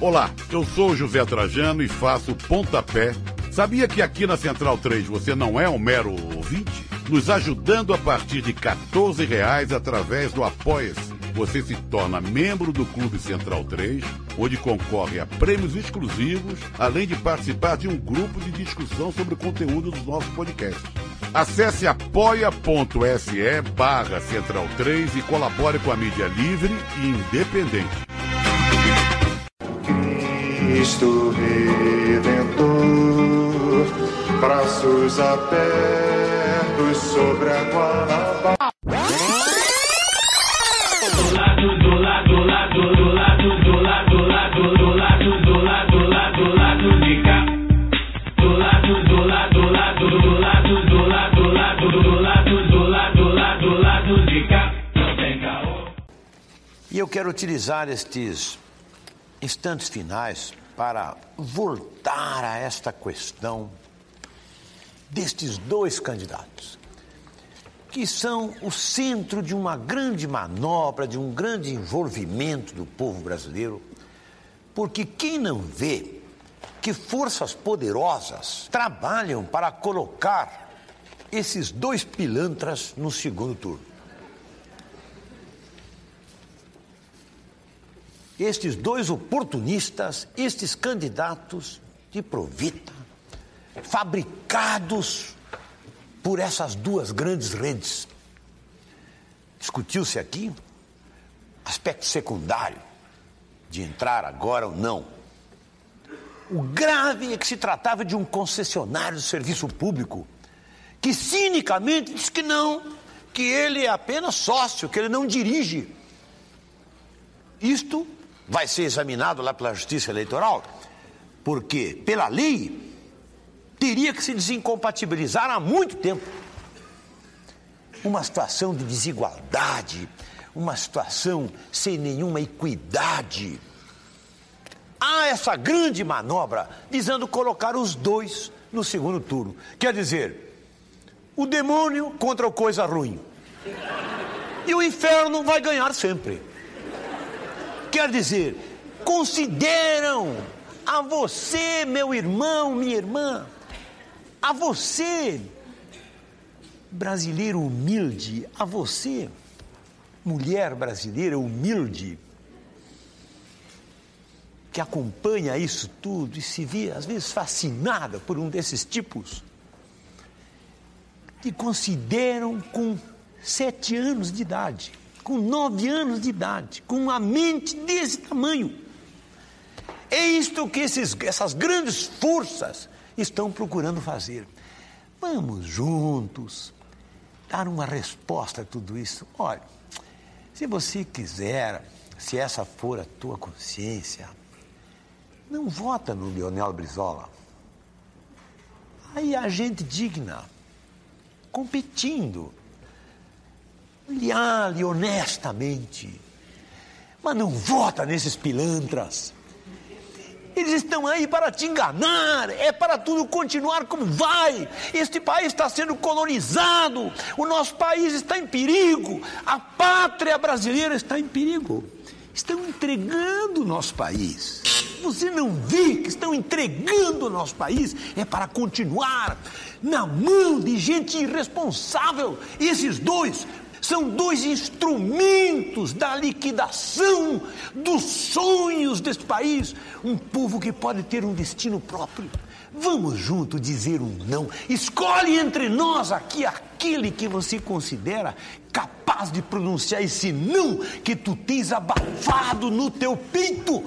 Olá, eu sou o José Trajano e faço pontapé. Sabia que aqui na Central 3 você não é um mero ouvinte? Nos ajudando a partir de 14 reais através do Apoia-se. Você se torna membro do Clube Central 3, onde concorre a prêmios exclusivos, além de participar de um grupo de discussão sobre o conteúdo dos nossos podcasts. Acesse apoia.se barra Central 3 e colabore com a mídia livre e independente. Cristo Redentor, braços abertos sobre a Guanabara. Quero utilizar estes instantes finais para voltar a esta questão destes dois candidatos, que são o centro de uma grande manobra, de um grande envolvimento do povo brasileiro, porque quem não vê que forças poderosas trabalham para colocar esses dois pilantras no segundo turno. Estes dois oportunistas, estes candidatos de provita, fabricados por essas duas grandes redes. Discutiu-se aqui aspecto secundário de entrar agora ou não. O grave é que se tratava de um concessionário de serviço público que cinicamente disse que não, que ele é apenas sócio, que ele não dirige. Isto vai ser examinado lá pela Justiça Eleitoral, porque, pela lei, teria que se desincompatibilizar há muito tempo. Uma situação de desigualdade, uma situação sem nenhuma equidade. Há essa grande manobra visando colocar os dois no segundo turno. Quer dizer, o demônio contra o coisa ruim. E o inferno vai ganhar sempre. Quer dizer, consideram a você, meu irmão, minha irmã, a você, brasileiro humilde, a você, mulher brasileira humilde, que acompanha isso tudo e se vê, às vezes, fascinada por um desses tipos, que consideram com sete anos de idade com nove anos de idade, com uma mente desse tamanho. É isto que esses, essas grandes forças estão procurando fazer. Vamos juntos dar uma resposta a tudo isso. Olha, se você quiser, se essa for a tua consciência, não vota no Leonel Brizola. Aí há gente digna, competindo leal honestamente. Mas não vota nesses pilantras. Eles estão aí para te enganar, é para tudo continuar como vai. Este país está sendo colonizado, o nosso país está em perigo, a pátria brasileira está em perigo. Estão entregando o nosso país. Você não vê que estão entregando o nosso país? É para continuar na mão de gente irresponsável. Esses dois são dois instrumentos da liquidação dos sonhos deste país. Um povo que pode ter um destino próprio. Vamos junto dizer um não. Escolhe entre nós aqui aquele que você considera capaz de pronunciar esse não que tu tens abafado no teu peito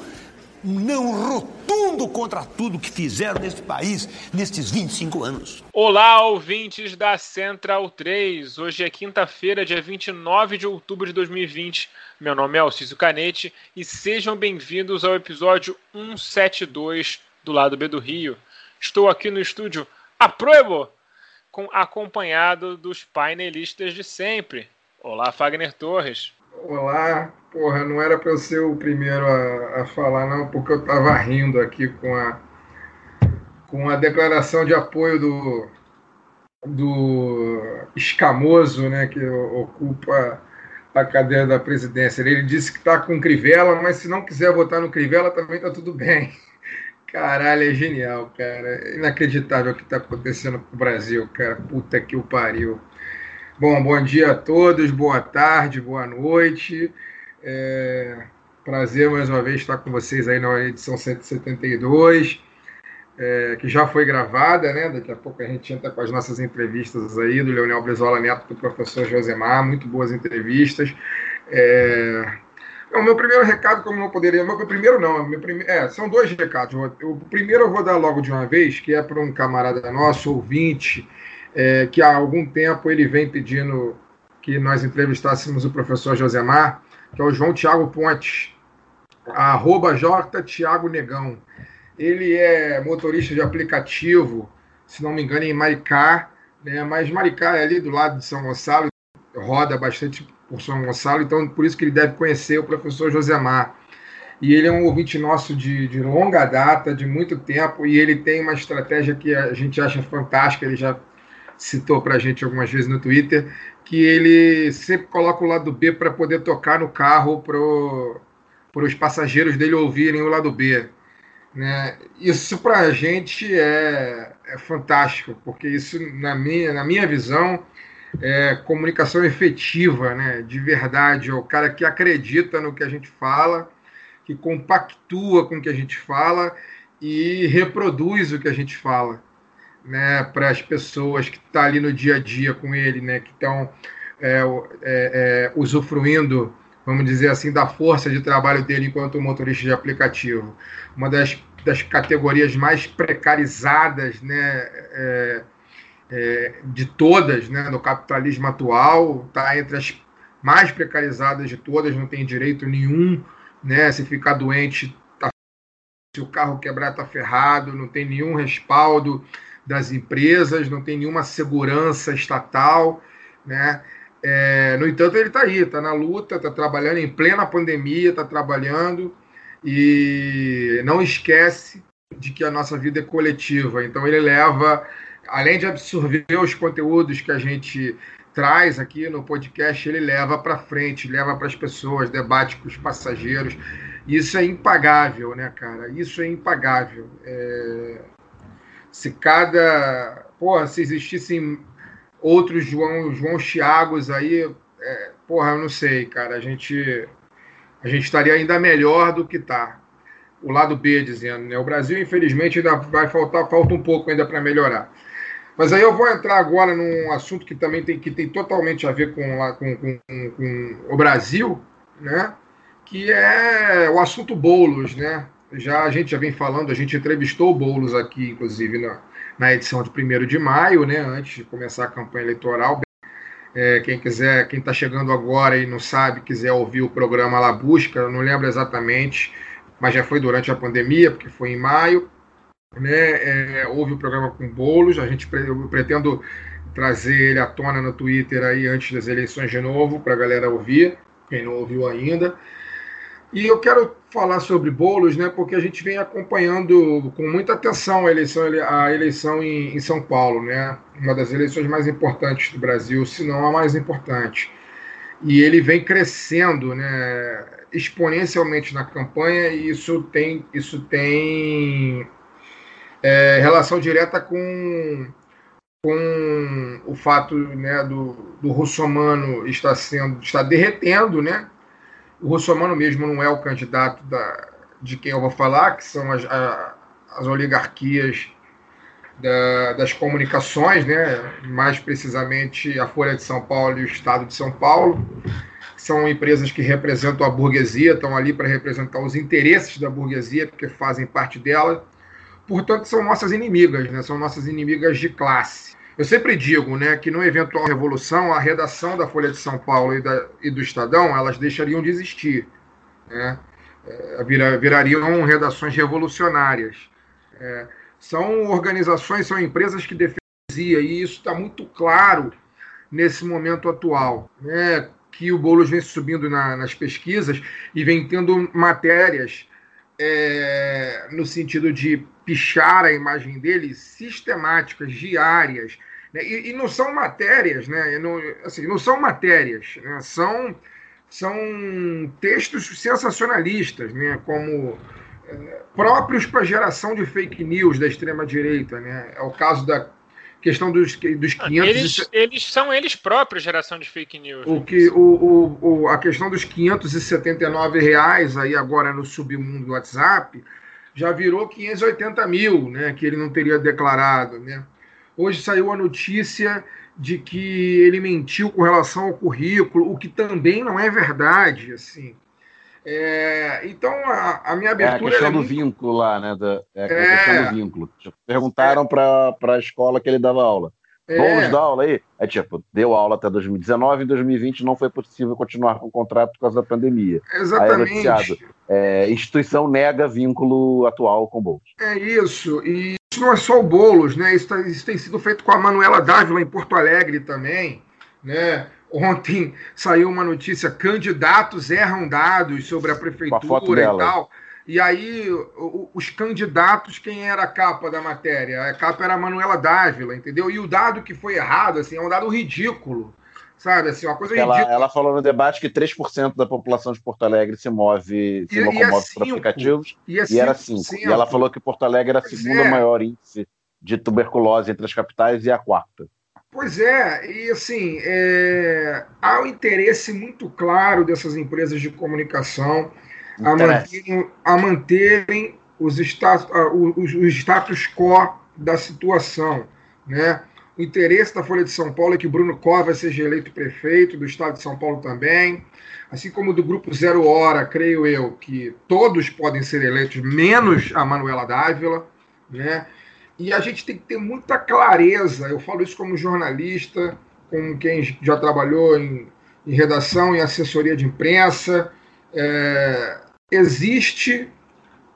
um não rotundo contra tudo que fizeram neste país nestes 25 anos. Olá, ouvintes da Central 3. Hoje é quinta-feira, dia 29 de outubro de 2020. Meu nome é Alcísio Canete e sejam bem-vindos ao episódio 172 do Lado B do Rio. Estou aqui no estúdio Aproebo, com, acompanhado dos painelistas de sempre. Olá, Fagner Torres. Olá, porra, não era para eu ser o primeiro a, a falar, não, porque eu estava rindo aqui com a, com a declaração de apoio do, do escamoso, né, que ocupa a cadeira da presidência. Ele disse que está com Crivella, mas se não quiser votar no Crivella, também está tudo bem. Caralho, é genial, cara. Inacreditável o que está acontecendo com o Brasil, cara. Puta que o pariu. Bom, bom dia a todos, boa tarde, boa noite. É... Prazer mais uma vez estar com vocês aí na edição 172 é, que já foi gravada, né? Daqui a pouco a gente entra com as nossas entrevistas aí do Leonel Brizola Neto, do professor Josemar, muito boas entrevistas. É... O meu primeiro recado, como não poderia. Meu primeiro não, meu prime... é, são dois recados. O primeiro eu vou dar logo de uma vez, que é para um camarada nosso, ouvinte, é, que há algum tempo ele vem pedindo que nós entrevistássemos o professor Josemar, que é o João Tiago Pontes, arroba Tiago Negão. Ele é motorista de aplicativo, se não me engano, em Maricá, né? mas Maricá é ali do lado de São Gonçalo, roda bastante por São Gonçalo, então por isso que ele deve conhecer o professor Josemar. E ele é um ouvinte nosso de, de longa data, de muito tempo, e ele tem uma estratégia que a gente acha fantástica, ele já citou para a gente algumas vezes no Twitter, que ele sempre coloca o lado B para poder tocar no carro para os passageiros dele ouvirem o lado B. Né? Isso para a gente é, é fantástico, porque isso, na minha, na minha visão, é comunicação efetiva, né? de verdade. É o cara que acredita no que a gente fala, que compactua com o que a gente fala e reproduz o que a gente fala né? para as pessoas que estão tá ali no dia a dia com ele, né? que estão é, é, é, usufruindo vamos dizer assim, da força de trabalho dele enquanto motorista de aplicativo. Uma das das categorias mais precarizadas né, é, é, de todas né, no capitalismo atual, está entre as mais precarizadas de todas, não tem direito nenhum, né, se ficar doente, tá, se o carro quebrar está ferrado, não tem nenhum respaldo das empresas, não tem nenhuma segurança estatal, né? É, no entanto, ele está aí, está na luta, está trabalhando em plena pandemia, está trabalhando e não esquece de que a nossa vida é coletiva. Então ele leva, além de absorver os conteúdos que a gente traz aqui no podcast, ele leva para frente, leva para as pessoas, debate com os passageiros. Isso é impagável, né, cara? Isso é impagável. É... Se cada. Porra, se existissem outros João, João Chiagos aí, é... porra, eu não sei, cara. A gente a gente estaria ainda melhor do que está. O lado B dizendo, né? O Brasil, infelizmente, ainda vai faltar, falta um pouco ainda para melhorar. Mas aí eu vou entrar agora num assunto que também tem, que tem totalmente a ver com, com, com, com o Brasil, né? Que é o assunto Boulos, né? Já a gente já vem falando, a gente entrevistou o Boulos aqui, inclusive, na, na edição de 1 de maio, né? Antes de começar a campanha eleitoral. É, quem quiser, quem está chegando agora e não sabe, quiser ouvir o programa lá, busca, não lembro exatamente, mas já foi durante a pandemia, porque foi em maio. Né? É, houve o programa com bolos, a gente eu pretendo trazer ele à tona no Twitter aí antes das eleições de novo, para a galera ouvir, quem não ouviu ainda. E eu quero falar sobre bolos, né, porque a gente vem acompanhando com muita atenção a eleição, a eleição em, em, São Paulo, né, uma das eleições mais importantes do Brasil, se não a mais importante. E ele vem crescendo, né, exponencialmente na campanha e isso tem, isso tem é, relação direta com, com o fato né, do, do russomano estar sendo, está derretendo, né, o Russomano mesmo não é o candidato da, de quem eu vou falar, que são as, a, as oligarquias da, das comunicações, né? mais precisamente a Folha de São Paulo e o Estado de São Paulo. São empresas que representam a burguesia, estão ali para representar os interesses da burguesia, porque fazem parte dela. Portanto, são nossas inimigas, né? são nossas inimigas de classe. Eu sempre digo né, que, no eventual revolução, a redação da Folha de São Paulo e, da, e do Estadão elas deixariam de existir. Né? É, virariam redações revolucionárias. É, são organizações, são empresas que defendem e isso está muito claro nesse momento atual. Né? Que o Boulos vem subindo na, nas pesquisas e vem tendo matérias é, no sentido de pichar a imagem dele sistemáticas, diárias? E, e, não são matérias, né? Não, assim, não são matérias, né? são são textos sensacionalistas, né? Como é, próprios para geração de fake news da extrema direita, né? É o caso da questão dos, dos 500 eles, eles são eles próprios geração de fake news. O que o, o, o, a questão dos 579 reais aí agora no submundo do WhatsApp já virou 580 mil, né? Que ele não teria declarado, né? Hoje saiu a notícia de que ele mentiu com relação ao currículo, o que também não é verdade, assim. É, então, a, a, minha abertura. É a questão é do muito... vínculo lá, né? Da, é a é... questão do vínculo. Perguntaram é. para a escola que ele dava aula. É. Vamos dar aula aí? É tipo, deu aula até 2019 e 2020 não foi possível continuar com o contrato por causa da pandemia. Exatamente. Aí é, instituição nega vínculo atual com o Boulos. É isso. E não é só o Boulos, né? Isso, tá, isso tem sido feito com a Manuela Dávila em Porto Alegre também, né? Ontem saiu uma notícia: candidatos erram dados sobre a prefeitura a e tal. E aí, os candidatos, quem era a capa da matéria? A capa era a Manuela Dávila, entendeu? E o dado que foi errado, assim, é um dado ridículo. Sabe, assim, uma coisa ela, ridícula. Ela falou no debate que 3% da população de Porto Alegre se move, se e, locomove é por aplicativos. E, é e era 5%. E ela falou que Porto Alegre era a segunda é. maior índice de tuberculose entre as capitais e a quarta. Pois é, e assim, é, há um interesse muito claro dessas empresas de comunicação a manterem, a manterem os, status, os, os status quo da situação. Né? O interesse da Folha de São Paulo é que Bruno Cova seja eleito prefeito do estado de São Paulo também, assim como do Grupo Zero Hora, creio eu, que todos podem ser eleitos, menos a Manuela Dávila, né? E a gente tem que ter muita clareza, eu falo isso como jornalista, como quem já trabalhou em, em redação, em assessoria de imprensa. É, existe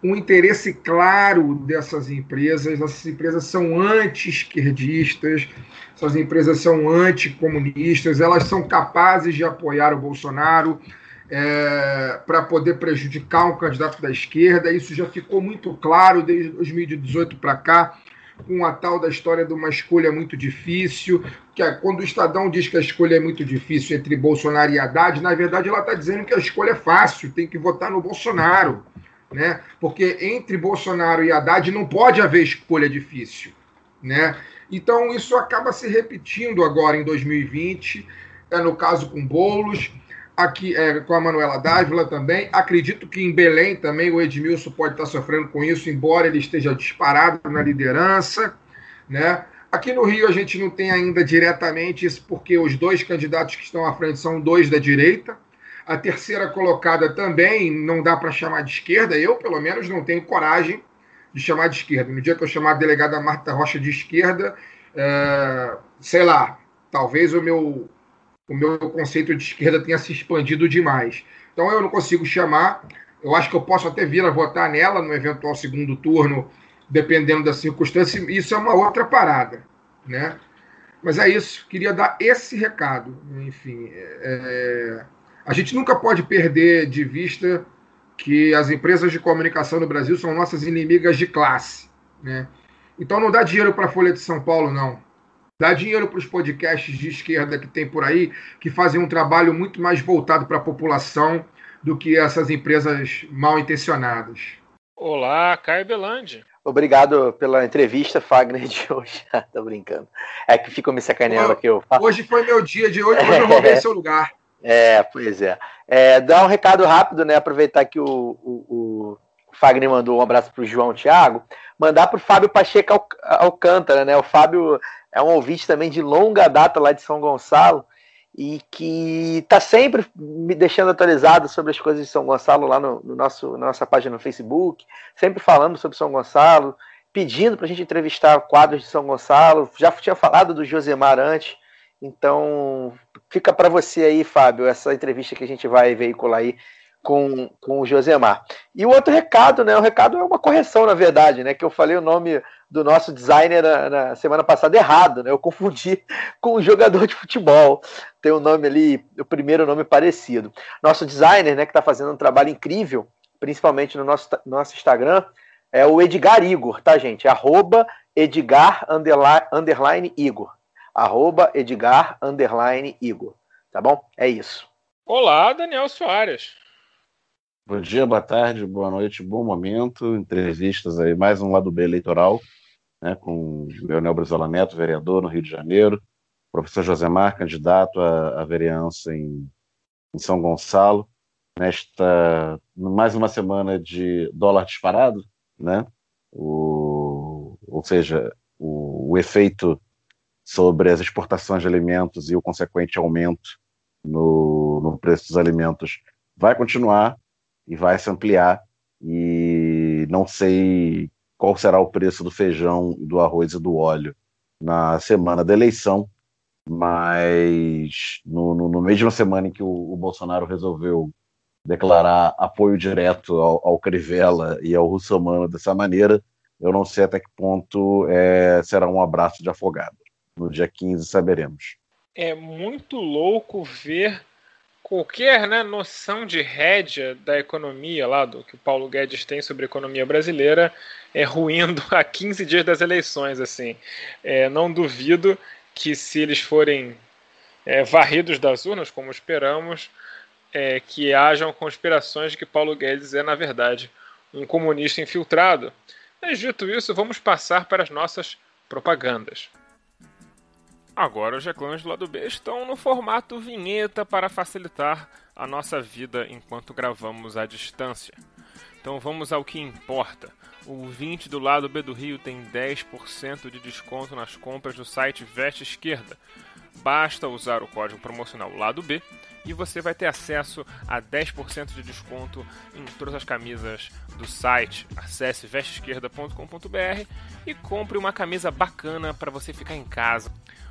um interesse claro dessas empresas, essas empresas são anti-esquerdistas, essas empresas são anticomunistas, elas são capazes de apoiar o Bolsonaro é, para poder prejudicar um candidato da esquerda. Isso já ficou muito claro desde 2018 para cá com a tal da história de uma escolha muito difícil, que é, quando o Estadão diz que a escolha é muito difícil entre Bolsonaro e Haddad, na verdade ela está dizendo que a escolha é fácil, tem que votar no Bolsonaro. Né? Porque entre Bolsonaro e Haddad não pode haver escolha difícil. Né? Então isso acaba se repetindo agora em 2020, é no caso com Bolos, aqui é, com a Manuela Dávila também. Acredito que em Belém também o Edmilson pode estar sofrendo com isso, embora ele esteja disparado na liderança. Né? Aqui no Rio a gente não tem ainda diretamente isso, porque os dois candidatos que estão à frente são dois da direita. A terceira colocada também não dá para chamar de esquerda. Eu, pelo menos, não tenho coragem de chamar de esquerda. No dia que eu chamar a delegada Marta Rocha de esquerda, é, sei lá, talvez o meu o meu conceito de esquerda tenha se expandido demais. Então eu não consigo chamar. Eu acho que eu posso até vir a votar nela no eventual segundo turno, dependendo da circunstância. Isso é uma outra parada, né? Mas é isso. Queria dar esse recado. Enfim, é... a gente nunca pode perder de vista que as empresas de comunicação no Brasil são nossas inimigas de classe, né? Então não dá dinheiro para a Folha de São Paulo, não. Dá dinheiro para os podcasts de esquerda que tem por aí, que fazem um trabalho muito mais voltado para a população do que essas empresas mal intencionadas. Olá, Caio Belandi. Obrigado pela entrevista, Fagner, de hoje. Tô brincando. É que ficam me sacaneando aqui. Eu... Hoje foi meu dia de hoje, hoje eu roubei seu lugar. É, pois é. é. Dá um recado rápido, né? Aproveitar que o, o, o Fagner mandou um abraço para o João Thiago. Mandar para o Fábio Pacheco Alcântara, né? O Fábio é um ouvinte também de longa data lá de São Gonçalo e que está sempre me deixando atualizado sobre as coisas de São Gonçalo lá no, no nosso na nossa página no Facebook, sempre falando sobre São Gonçalo, pedindo para a gente entrevistar quadros de São Gonçalo. Já tinha falado do Josemar antes, então fica para você aí, Fábio, essa entrevista que a gente vai veicular aí com, com o Josemar. E o outro recado, né? O recado é uma correção, na verdade, né? Que eu falei o nome do nosso designer na, na semana passada errado, né? Eu confundi com o jogador de futebol. Tem o um nome ali, o primeiro nome parecido. Nosso designer, né, que está fazendo um trabalho incrível, principalmente no nosso, nosso Instagram, é o Edgar Igor, tá, gente? Arroba Edgar underline, Igor. Arroba Edgar underline Igor. Tá bom? É isso. Olá, Daniel Soares. Bom dia, boa tarde, boa noite, bom momento. Entrevistas aí, mais um lado B eleitoral, né, com Leonel Brizola Neto, vereador no Rio de Janeiro, professor Josemar, candidato à, à vereança em, em São Gonçalo, nesta mais uma semana de dólar disparado, né? O, ou seja, o, o efeito sobre as exportações de alimentos e o consequente aumento no, no preço dos alimentos vai continuar e vai se ampliar. E não sei qual será o preço do feijão, do arroz e do óleo na semana da eleição, mas no, no, no mesma semana em que o, o, Bolsonaro resolveu declarar apoio direto ao, ao Crivella e ao Russomano dessa maneira, eu não sei até que ponto é, será um abraço de afogado. No dia 15 saberemos. É muito louco ver qualquer né, noção de rédea da economia lá do que o Paulo Guedes tem sobre a economia brasileira é ruindo a 15 dias das eleições assim. É, não duvido que se eles forem é, varridos das urnas como esperamos é, que hajam conspirações de que Paulo Guedes é na verdade um comunista infiltrado. Mas dito isso vamos passar para as nossas propagandas Agora os reclames do lado B estão no formato vinheta para facilitar a nossa vida enquanto gravamos à distância. Então vamos ao que importa. O 20 do lado B do Rio tem 10% de desconto nas compras do site Veste Esquerda. Basta usar o código promocional lado B e você vai ter acesso a 10% de desconto em todas as camisas do site. Acesse vesteesquerda.com.br e compre uma camisa bacana para você ficar em casa.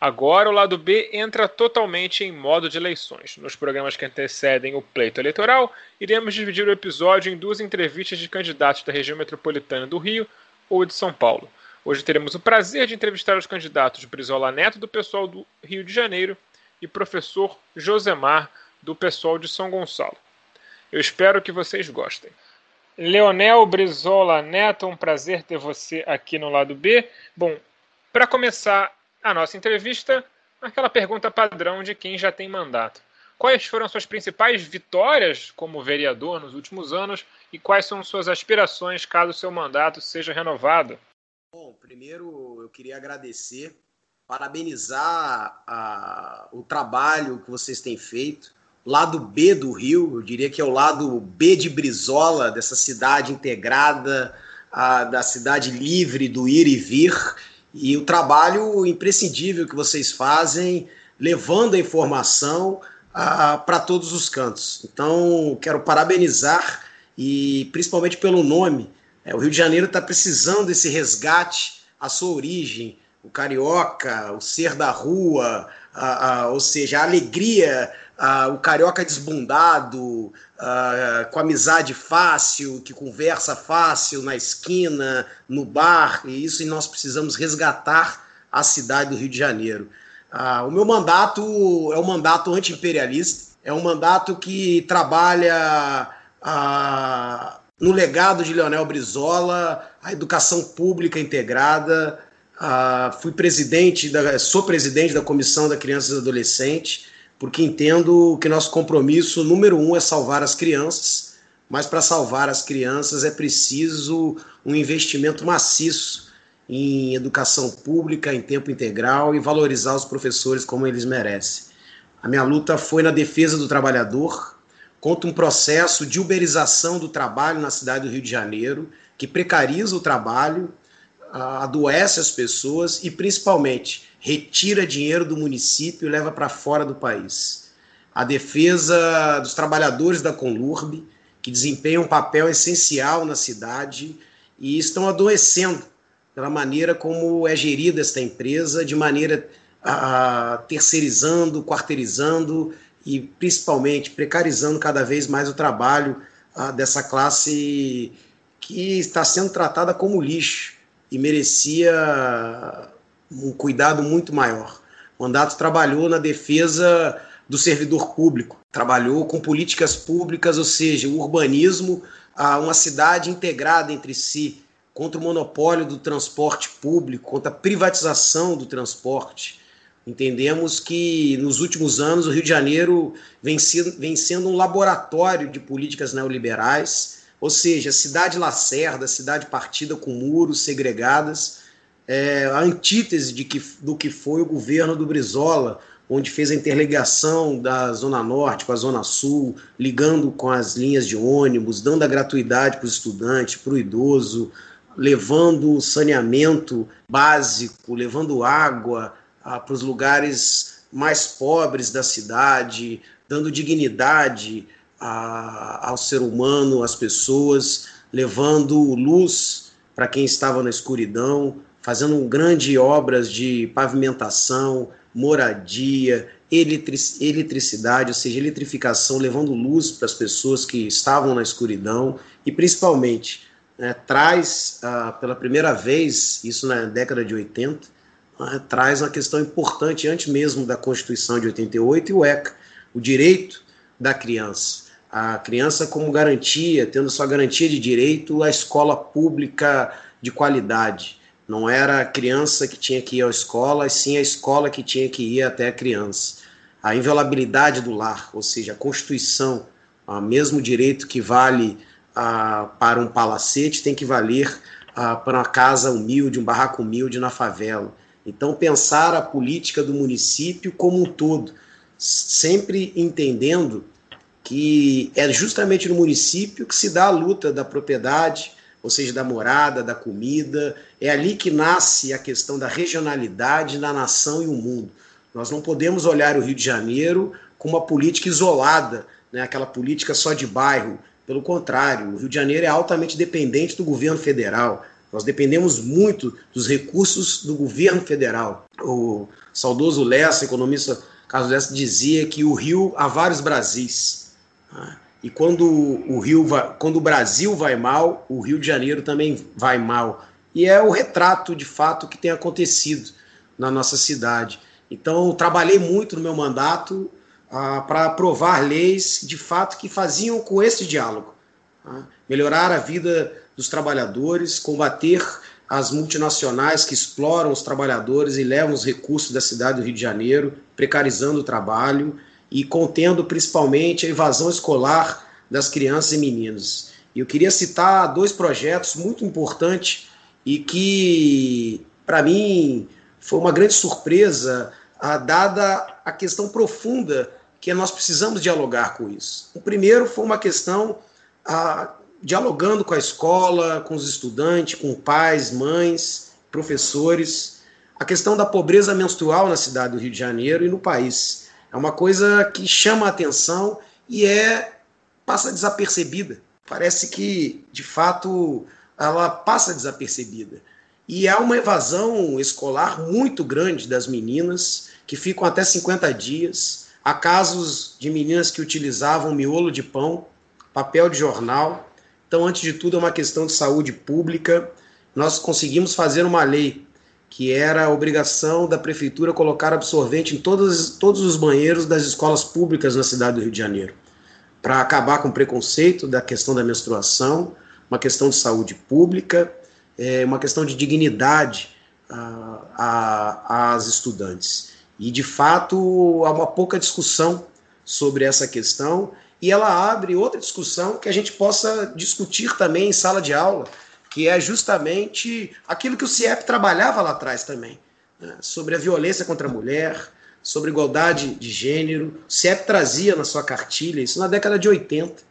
Agora o lado B entra totalmente em modo de eleições. Nos programas que antecedem o pleito eleitoral, iremos dividir o episódio em duas entrevistas de candidatos da região metropolitana do Rio ou de São Paulo. Hoje teremos o prazer de entrevistar os candidatos Brizola Neto, do pessoal do Rio de Janeiro, e professor Josemar, do pessoal de São Gonçalo. Eu espero que vocês gostem. Leonel Brizola Neto, um prazer ter você aqui no lado B. Bom, para começar a nossa entrevista, aquela pergunta padrão de quem já tem mandato. Quais foram suas principais vitórias como vereador nos últimos anos e quais são suas aspirações caso seu mandato seja renovado? Bom, primeiro eu queria agradecer, parabenizar a, o trabalho que vocês têm feito. Lado B do Rio, eu diria que é o lado B de Brizola, dessa cidade integrada, a, da cidade livre do ir e vir e o trabalho imprescindível que vocês fazem, levando a informação para todos os cantos. Então, quero parabenizar e principalmente pelo nome. É, o Rio de Janeiro está precisando desse resgate à sua origem, o carioca, o ser da rua, a, a, ou seja, a alegria ah, o carioca desbundado, ah, com amizade fácil, que conversa fácil na esquina, no bar, e isso nós precisamos resgatar a cidade do Rio de Janeiro. Ah, o meu mandato é um mandato anti-imperialista, é um mandato que trabalha no legado de Leonel Brizola, a educação pública integrada. Fui presidente, da, sou presidente da Comissão da Criança e Adolescente porque entendo que nosso compromisso número um é salvar as crianças, mas para salvar as crianças é preciso um investimento maciço em educação pública, em tempo integral e valorizar os professores como eles merecem. A minha luta foi na defesa do trabalhador, contra um processo de uberização do trabalho na cidade do Rio de Janeiro, que precariza o trabalho, adoece as pessoas e, principalmente, retira dinheiro do município e leva para fora do país. A defesa dos trabalhadores da Conlurb, que desempenham um papel essencial na cidade e estão adoecendo pela maneira como é gerida esta empresa, de maneira a, terceirizando, quarteirizando e principalmente precarizando cada vez mais o trabalho dessa classe que está sendo tratada como lixo e merecia um cuidado muito maior. O mandato trabalhou na defesa do servidor público, trabalhou com políticas públicas, ou seja, o urbanismo, uma cidade integrada entre si, contra o monopólio do transporte público, contra a privatização do transporte. Entendemos que nos últimos anos o Rio de Janeiro vem vem sendo um laboratório de políticas neoliberais, ou seja, cidade lacerda, cidade partida com muros segregadas, é, a antítese de que, do que foi o governo do Brizola, onde fez a interligação da Zona Norte com a Zona Sul, ligando com as linhas de ônibus, dando a gratuidade para o estudante, para o idoso, levando saneamento básico, levando água ah, para os lugares mais pobres da cidade, dando dignidade a, ao ser humano, às pessoas, levando luz para quem estava na escuridão, fazendo grandes obras de pavimentação, moradia, eletricidade, ou seja, eletrificação, levando luz para as pessoas que estavam na escuridão e principalmente né, traz ah, pela primeira vez, isso na década de 80, né, traz uma questão importante antes mesmo da Constituição de 88 e o ECA, o direito da criança a criança como garantia, tendo sua garantia de direito à escola pública de qualidade. Não era a criança que tinha que ir à escola, e sim a escola que tinha que ir até a criança. A inviolabilidade do lar, ou seja, a Constituição, o mesmo direito que vale ah, para um palacete, tem que valer ah, para uma casa humilde, um barraco humilde na favela. Então, pensar a política do município como um todo, sempre entendendo que é justamente no município que se dá a luta da propriedade, ou seja, da morada, da comida. É ali que nasce a questão da regionalidade na nação e o mundo. Nós não podemos olhar o Rio de Janeiro com uma política isolada, né, aquela política só de bairro. Pelo contrário, o Rio de Janeiro é altamente dependente do governo federal. Nós dependemos muito dos recursos do governo federal. O saudoso Lessa, economista Carlos Lessa, dizia que o Rio há vários Brasis. E quando o Rio vai, quando o Brasil vai mal, o Rio de Janeiro também vai mal. E é o retrato de fato que tem acontecido na nossa cidade. Então, trabalhei muito no meu mandato ah, para aprovar leis de fato que faziam com esse diálogo. Ah, melhorar a vida dos trabalhadores, combater as multinacionais que exploram os trabalhadores e levam os recursos da cidade do Rio de Janeiro, precarizando o trabalho e contendo principalmente a evasão escolar das crianças e meninos. Eu queria citar dois projetos muito importantes e que, para mim, foi uma grande surpresa, a, dada a questão profunda que nós precisamos dialogar com isso. O primeiro foi uma questão a, dialogando com a escola, com os estudantes, com pais, mães, professores, a questão da pobreza menstrual na cidade do Rio de Janeiro e no país. É uma coisa que chama a atenção e é passa desapercebida. Parece que, de fato, ela passa desapercebida. E há uma evasão escolar muito grande das meninas, que ficam até 50 dias. Há casos de meninas que utilizavam miolo de pão, papel de jornal. Então, antes de tudo, é uma questão de saúde pública. Nós conseguimos fazer uma lei que era a obrigação da prefeitura colocar absorvente em todos, todos os banheiros das escolas públicas na cidade do Rio de Janeiro, para acabar com o preconceito da questão da menstruação, uma questão de saúde pública, é, uma questão de dignidade às estudantes. E, de fato, há uma pouca discussão sobre essa questão, e ela abre outra discussão que a gente possa discutir também em sala de aula, que é justamente aquilo que o CIEP trabalhava lá atrás também, né? sobre a violência contra a mulher, sobre igualdade de gênero. O CIEP trazia na sua cartilha, isso na década de 80.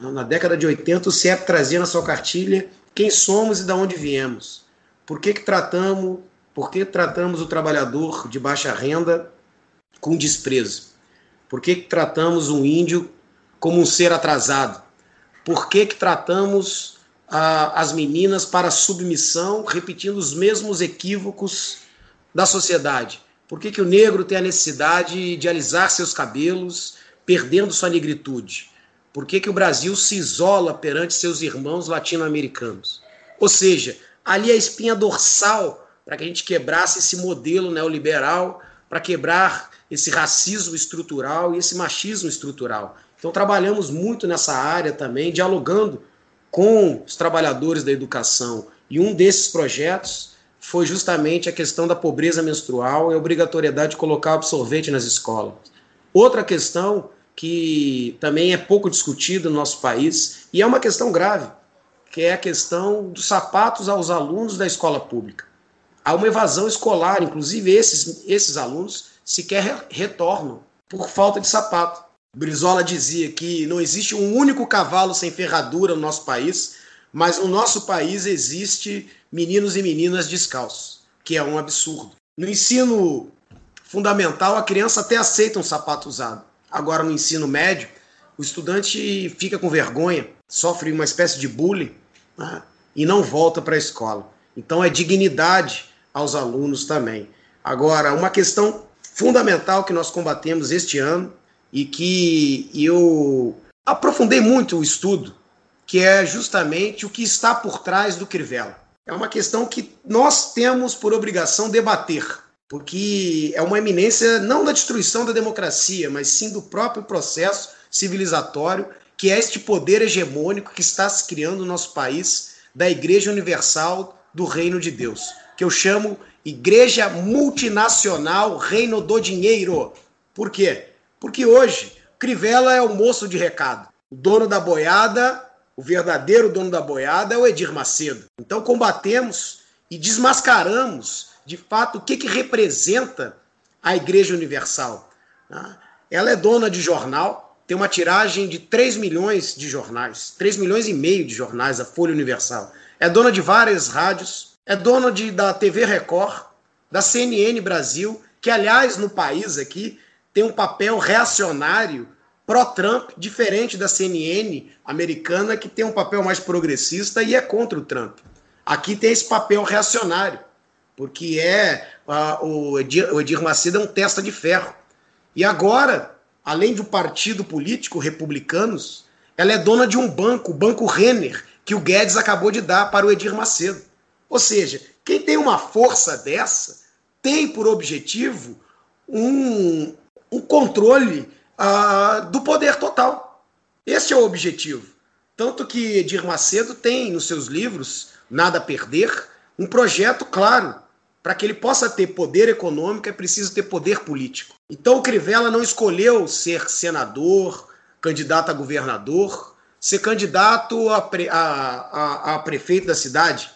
Né? Na década de 80, o CIEP trazia na sua cartilha quem somos e de onde viemos. Por que, que tratamos, por que tratamos o trabalhador de baixa renda com desprezo? Por que, que tratamos um índio como um ser atrasado? Por que, que tratamos as meninas para submissão, repetindo os mesmos equívocos da sociedade? Por que, que o negro tem a necessidade de alisar seus cabelos, perdendo sua negritude? Por que, que o Brasil se isola perante seus irmãos latino-americanos? Ou seja, ali a espinha dorsal para que a gente quebrasse esse modelo neoliberal, para quebrar esse racismo estrutural e esse machismo estrutural. Então, trabalhamos muito nessa área também, dialogando com os trabalhadores da educação. E um desses projetos foi justamente a questão da pobreza menstrual e a obrigatoriedade de colocar absorvente nas escolas. Outra questão que também é pouco discutida no nosso país, e é uma questão grave, que é a questão dos sapatos aos alunos da escola pública. Há uma evasão escolar, inclusive esses, esses alunos sequer retornam por falta de sapato. Brizola dizia que não existe um único cavalo sem ferradura no nosso país, mas no nosso país existe meninos e meninas descalços, que é um absurdo. No ensino fundamental, a criança até aceita um sapato usado. Agora, no ensino médio, o estudante fica com vergonha, sofre uma espécie de bullying né, e não volta para a escola. Então, é dignidade aos alunos também. Agora, uma questão fundamental que nós combatemos este ano e que eu aprofundei muito o estudo, que é justamente o que está por trás do Crivella. É uma questão que nós temos por obrigação debater, porque é uma eminência não da destruição da democracia, mas sim do próprio processo civilizatório, que é este poder hegemônico que está se criando no nosso país da Igreja Universal do Reino de Deus, que eu chamo Igreja Multinacional Reino do Dinheiro. Por quê? Porque hoje Crivella é o moço de recado. O dono da boiada, o verdadeiro dono da boiada é o Edir Macedo. Então combatemos e desmascaramos de fato, o que, que representa a Igreja Universal. Tá? Ela é dona de jornal, tem uma tiragem de 3 milhões de jornais, 3 milhões e meio de jornais, a Folha Universal. É dona de várias rádios, é dona de, da TV Record, da CNN Brasil, que, aliás, no país aqui, tem um papel reacionário pró-Trump, diferente da CNN americana, que tem um papel mais progressista e é contra o Trump. Aqui tem esse papel reacionário porque é uh, o, Edir, o Edir Macedo é um testa de ferro. E agora, além do partido político, republicanos, ela é dona de um banco, o Banco Renner, que o Guedes acabou de dar para o Edir Macedo. Ou seja, quem tem uma força dessa tem por objetivo um, um controle uh, do poder total. Esse é o objetivo. Tanto que Edir Macedo tem nos seus livros Nada a Perder um projeto claro para que ele possa ter poder econômico, é preciso ter poder político. Então o Crivella não escolheu ser senador, candidato a governador, ser candidato a, pre, a, a, a prefeito da cidade.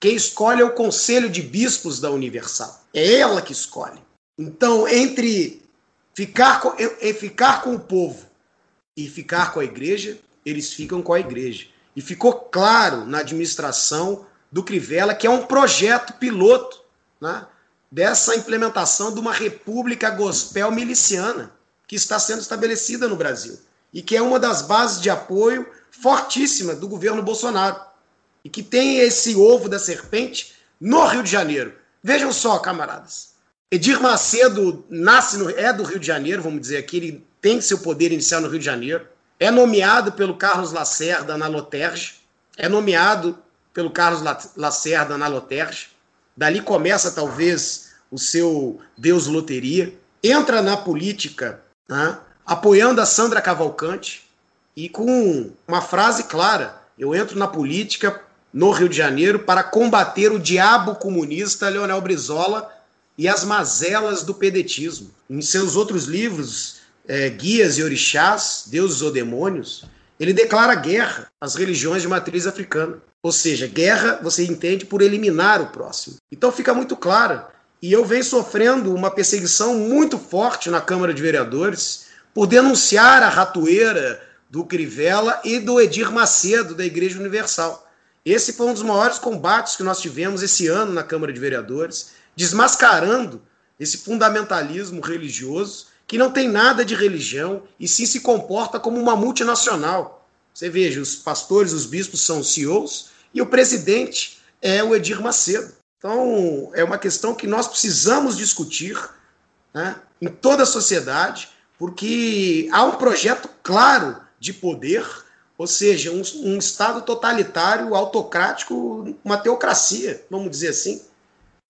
Quem escolhe é o Conselho de Bispos da Universal. É ela que escolhe. Então, entre ficar com, é ficar com o povo e ficar com a igreja, eles ficam com a igreja. E ficou claro na administração do Crivella que é um projeto piloto né, dessa implementação de uma república gospel miliciana que está sendo estabelecida no Brasil e que é uma das bases de apoio fortíssima do governo Bolsonaro e que tem esse ovo da serpente no Rio de Janeiro. Vejam só, camaradas. Edir Macedo nasce no, é do Rio de Janeiro, vamos dizer aqui, ele tem seu poder inicial no Rio de Janeiro. É nomeado pelo Carlos Lacerda na Loterge. É nomeado pelo Carlos Lacerda na Loterge. Dali começa talvez o seu Deus Loteria. Entra na política né, apoiando a Sandra Cavalcante e com uma frase clara: eu entro na política no Rio de Janeiro para combater o diabo comunista Leonel Brizola e as mazelas do pedetismo. Em seus outros livros, é, Guias e Orixás, Deuses ou Demônios, ele declara guerra às religiões de matriz africana. Ou seja, guerra você entende por eliminar o próximo. Então fica muito claro. E eu venho sofrendo uma perseguição muito forte na Câmara de Vereadores por denunciar a ratoeira do Crivella e do Edir Macedo, da Igreja Universal. Esse foi um dos maiores combates que nós tivemos esse ano na Câmara de Vereadores, desmascarando esse fundamentalismo religioso que não tem nada de religião e sim se comporta como uma multinacional. Você veja, os pastores, os bispos são CEOs e o presidente é o Edir Macedo. Então, é uma questão que nós precisamos discutir né, em toda a sociedade, porque há um projeto claro de poder, ou seja, um, um Estado totalitário, autocrático, uma teocracia, vamos dizer assim,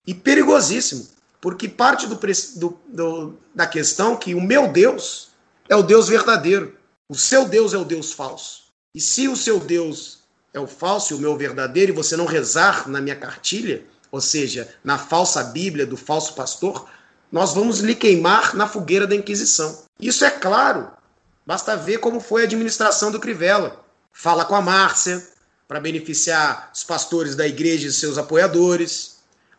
e perigosíssimo, porque parte do, do, do, da questão que o meu Deus é o Deus verdadeiro, o seu Deus é o Deus falso. E se o seu Deus é o falso e o meu verdadeiro, e você não rezar na minha cartilha, ou seja, na falsa Bíblia do falso pastor, nós vamos lhe queimar na fogueira da Inquisição. Isso é claro. Basta ver como foi a administração do Crivella. Fala com a Márcia para beneficiar os pastores da igreja e seus apoiadores.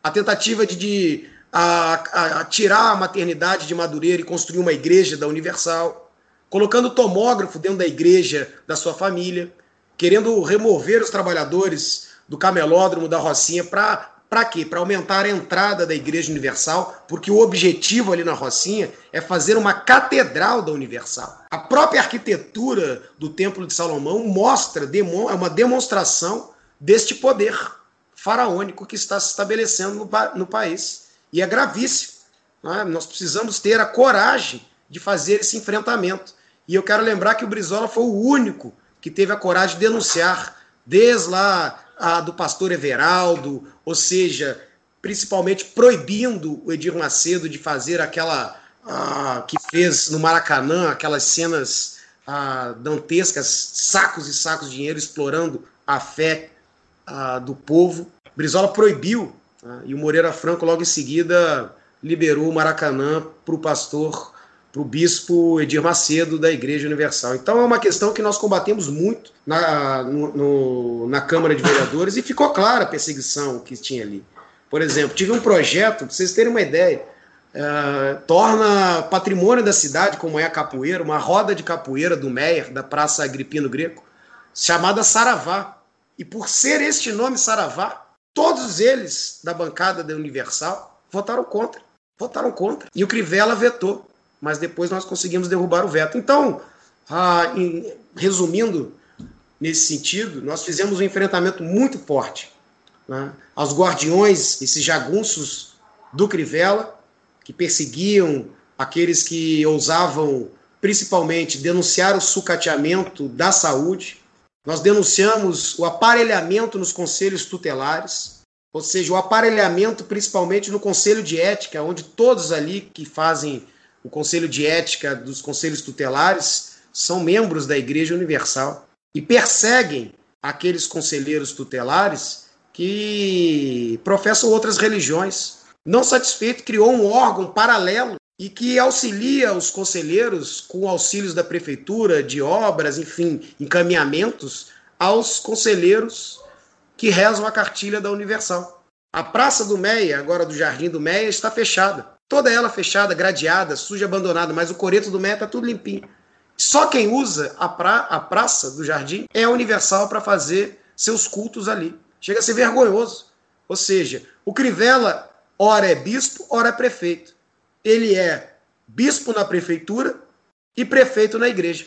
A tentativa de, de a, a, tirar a maternidade de Madureira e construir uma igreja da Universal. Colocando tomógrafo dentro da igreja da sua família. Querendo remover os trabalhadores do camelódromo da Rocinha para para quê? Para aumentar a entrada da Igreja Universal, porque o objetivo ali na Rocinha é fazer uma catedral da Universal. A própria arquitetura do Templo de Salomão mostra, é uma demonstração deste poder faraônico que está se estabelecendo no, no país. E é gravíssimo. Né? Nós precisamos ter a coragem de fazer esse enfrentamento. E eu quero lembrar que o Brizola foi o único que teve a coragem de denunciar, desde lá a do pastor Everaldo, ou seja, principalmente proibindo o Edir Macedo de fazer aquela que fez no Maracanã, aquelas cenas dantescas, sacos e sacos de dinheiro explorando a fé do povo. Brizola proibiu, tá? e o Moreira Franco logo em seguida liberou o Maracanã para o pastor para o bispo Edir Macedo da Igreja Universal. Então é uma questão que nós combatemos muito na, no, na Câmara de Vereadores e ficou clara a perseguição que tinha ali. Por exemplo, tive um projeto, para vocês terem uma ideia, é, torna patrimônio da cidade, como é a capoeira, uma roda de capoeira do Meyer, da Praça Agripino Greco, chamada Saravá. E por ser este nome Saravá, todos eles da bancada da Universal votaram contra. Votaram contra. E o Crivella vetou mas depois nós conseguimos derrubar o veto. Então, ah, em, resumindo, nesse sentido, nós fizemos um enfrentamento muito forte né, aos guardiões, esses jagunços do Crivella, que perseguiam aqueles que ousavam, principalmente, denunciar o sucateamento da saúde. Nós denunciamos o aparelhamento nos conselhos tutelares, ou seja, o aparelhamento principalmente no conselho de ética, onde todos ali que fazem o Conselho de Ética dos Conselhos Tutelares são membros da Igreja Universal e perseguem aqueles conselheiros tutelares que professam outras religiões. Não satisfeito, criou um órgão paralelo e que auxilia os conselheiros com auxílios da prefeitura, de obras, enfim, encaminhamentos aos conselheiros que rezam a cartilha da Universal. A Praça do Meia, agora do Jardim do Meia, está fechada. Toda ela fechada, gradeada, suja, abandonada, mas o coreto do Meia está tudo limpinho. Só quem usa a, pra, a praça do jardim é a Universal para fazer seus cultos ali. Chega a ser vergonhoso. Ou seja, o Crivella, ora é bispo, ora é prefeito. Ele é bispo na prefeitura e prefeito na igreja.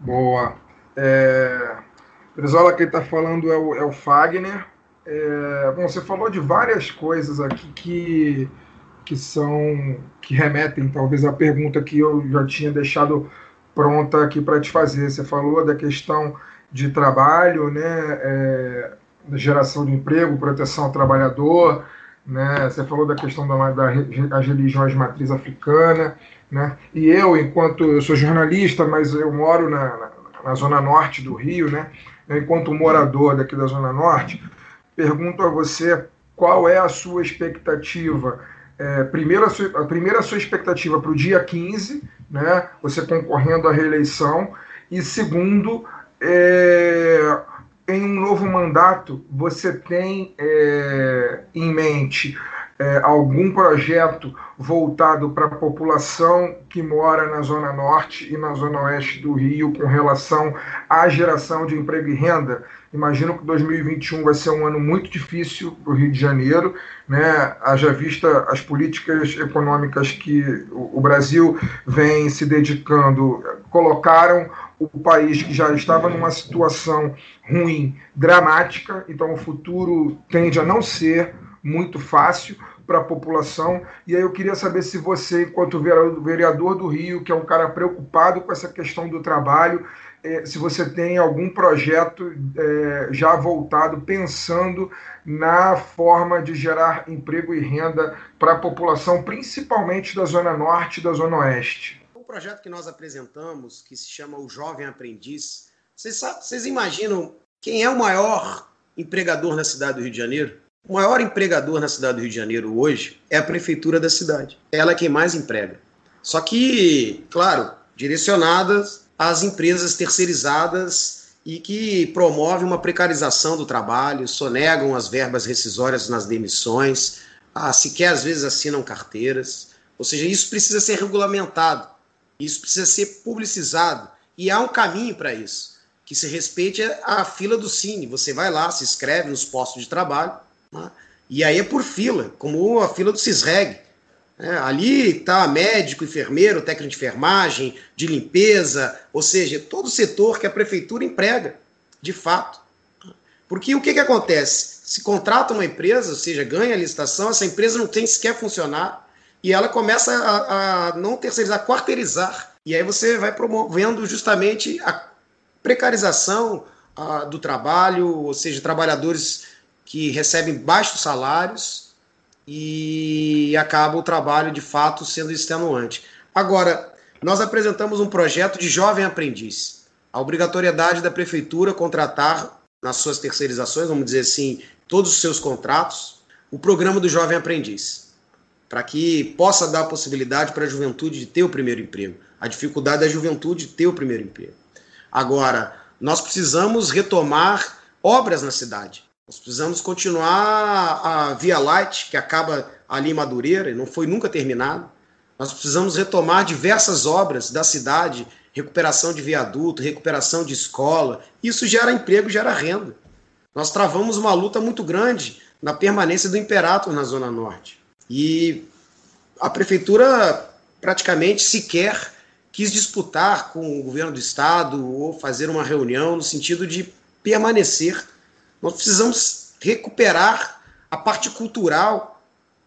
Boa. É... Brizola, quem está falando é o, é o Fagner. É... Bom, você falou de várias coisas aqui que que são que remetem talvez à pergunta que eu já tinha deixado pronta aqui para te fazer. Você falou da questão de trabalho, né, é, geração de emprego, proteção ao trabalhador, né, você falou da questão da, da, das religiões matriz africana, né, e eu, enquanto eu sou jornalista, mas eu moro na, na, na zona norte do Rio, né, enquanto morador daqui da zona norte, pergunto a você qual é a sua expectativa. É, primeiro, a, sua, a primeira a sua expectativa para o dia 15, né, você concorrendo à reeleição, e segundo, é, em um novo mandato, você tem é, em mente é, algum projeto voltado para a população que mora na Zona Norte e na Zona Oeste do Rio com relação à geração de emprego e renda? Imagino que 2021 vai ser um ano muito difícil para o Rio de Janeiro, né? haja vista as políticas econômicas que o Brasil vem se dedicando, colocaram o país que já estava numa situação ruim, dramática, então o futuro tende a não ser muito fácil para a população. E aí eu queria saber se você, enquanto vereador do Rio, que é um cara preocupado com essa questão do trabalho, é, se você tem algum projeto é, já voltado pensando na forma de gerar emprego e renda para a população, principalmente da Zona Norte e da Zona Oeste. Projeto que nós apresentamos, que se chama o Jovem Aprendiz, vocês, sabem, vocês imaginam quem é o maior empregador na cidade do Rio de Janeiro? O maior empregador na cidade do Rio de Janeiro hoje é a prefeitura da cidade. Ela é quem mais emprega. Só que, claro, direcionadas às empresas terceirizadas e que promovem uma precarização do trabalho, sonegam as verbas rescisórias nas demissões, ah, sequer às vezes assinam carteiras. Ou seja, isso precisa ser regulamentado, isso precisa ser publicizado. E há um caminho para isso, que se respeite a fila do Cine. Você vai lá, se inscreve nos postos de trabalho, né? e aí é por fila, como a fila do CISREG. É, ali está médico, enfermeiro, técnico de enfermagem, de limpeza, ou seja, todo o setor que a prefeitura emprega, de fato. Porque o que, que acontece? Se contrata uma empresa, ou seja, ganha a licitação, essa empresa não tem sequer funcionar e ela começa a, a não terceirizar, a quarteirizar. E aí você vai promovendo justamente a precarização a, do trabalho, ou seja, trabalhadores que recebem baixos salários e acaba o trabalho de fato sendo extenuante. Agora, nós apresentamos um projeto de jovem aprendiz. A obrigatoriedade da prefeitura contratar nas suas terceirizações, vamos dizer assim, todos os seus contratos, o programa do jovem aprendiz, para que possa dar a possibilidade para a juventude de ter o primeiro emprego. A dificuldade da juventude de ter o primeiro emprego. Agora, nós precisamos retomar obras na cidade. Nós precisamos continuar a Via Light, que acaba ali em Madureira e não foi nunca terminado. Nós precisamos retomar diversas obras da cidade, recuperação de viaduto, recuperação de escola. Isso gera emprego, gera renda. Nós travamos uma luta muito grande na permanência do Imperator na Zona Norte. E a prefeitura praticamente sequer quis disputar com o governo do estado ou fazer uma reunião no sentido de permanecer nós precisamos recuperar a parte cultural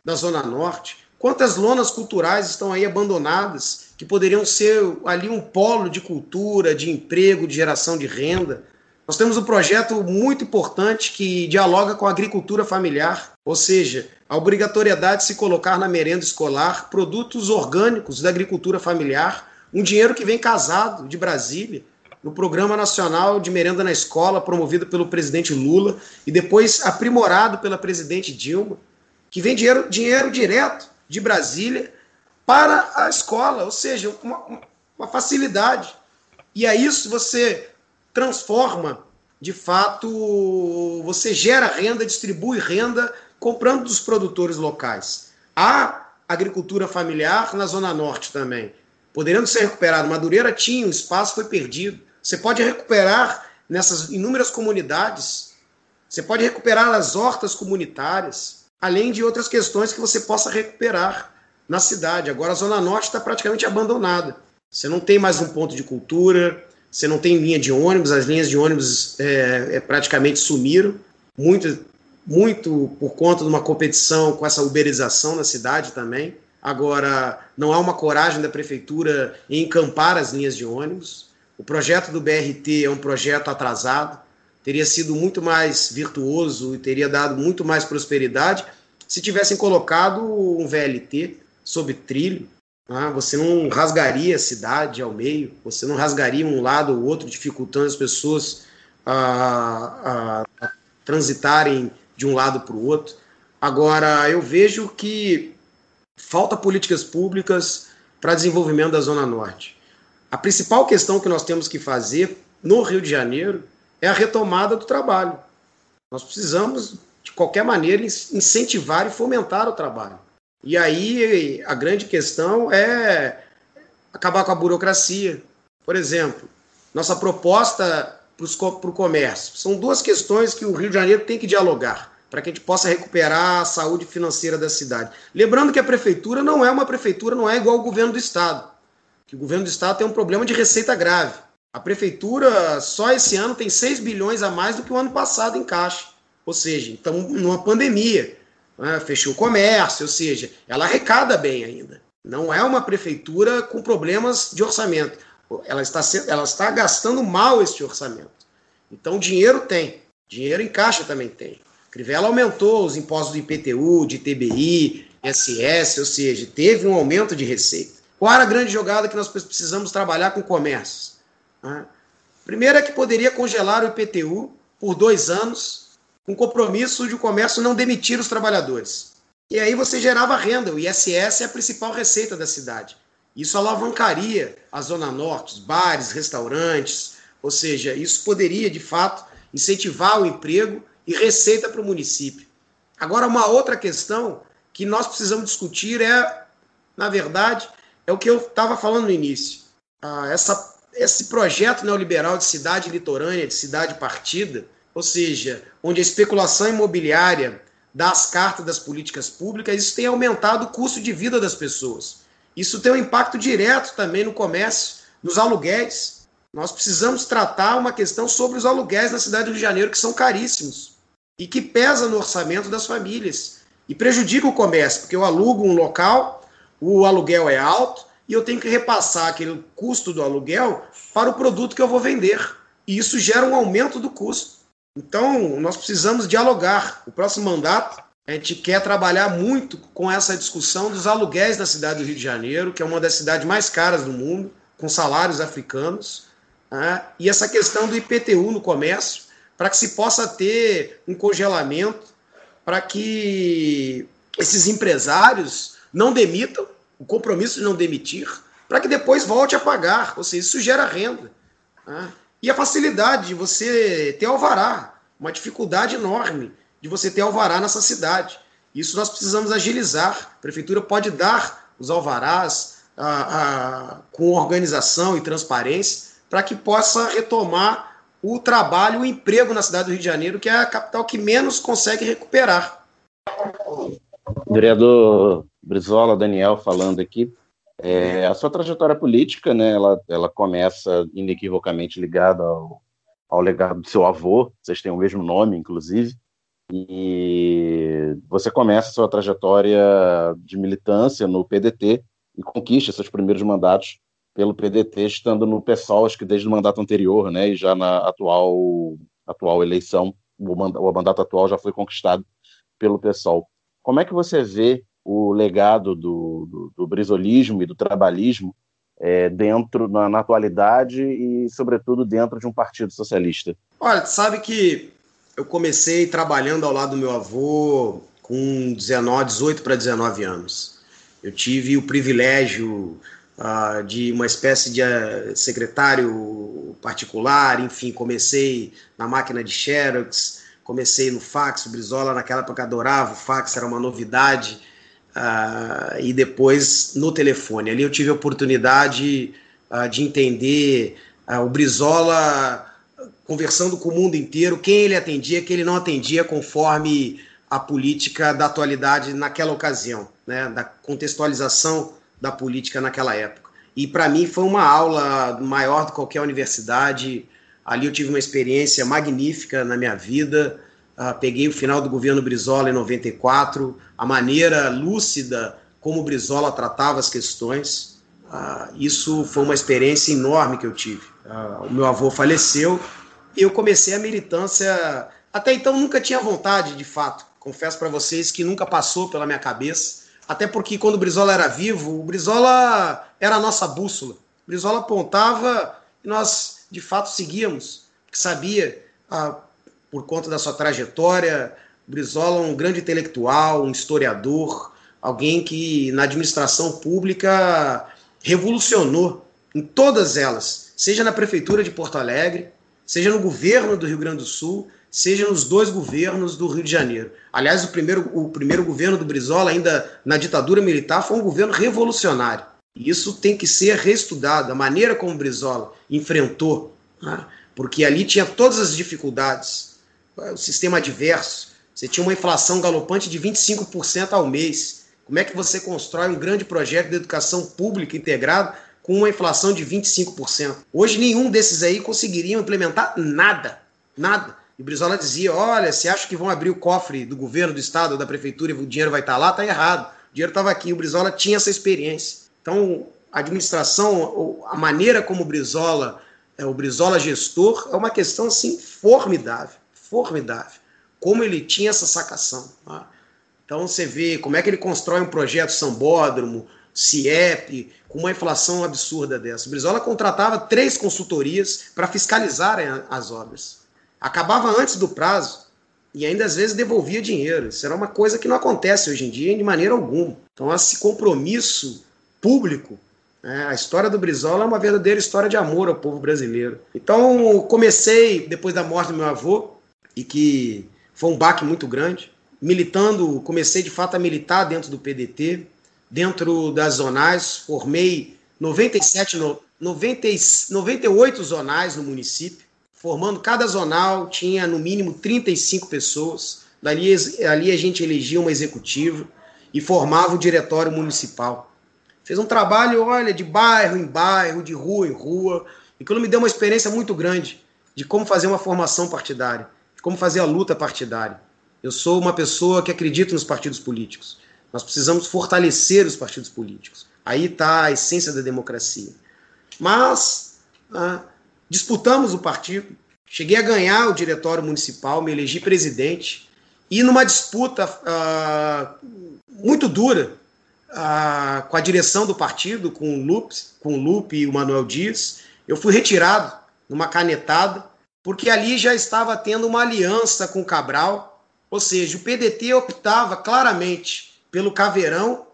da Zona Norte. Quantas lonas culturais estão aí abandonadas que poderiam ser ali um polo de cultura, de emprego, de geração de renda? Nós temos um projeto muito importante que dialoga com a agricultura familiar, ou seja, a obrigatoriedade de se colocar na merenda escolar produtos orgânicos da agricultura familiar, um dinheiro que vem casado de Brasília, no Programa Nacional de Merenda na Escola, promovido pelo presidente Lula e depois aprimorado pela presidente Dilma, que vem dinheiro, dinheiro direto de Brasília para a escola, ou seja, uma, uma facilidade. E a isso você transforma, de fato, você gera renda, distribui renda comprando dos produtores locais. Há agricultura familiar na Zona Norte também. Podendo ser recuperado. Madureira tinha, o espaço foi perdido. Você pode recuperar nessas inúmeras comunidades, você pode recuperar as hortas comunitárias, além de outras questões que você possa recuperar na cidade. Agora a Zona Norte está praticamente abandonada. Você não tem mais um ponto de cultura, você não tem linha de ônibus, as linhas de ônibus é, é, praticamente sumiram, muito, muito por conta de uma competição com essa uberização na cidade também. Agora, não há uma coragem da prefeitura em encampar as linhas de ônibus. O projeto do BRT é um projeto atrasado, teria sido muito mais virtuoso e teria dado muito mais prosperidade se tivessem colocado um VLT sob trilho. Né? Você não rasgaria a cidade ao meio, você não rasgaria um lado ou outro, dificultando as pessoas a, a, a transitarem de um lado para o outro. Agora, eu vejo que falta políticas públicas para desenvolvimento da Zona Norte. A principal questão que nós temos que fazer no Rio de Janeiro é a retomada do trabalho. Nós precisamos de qualquer maneira, incentivar e fomentar o trabalho. E aí a grande questão é acabar com a burocracia. Por exemplo, nossa proposta para o comércio. São duas questões que o Rio de Janeiro tem que dialogar para que a gente possa recuperar a saúde financeira da cidade. Lembrando que a prefeitura não é uma prefeitura, não é igual ao governo do estado. Que o governo do estado tem um problema de receita grave. A prefeitura só esse ano tem 6 bilhões a mais do que o ano passado em caixa. Ou seja, então numa pandemia, né, fechou o comércio, ou seja, ela arrecada bem ainda. Não é uma prefeitura com problemas de orçamento ela está, ela está gastando mal este orçamento. Então, dinheiro tem. Dinheiro em caixa também tem. Crivella aumentou os impostos do IPTU, de TBI, SS, ou seja, teve um aumento de receita. Qual era a grande jogada que nós precisamos trabalhar com comércios? Primeiro é que poderia congelar o IPTU por dois anos, com compromisso de o comércio não demitir os trabalhadores. E aí você gerava renda. O ISS é a principal receita da cidade. Isso alavancaria a Zona Norte, bares, restaurantes, ou seja, isso poderia, de fato, incentivar o emprego e receita para o município. Agora, uma outra questão que nós precisamos discutir é, na verdade, é o que eu estava falando no início. Ah, essa, esse projeto neoliberal de cidade litorânea, de cidade partida, ou seja, onde a especulação imobiliária dá as cartas das políticas públicas, isso tem aumentado o custo de vida das pessoas. Isso tem um impacto direto também no comércio, nos aluguéis. Nós precisamos tratar uma questão sobre os aluguéis na cidade do Rio de Janeiro, que são caríssimos e que pesa no orçamento das famílias e prejudica o comércio, porque eu alugo um local, o aluguel é alto e eu tenho que repassar aquele custo do aluguel para o produto que eu vou vender. E isso gera um aumento do custo. Então, nós precisamos dialogar. O próximo mandato a gente quer trabalhar muito com essa discussão dos aluguéis da cidade do Rio de Janeiro, que é uma das cidades mais caras do mundo, com salários africanos, né? e essa questão do IPTU no comércio, para que se possa ter um congelamento, para que esses empresários não demitam, o compromisso de não demitir, para que depois volte a pagar, ou seja, isso gera renda. Né? E a facilidade de você ter alvará, uma dificuldade enorme de você ter alvará nessa cidade. Isso nós precisamos agilizar. A prefeitura pode dar os alvarás com organização e transparência para que possa retomar o trabalho, o emprego na cidade do Rio de Janeiro, que é a capital que menos consegue recuperar. Vereador Brizola, Daniel falando aqui. É, a sua trajetória política, né, ela, ela começa inequivocamente ligada ao, ao legado do seu avô, vocês têm o mesmo nome, inclusive, e você começa sua trajetória de militância no PDT e conquista seus primeiros mandatos pelo PDT, estando no PSOL, acho que desde o mandato anterior, né, e já na atual, atual eleição, o, mandato atual já foi conquistado pelo PSOL. Como é que você vê o legado do, do, do brisolismo e do trabalhismo é, dentro, na, na atualidade e, sobretudo, dentro de um partido socialista? Olha, sabe que eu comecei trabalhando ao lado do meu avô com 19, 18 para 19 anos. Eu tive o privilégio uh, de uma espécie de uh, secretário particular, enfim, comecei na máquina de Xerox, comecei no fax, o Brizola naquela época adorava, o fax era uma novidade, uh, e depois no telefone. Ali eu tive a oportunidade de entender o Brizola conversando com o mundo inteiro, quem ele atendia, quem ele não atendia, conforme a política da atualidade naquela ocasião, né, da contextualização da política naquela época. E para mim foi uma aula maior do que qualquer universidade. Ali eu tive uma experiência magnífica na minha vida. Uh, peguei o final do governo Brizola em 94, a maneira lúcida como o Brizola tratava as questões. Uh, isso foi uma experiência enorme que eu tive. Uh, o meu avô faleceu e eu comecei a militância. Até então nunca tinha vontade, de fato. Confesso para vocês que nunca passou pela minha cabeça. Até porque quando o Brizola era vivo, o Brizola era a nossa bússola. O Brizola apontava e nós, de fato, seguíamos. Porque sabia, ah, por conta da sua trajetória, o Brizola é um grande intelectual, um historiador, alguém que na administração pública revolucionou em todas elas, seja na prefeitura de Porto Alegre, seja no governo do Rio Grande do Sul, seja nos dois governos do Rio de Janeiro. Aliás, o primeiro, o primeiro governo do Brizola, ainda na ditadura militar, foi um governo revolucionário. E isso tem que ser reestudado, a maneira como o Brizola enfrentou, né? porque ali tinha todas as dificuldades, o sistema adverso, você tinha uma inflação galopante de 25% ao mês. Como é que você constrói um grande projeto de educação pública integrado com uma inflação de 25%? Hoje nenhum desses aí conseguiriam implementar nada, nada. E o Brizola dizia: olha, se acha que vão abrir o cofre do governo, do estado, da prefeitura e o dinheiro vai estar lá, está errado. O dinheiro estava aqui. O Brizola tinha essa experiência. Então, a administração, a maneira como o Brizola, é, o Brizola gestor, é uma questão assim formidável, formidável. Como ele tinha essa sacação. Tá? Então você vê como é que ele constrói um projeto Sambódromo, CIEP, com uma inflação absurda dessa. O Brizola contratava três consultorias para fiscalizarem as obras. Acabava antes do prazo e ainda às vezes devolvia dinheiro. Isso era uma coisa que não acontece hoje em dia de maneira alguma. Então esse compromisso público né, a história do Brizola é uma verdadeira história de amor ao povo brasileiro. Então, comecei, depois da morte do meu avô, e que foi um baque muito grande, militando, comecei de fato a militar dentro do PDT, dentro das zonais, formei 97, 90, 98 zonais no município, formando cada zonal tinha no mínimo 35 pessoas. Dali, ali a gente elegia uma executiva e formava o diretório municipal. Fez um trabalho, olha, de bairro em bairro, de rua em rua, e aquilo me deu uma experiência muito grande de como fazer uma formação partidária, de como fazer a luta partidária. Eu sou uma pessoa que acredita nos partidos políticos. Nós precisamos fortalecer os partidos políticos. Aí está a essência da democracia. Mas ah, disputamos o partido, cheguei a ganhar o diretório municipal, me elegi presidente, e numa disputa ah, muito dura, a, com a direção do partido, com o Lupe, com o Lupe e o Manuel Dias, eu fui retirado numa canetada, porque ali já estava tendo uma aliança com o Cabral, ou seja, o PDT optava claramente pelo Caveirão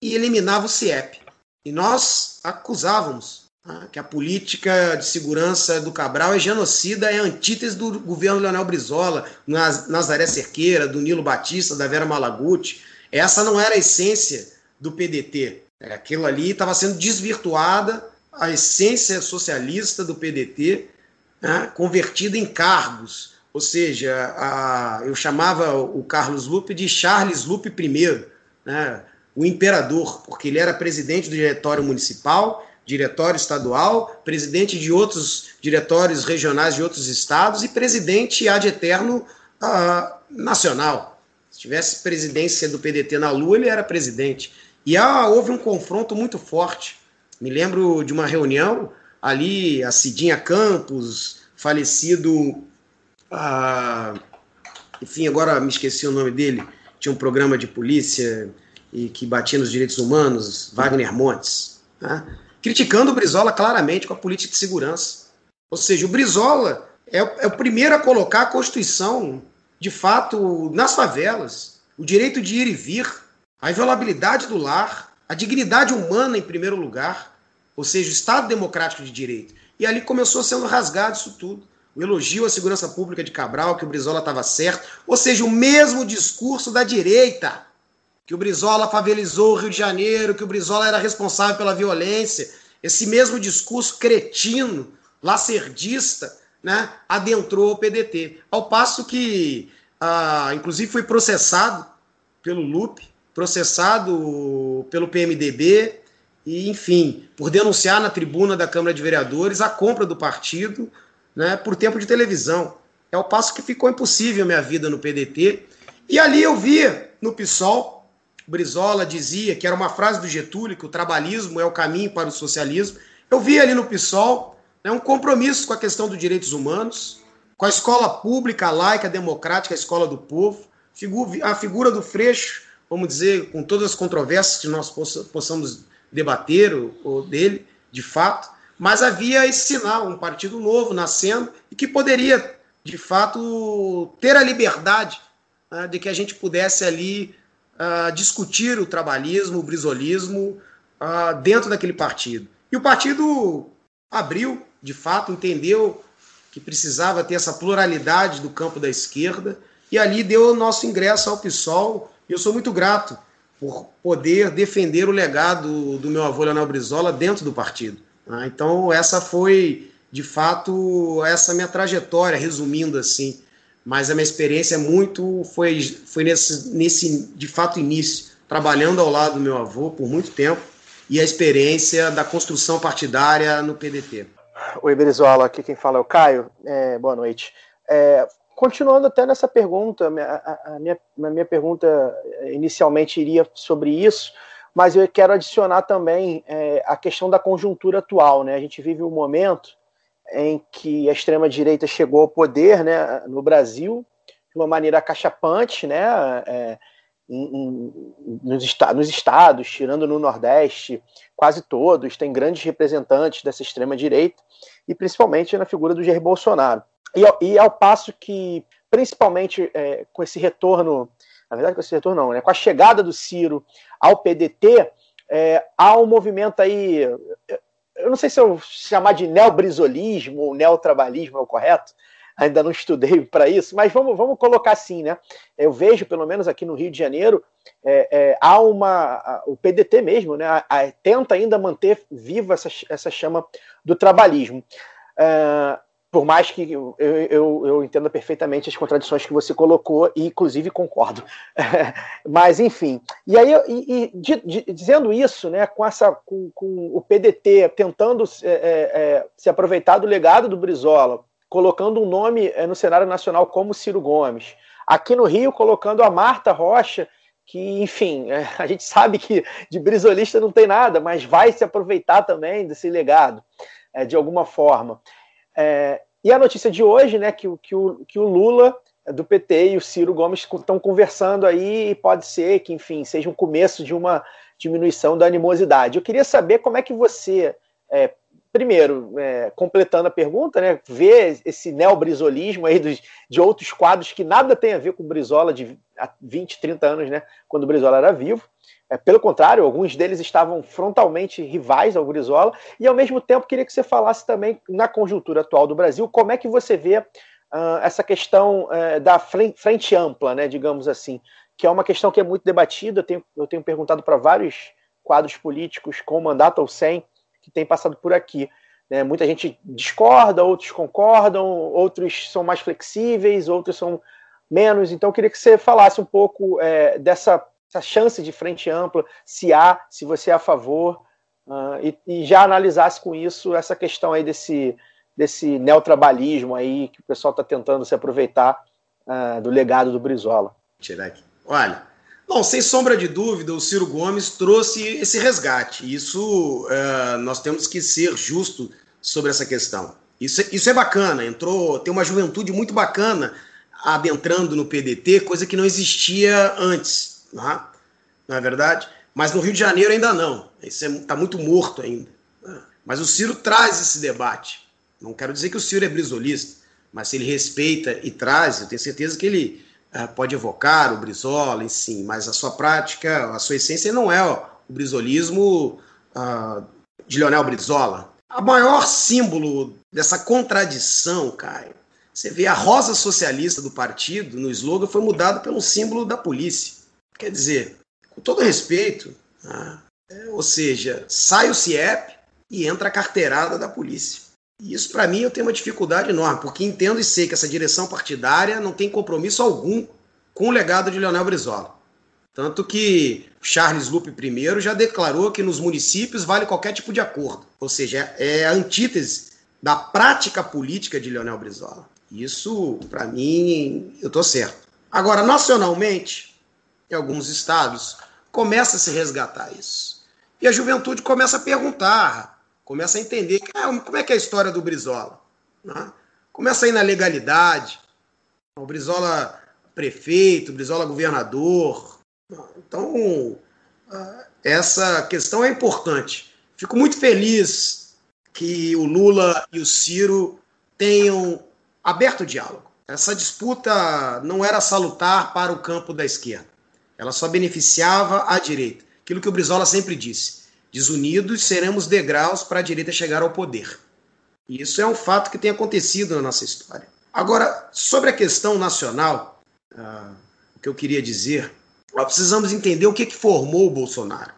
e eliminava o CIEP. E nós acusávamos tá, que a política de segurança do Cabral é genocida, é antítese do governo Leonel Brizola, Nazaré Cerqueira, do Nilo Batista, da Vera Malaguti. Essa não era a essência do PDT. Aquilo ali estava sendo desvirtuada, a essência socialista do PDT, né, convertida em cargos. Ou seja, a, eu chamava o Carlos Lupe de Charles Lupe I, né, o imperador, porque ele era presidente do diretório municipal, diretório estadual, presidente de outros diretórios regionais de outros estados e presidente ad eterno uh, nacional. Se tivesse presidência do PDT na Lua, ele era presidente. E ah, houve um confronto muito forte. Me lembro de uma reunião ali, a Cidinha Campos, falecido. Ah, enfim, agora me esqueci o nome dele. Tinha um programa de polícia e que batia nos direitos humanos, Wagner Montes, né? criticando o Brizola claramente com a política de segurança. Ou seja, o Brizola é, é o primeiro a colocar a Constituição, de fato, nas favelas, o direito de ir e vir a inviolabilidade do lar, a dignidade humana em primeiro lugar, ou seja, o Estado democrático de direito. E ali começou sendo rasgado isso tudo. O elogio à segurança pública de Cabral, que o Brizola estava certo, ou seja, o mesmo discurso da direita, que o Brizola favelizou o Rio de Janeiro, que o Brizola era responsável pela violência, esse mesmo discurso cretino, lacerdista, né, adentrou o PDT. Ao passo que, ah, inclusive, foi processado pelo Lupe, processado pelo PMDB e, enfim, por denunciar na tribuna da Câmara de Vereadores a compra do partido né, por tempo de televisão. É o passo que ficou impossível minha vida no PDT. E ali eu via no PSOL, Brizola dizia que era uma frase do Getúlio, que o trabalhismo é o caminho para o socialismo. Eu via ali no PSOL né, um compromisso com a questão dos direitos humanos, com a escola pública, laica, democrática, a escola do povo, a figura do Freixo vamos dizer, com todas as controvérsias que nós possamos debater ou, dele, de fato, mas havia esse sinal, um partido novo nascendo e que poderia, de fato, ter a liberdade né, de que a gente pudesse ali uh, discutir o trabalhismo, o brisolismo uh, dentro daquele partido. E o partido abriu, de fato, entendeu que precisava ter essa pluralidade do campo da esquerda, e ali deu o nosso ingresso ao PSOL. E eu sou muito grato por poder defender o legado do meu avô Leonel Brizola dentro do partido. Né? Então, essa foi, de fato, essa minha trajetória, resumindo assim. Mas a minha experiência é muito foi, foi nesse, nesse, de fato, início, trabalhando ao lado do meu avô por muito tempo, e a experiência da construção partidária no PDT. Oi, Brizola, aqui quem fala é o Caio. É, boa noite. É, continuando até nessa pergunta, a, a, minha, a minha pergunta inicialmente iria sobre isso, mas eu quero adicionar também é, a questão da conjuntura atual. Né? A gente vive um momento em que a extrema-direita chegou ao poder né, no Brasil de uma maneira cachapante, né, é, nos, nos estados, tirando no Nordeste, quase todos, tem grandes representantes dessa extrema-direita, e principalmente na figura do Jair Bolsonaro. E, e ao passo que, principalmente é, com esse retorno, na verdade, com esse retorno não, né, com a chegada do Ciro ao PDT, é, há um movimento aí, eu não sei se eu chamar de neobrisolismo ou neotrabalhismo é o correto, ainda não estudei para isso, mas vamos, vamos colocar assim, né? Eu vejo, pelo menos aqui no Rio de Janeiro, é, é, há uma. A, o PDT mesmo, né? A, a, tenta ainda manter viva essa, essa chama do trabalhismo. É, por mais que eu, eu, eu, entenda perfeitamente as contradições que você colocou, e inclusive concordo. Mas, enfim. E aí, e, e, de, de, dizendo isso, né, com, essa, com, com o PDT tentando é, é, se aproveitar do legado do Brizola, colocando um nome é, no cenário nacional como Ciro Gomes. Aqui no Rio, colocando a Marta Rocha, que, enfim, é, a gente sabe que de brizolista não tem nada, mas vai se aproveitar também desse legado, é, de alguma forma. É, e a notícia de hoje, né, que, que, o, que o Lula do PT e o Ciro Gomes estão conversando aí e pode ser que, enfim, seja um começo de uma diminuição da animosidade. Eu queria saber como é que você, é, primeiro, é, completando a pergunta, né, vê esse neobrizolismo aí dos, de outros quadros que nada tem a ver com o Brizola de 20, 30 anos, né, quando o Brizola era vivo, é, pelo contrário, alguns deles estavam frontalmente rivais ao Brizola, e ao mesmo tempo queria que você falasse também, na conjuntura atual do Brasil, como é que você vê uh, essa questão uh, da frente ampla, né, digamos assim, que é uma questão que é muito debatida. Eu tenho, eu tenho perguntado para vários quadros políticos, com mandato ou sem, que têm passado por aqui. Né? Muita gente discorda, outros concordam, outros são mais flexíveis, outros são menos. Então, eu queria que você falasse um pouco é, dessa essa chance de frente ampla, se há, se você é a favor, uh, e, e, já analisasse com isso essa questão aí desse, desse neotrabalhismo aí que o pessoal está tentando se aproveitar uh, do legado do Brizola. Olha, Bom, sem sombra de dúvida, o Ciro Gomes trouxe esse resgate. Isso uh, nós temos que ser justo sobre essa questão. Isso, isso é bacana. Entrou, tem uma juventude muito bacana adentrando no PDT, coisa que não existia antes não, não é verdade? Mas no Rio de Janeiro ainda não. Isso está é, muito morto ainda. Né? Mas o Ciro traz esse debate. Não quero dizer que o Ciro é brisolista, mas se ele respeita e traz, eu tenho certeza que ele uh, pode evocar o Brizola, em si, mas a sua prática, a sua essência não é ó, o brisolismo uh, de Leonel Brizola. O maior símbolo dessa contradição, Caio, você vê a rosa socialista do partido no slogan foi mudado pelo símbolo da polícia. Quer dizer, com todo respeito, né, é, ou seja, sai o CIEP e entra a carteirada da polícia. E isso, para mim, eu tenho uma dificuldade enorme, porque entendo e sei que essa direção partidária não tem compromisso algum com o legado de Leonel Brizola. Tanto que Charles Lupe I já declarou que nos municípios vale qualquer tipo de acordo. Ou seja, é a antítese da prática política de Leonel Brizola. Isso, para mim, eu estou certo. Agora, nacionalmente, em alguns estados, começa a se resgatar isso. E a juventude começa a perguntar, começa a entender ah, como é que é a história do Brizola. Né? Começa a ir na legalidade. O Brizola prefeito, o Brizola governador. Então, ah, essa questão é importante. Fico muito feliz que o Lula e o Ciro tenham aberto o diálogo. Essa disputa não era salutar para o campo da esquerda. Ela só beneficiava a direita. Aquilo que o Brizola sempre disse: desunidos seremos degraus para a direita chegar ao poder. E isso é um fato que tem acontecido na nossa história. Agora, sobre a questão nacional, ah, o que eu queria dizer, nós precisamos entender o que, que formou o Bolsonaro.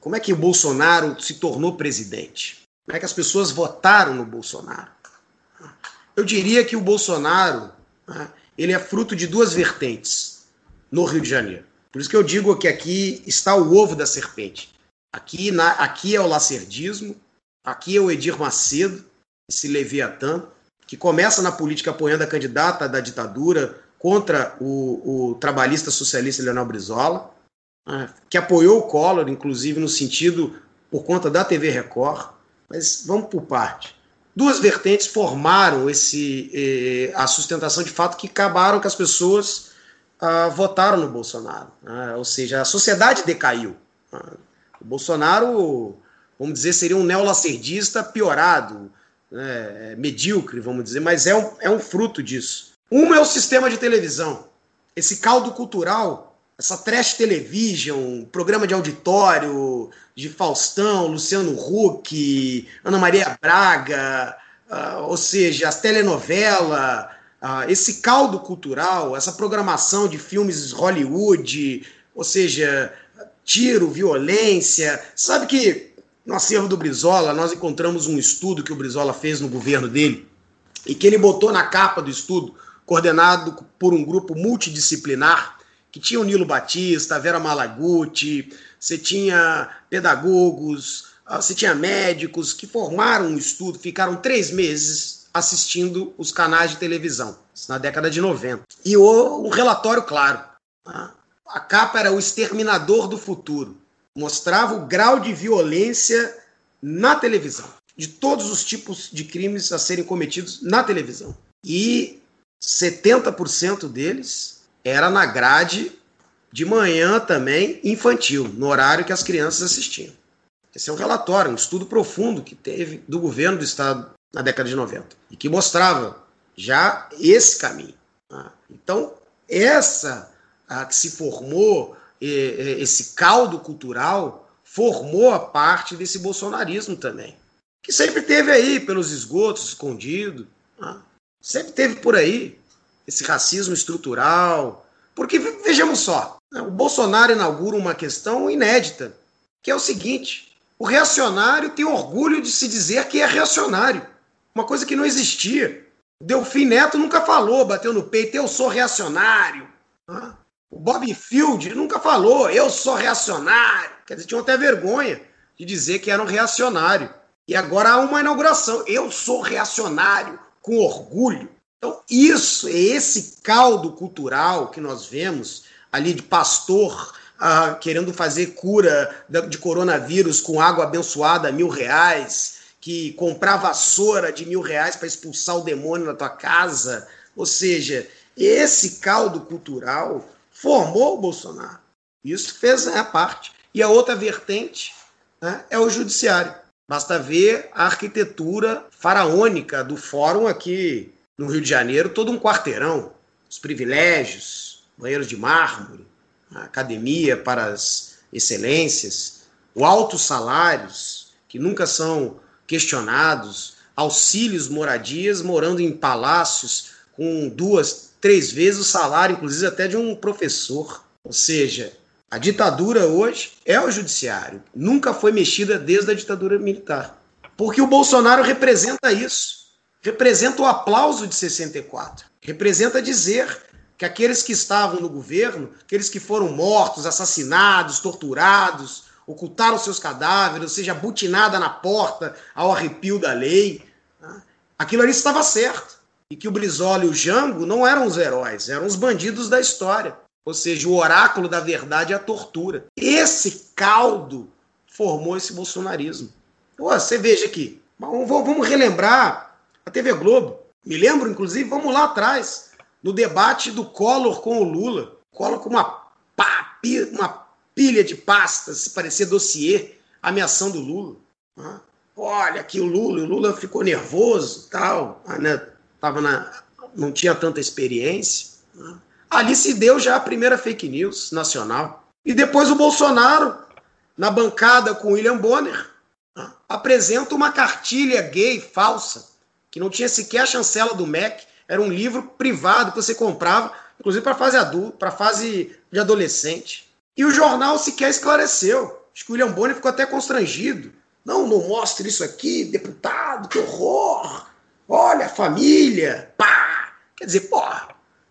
Como é que o Bolsonaro se tornou presidente? Como é que as pessoas votaram no Bolsonaro? Eu diria que o Bolsonaro né, ele é fruto de duas vertentes no Rio de Janeiro. Por isso que eu digo que aqui está o ovo da serpente. Aqui, na, aqui é o lacerdismo, aqui é o Edir Macedo, esse Leviatã, que começa na política apoiando a candidata da ditadura contra o, o trabalhista socialista Leonel Brizola, né, que apoiou o Collor, inclusive no sentido por conta da TV Record. Mas vamos por parte. Duas vertentes formaram esse, eh, a sustentação de fato que acabaram que as pessoas ah, votaram no Bolsonaro. Né? ou seja, a sociedade decaiu. O Bolsonaro, vamos dizer, seria um neolacerdista piorado, né, medíocre, vamos dizer, mas é um, é um fruto disso. Uma é o sistema de televisão. Esse caldo cultural essa trash television, programa de auditório de Faustão, Luciano Huck, Ana Maria Braga, uh, ou seja, as telenovelas, uh, esse caldo cultural, essa programação de filmes Hollywood, ou seja, tiro, violência. Sabe que no acervo do Brizola nós encontramos um estudo que o Brizola fez no governo dele e que ele botou na capa do estudo, coordenado por um grupo multidisciplinar que tinha o Nilo Batista, a Vera Malaguti, você tinha pedagogos, ah, você tinha médicos que formaram um estudo, ficaram três meses assistindo os canais de televisão, na década de 90. E o, um relatório claro. Tá? A capa era o exterminador do futuro. Mostrava o grau de violência na televisão, de todos os tipos de crimes a serem cometidos na televisão. E 70% deles era na grade de manhã também infantil, no horário que as crianças assistiam. Esse é um relatório, um estudo profundo que teve do governo do estado na década de 90 e que mostrava já esse caminho. Tá? Então, essa a, que se formou, esse caldo cultural, formou a parte desse bolsonarismo também, que sempre teve aí pelos esgotos, escondido, tá? sempre teve por aí esse racismo estrutural. Porque vejamos só, né, o Bolsonaro inaugura uma questão inédita, que é o seguinte: o reacionário tem orgulho de se dizer que é reacionário, uma coisa que não existia. Delfim Neto nunca falou, bateu no peito, eu sou reacionário. O Bob Field nunca falou, eu sou reacionário. Quer dizer, tinham até vergonha de dizer que era um reacionário. E agora há uma inauguração, eu sou reacionário, com orgulho. Então, isso, é esse caldo cultural que nós vemos ali de pastor ah, querendo fazer cura de coronavírus com água abençoada mil reais, que comprar vassoura de mil reais para expulsar o demônio da tua casa. Ou seja, esse caldo cultural formou o Bolsonaro. Isso fez a parte. E a outra vertente né, é o judiciário. Basta ver a arquitetura faraônica do fórum aqui no Rio de Janeiro todo um quarteirão, os privilégios, banheiros de mármore, academia para as excelências, o altos salários, que nunca são questionados, auxílios moradias, morando em palácios com duas, três vezes o salário, inclusive até de um professor. Ou seja, a ditadura hoje é o judiciário. Nunca foi mexida desde a ditadura militar. Porque o Bolsonaro representa isso representa o aplauso de 64. Representa dizer que aqueles que estavam no governo, aqueles que foram mortos, assassinados, torturados, ocultaram seus cadáveres, ou seja, butinada na porta ao arrepio da lei, né? aquilo ali estava certo. E que o Brizola e o Jango não eram os heróis, eram os bandidos da história. Ou seja, o oráculo da verdade é a tortura. Esse caldo formou esse bolsonarismo. Pô, você veja aqui, vamos relembrar a TV Globo. Me lembro, inclusive, vamos lá atrás, no debate do Collor com o Lula. Collor com uma, pá, uma pilha de pastas, parecia dossiê, ameaçando o Lula. Olha aqui o Lula, o Lula ficou nervoso tal, ah, né? Tava na, não tinha tanta experiência. Ali se deu já a primeira fake news nacional. E depois o Bolsonaro, na bancada com William Bonner, apresenta uma cartilha gay falsa que não tinha sequer a chancela do MEC, era um livro privado que você comprava, inclusive para fase adulta, para fase de adolescente. E o jornal sequer esclareceu. Acho que o William Bonner ficou até constrangido. Não, não mostre isso aqui, deputado, que horror! Olha família! Pá! Quer dizer, porra,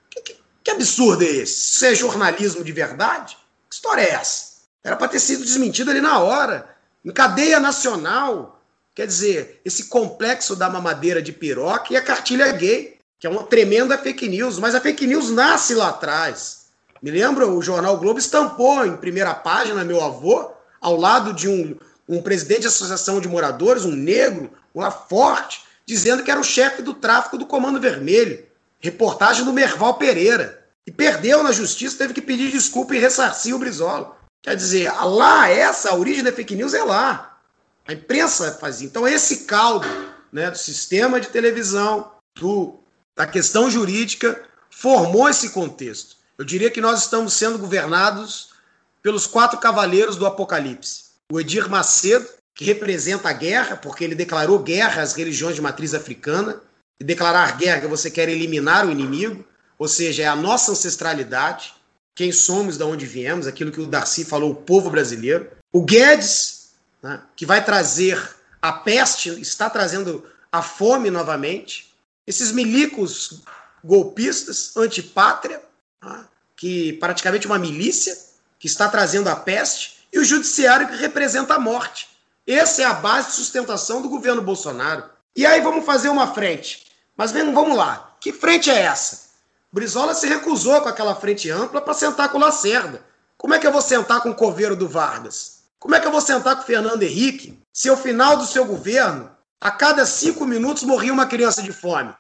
que, que, que absurdo é esse? Isso é jornalismo de verdade? Que história é essa? Era para ter sido desmentido ali na hora, em cadeia nacional. Quer dizer, esse complexo da mamadeira de piroca e a cartilha gay, que é uma tremenda fake news, mas a fake news nasce lá atrás. Me lembra, o jornal Globo estampou em primeira página meu avô, ao lado de um, um presidente de associação de moradores, um negro, uma forte, dizendo que era o chefe do tráfico do Comando Vermelho. Reportagem do Merval Pereira. E perdeu na justiça, teve que pedir desculpa e ressarcir o Brizola. Quer dizer, lá, essa, a origem da fake news é lá. A imprensa fazia. Então, esse caldo né, do sistema de televisão, do, da questão jurídica, formou esse contexto. Eu diria que nós estamos sendo governados pelos quatro cavaleiros do Apocalipse. O Edir Macedo, que representa a guerra, porque ele declarou guerra às religiões de matriz africana. E declarar guerra, você quer eliminar o inimigo, ou seja, é a nossa ancestralidade quem somos, de onde viemos, aquilo que o Darcy falou, o povo brasileiro. O Guedes, né, que vai trazer a peste, está trazendo a fome novamente. Esses milicos golpistas, antipátria, que praticamente uma milícia, que está trazendo a peste, e o judiciário que representa a morte. Essa é a base de sustentação do governo Bolsonaro. E aí vamos fazer uma frente. Mas vamos lá. Que frente é essa? Brizola se recusou com aquela frente ampla para sentar com o Lacerda. Como é que eu vou sentar com o coveiro do Vargas? Como é que eu vou sentar com o Fernando Henrique se ao final do seu governo, a cada cinco minutos morria uma criança de fome?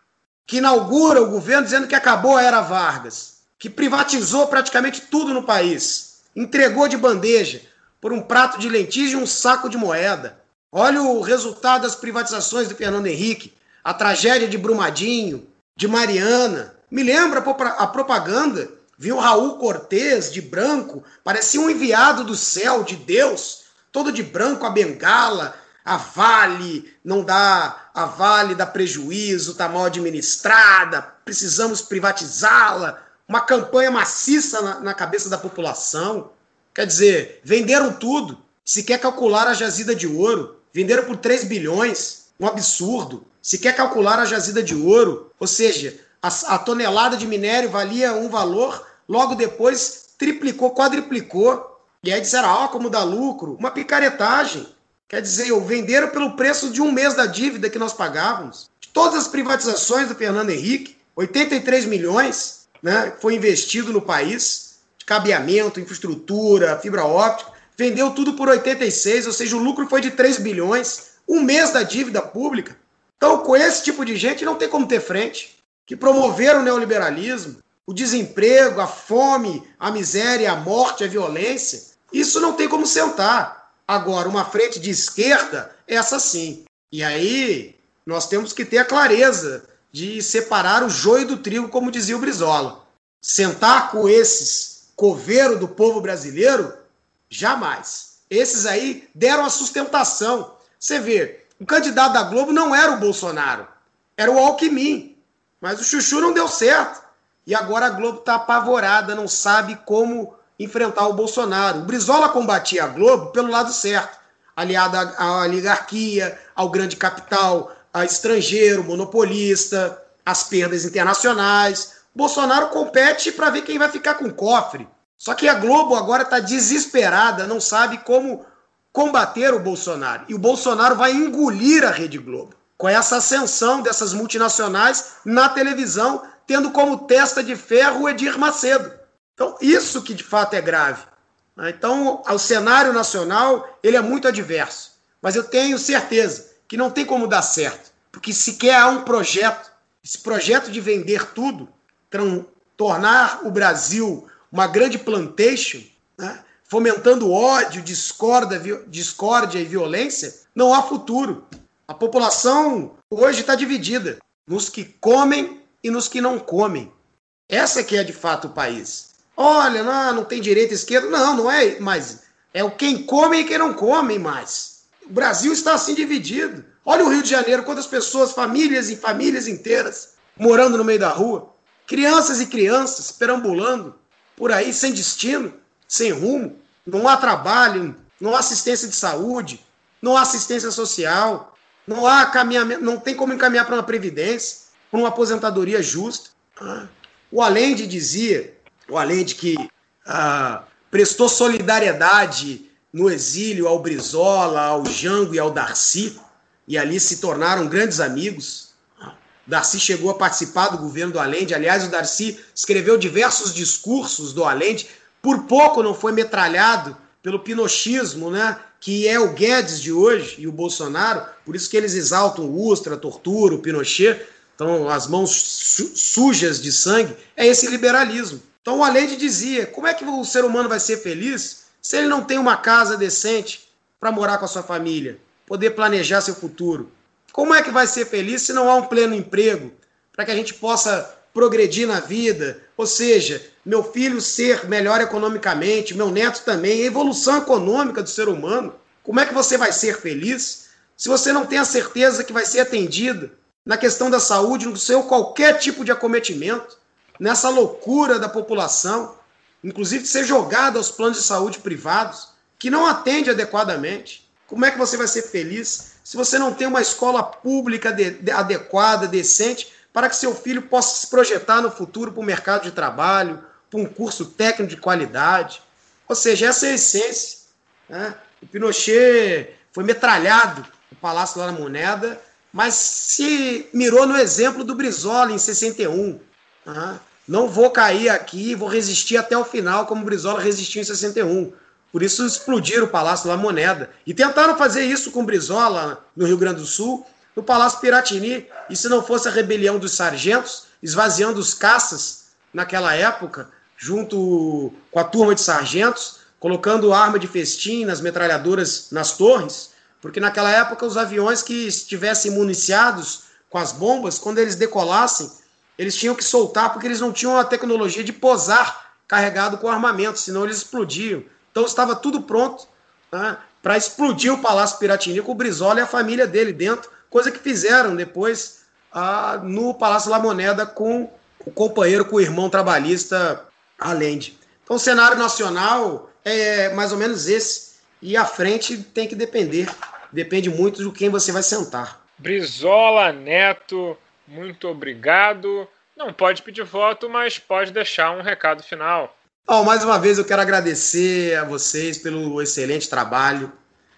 Que inaugura o governo dizendo que acabou a era Vargas, que privatizou praticamente tudo no país, entregou de bandeja por um prato de lentilha e um saco de moeda. Olha o resultado das privatizações do Fernando Henrique, a tragédia de Brumadinho, de Mariana, me lembra a propaganda. Viu Raul Cortez de branco, parecia um enviado do céu de Deus, todo de branco, a bengala, a Vale não dá, a Vale dá prejuízo, está mal administrada, precisamos privatizá-la. Uma campanha maciça na, na, cabeça da população. Quer dizer, venderam tudo. Se quer calcular a jazida de ouro, venderam por 3 bilhões, um absurdo. Se quer calcular a jazida de ouro, ou seja, a, a tonelada de minério valia um valor, logo depois triplicou, quadriplicou. E aí disseram, ó, oh, como dá lucro. Uma picaretagem. Quer dizer, venderam pelo preço de um mês da dívida que nós pagávamos. De todas as privatizações do Fernando Henrique, 83 milhões né, foi investido no país, cabeamento, infraestrutura, fibra óptica. Vendeu tudo por 86, ou seja, o lucro foi de 3 bilhões. Um mês da dívida pública. Então, com esse tipo de gente, não tem como ter frente que promoveram o neoliberalismo, o desemprego, a fome, a miséria, a morte, a violência, isso não tem como sentar. Agora, uma frente de esquerda, essa sim. E aí nós temos que ter a clareza de separar o joio do trigo, como dizia o Brizola. Sentar com esses coveiro do povo brasileiro, jamais. Esses aí deram a sustentação. Você vê, o candidato da Globo não era o Bolsonaro, era o Alckmin. Mas o Chuchu não deu certo. E agora a Globo está apavorada, não sabe como enfrentar o Bolsonaro. O Brizola combatia a Globo pelo lado certo, aliado à oligarquia, ao grande capital, a estrangeiro, monopolista, as perdas internacionais. Bolsonaro compete para ver quem vai ficar com o cofre. Só que a Globo agora está desesperada, não sabe como combater o Bolsonaro. E o Bolsonaro vai engolir a Rede Globo com essa ascensão dessas multinacionais na televisão, tendo como testa de ferro o Edir Macedo. Então, isso que de fato é grave. Né? Então, o cenário nacional ele é muito adverso. Mas eu tenho certeza que não tem como dar certo. Porque sequer há um projeto, esse projeto de vender tudo, tornar o Brasil uma grande plantation, né? fomentando ódio, discórdia, e violência, não há futuro. A população hoje está dividida nos que comem e nos que não comem. Essa que é de fato o país. Olha, não, não tem direita e esquerda. Não, não é mais. É o quem come e quem não come mais. O Brasil está assim dividido. Olha o Rio de Janeiro, quantas pessoas, famílias e famílias inteiras, morando no meio da rua. Crianças e crianças perambulando por aí sem destino, sem rumo. Não há trabalho, não há assistência de saúde, não há assistência social, não há caminhamento, não tem como encaminhar para uma previdência, para uma aposentadoria justa. O Allende dizia, o Allende que ah, prestou solidariedade no exílio ao Brizola, ao Jango e ao Darcy, e ali se tornaram grandes amigos. Darcy chegou a participar do governo do Allende. Aliás, o Darcy escreveu diversos discursos do Allende. Por pouco não foi metralhado pelo pinochismo, né? Que é o Guedes de hoje e o Bolsonaro. Por isso que eles exaltam o Ustra, a tortura, o Pinochet. Então, as mãos su sujas de sangue. É esse liberalismo. Então, o Allende dizia: como é que o ser humano vai ser feliz se ele não tem uma casa decente para morar com a sua família? poder planejar seu futuro. Como é que vai ser feliz se não há um pleno emprego para que a gente possa progredir na vida? Ou seja, meu filho ser melhor economicamente, meu neto também, a evolução econômica do ser humano. Como é que você vai ser feliz se você não tem a certeza que vai ser atendido na questão da saúde, no seu qualquer tipo de acometimento, nessa loucura da população, inclusive de ser jogado aos planos de saúde privados, que não atende adequadamente? Como é que você vai ser feliz se você não tem uma escola pública de, de, adequada, decente, para que seu filho possa se projetar no futuro para o mercado de trabalho, para um curso técnico de qualidade? Ou seja, essa é a essência. Né? O Pinochet foi metralhado no Palácio da Moneda, mas se mirou no exemplo do Brizola em 61. Né? Não vou cair aqui, vou resistir até o final, como o Brizola resistiu em 61. Por isso explodiram o Palácio La Moneda. E tentaram fazer isso com Brizola, no Rio Grande do Sul, no Palácio Piratini. E se não fosse a rebelião dos sargentos, esvaziando os caças naquela época, junto com a turma de sargentos, colocando arma de festim nas metralhadoras nas torres, porque naquela época os aviões que estivessem municiados com as bombas, quando eles decolassem, eles tinham que soltar porque eles não tinham a tecnologia de posar carregado com armamento, senão eles explodiam. Então estava tudo pronto né, para explodir o Palácio Piratini com o Brizola e a família dele dentro, coisa que fizeram depois ah, no Palácio La Moneda com o companheiro, com o irmão trabalhista Allende. Então o cenário nacional é mais ou menos esse. E a frente tem que depender. Depende muito de quem você vai sentar. Brizola Neto, muito obrigado. Não pode pedir voto, mas pode deixar um recado final. Oh, mais uma vez eu quero agradecer a vocês pelo excelente trabalho,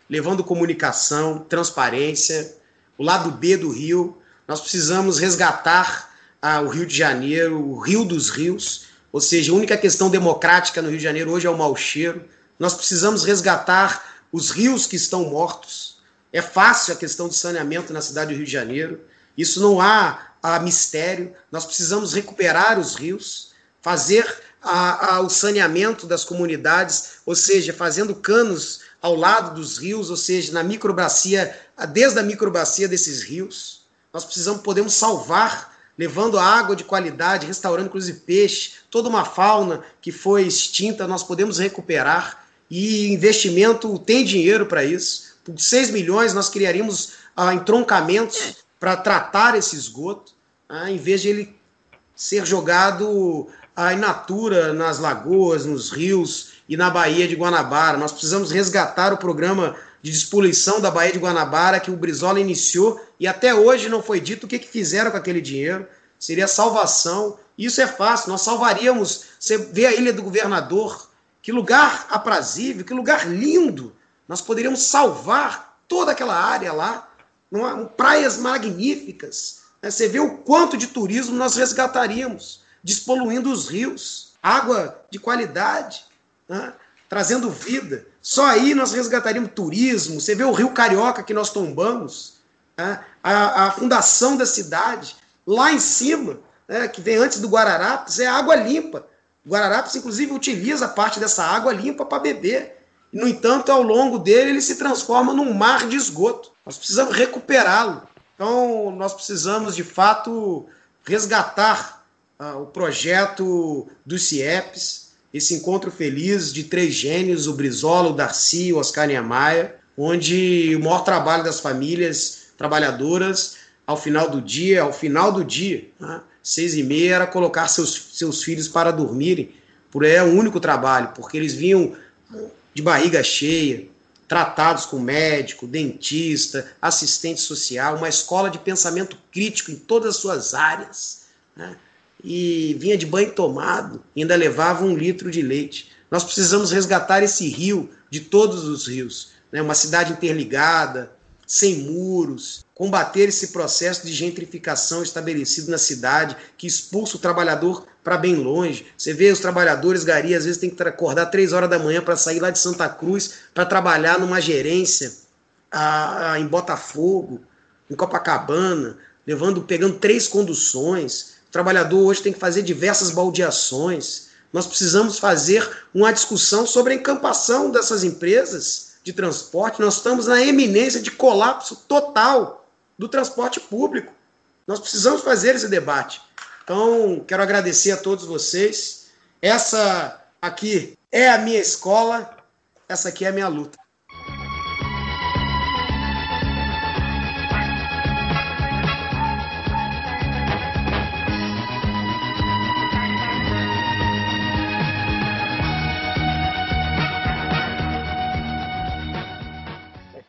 levando comunicação, transparência, o lado B do Rio. Nós precisamos resgatar ah, o Rio de Janeiro, o Rio dos Rios, ou seja, a única questão democrática no Rio de Janeiro hoje é o mau cheiro. Nós precisamos resgatar os rios que estão mortos. É fácil a questão do saneamento na cidade do Rio de Janeiro. Isso não há, há mistério. Nós precisamos recuperar os rios, fazer a, ao saneamento das comunidades, ou seja, fazendo canos ao lado dos rios, ou seja, na microbacia, desde a microbacia desses rios. Nós precisamos, podemos salvar, levando água de qualidade, restaurando inclusive peixe, toda uma fauna que foi extinta, nós podemos recuperar. E investimento tem dinheiro para isso. Por 6 milhões nós criaríamos ah, entroncamentos para tratar esse esgoto, ah, em vez de ele ser jogado a inatura nas lagoas, nos rios e na Baía de Guanabara. Nós precisamos resgatar o programa de despoluição da Baía de Guanabara que o Brizola iniciou e até hoje não foi dito o que, que fizeram com aquele dinheiro. Seria salvação. Isso é fácil. Nós salvaríamos. Você vê a Ilha do Governador, que lugar aprazível, que lugar lindo. Nós poderíamos salvar toda aquela área lá, praias magníficas. Você vê o quanto de turismo nós resgataríamos despoluindo os rios, água de qualidade, né? trazendo vida. Só aí nós resgataríamos turismo. Você vê o Rio Carioca que nós tombamos, né? a, a, fundação da cidade, lá em cima, né? que vem antes do Guararapes, é água limpa. O Guararapes, inclusive, utiliza parte dessa água limpa para beber. No entanto, ao longo dele, ele se transforma num mar de esgoto. Nós precisamos recuperá-lo. Então, nós precisamos, de fato, resgatar ah, o projeto dos CIEPs, esse encontro feliz de três gênios, o Brizola, o Darcy, o Oscar Niemeyer, onde o maior trabalho das famílias trabalhadoras, ao final do dia, ao final do dia, né? seis e meia era colocar seus, seus filhos para dormirem, por é o único trabalho, porque eles vinham de barriga cheia, tratados com médico, dentista, assistente social, uma escola de pensamento crítico em todas as suas áreas. Né? E vinha de banho tomado, ainda levava um litro de leite. Nós precisamos resgatar esse rio de todos os rios, né? uma cidade interligada, sem muros, combater esse processo de gentrificação estabelecido na cidade, que expulsa o trabalhador para bem longe. Você vê os trabalhadores, Gari, às vezes tem que acordar três horas da manhã para sair lá de Santa Cruz para trabalhar numa gerência a, a, em Botafogo, em Copacabana, levando, pegando três conduções. O trabalhador hoje tem que fazer diversas baldeações. Nós precisamos fazer uma discussão sobre a encampação dessas empresas de transporte, nós estamos na eminência de colapso total do transporte público. Nós precisamos fazer esse debate. Então, quero agradecer a todos vocês. Essa aqui é a minha escola, essa aqui é a minha luta.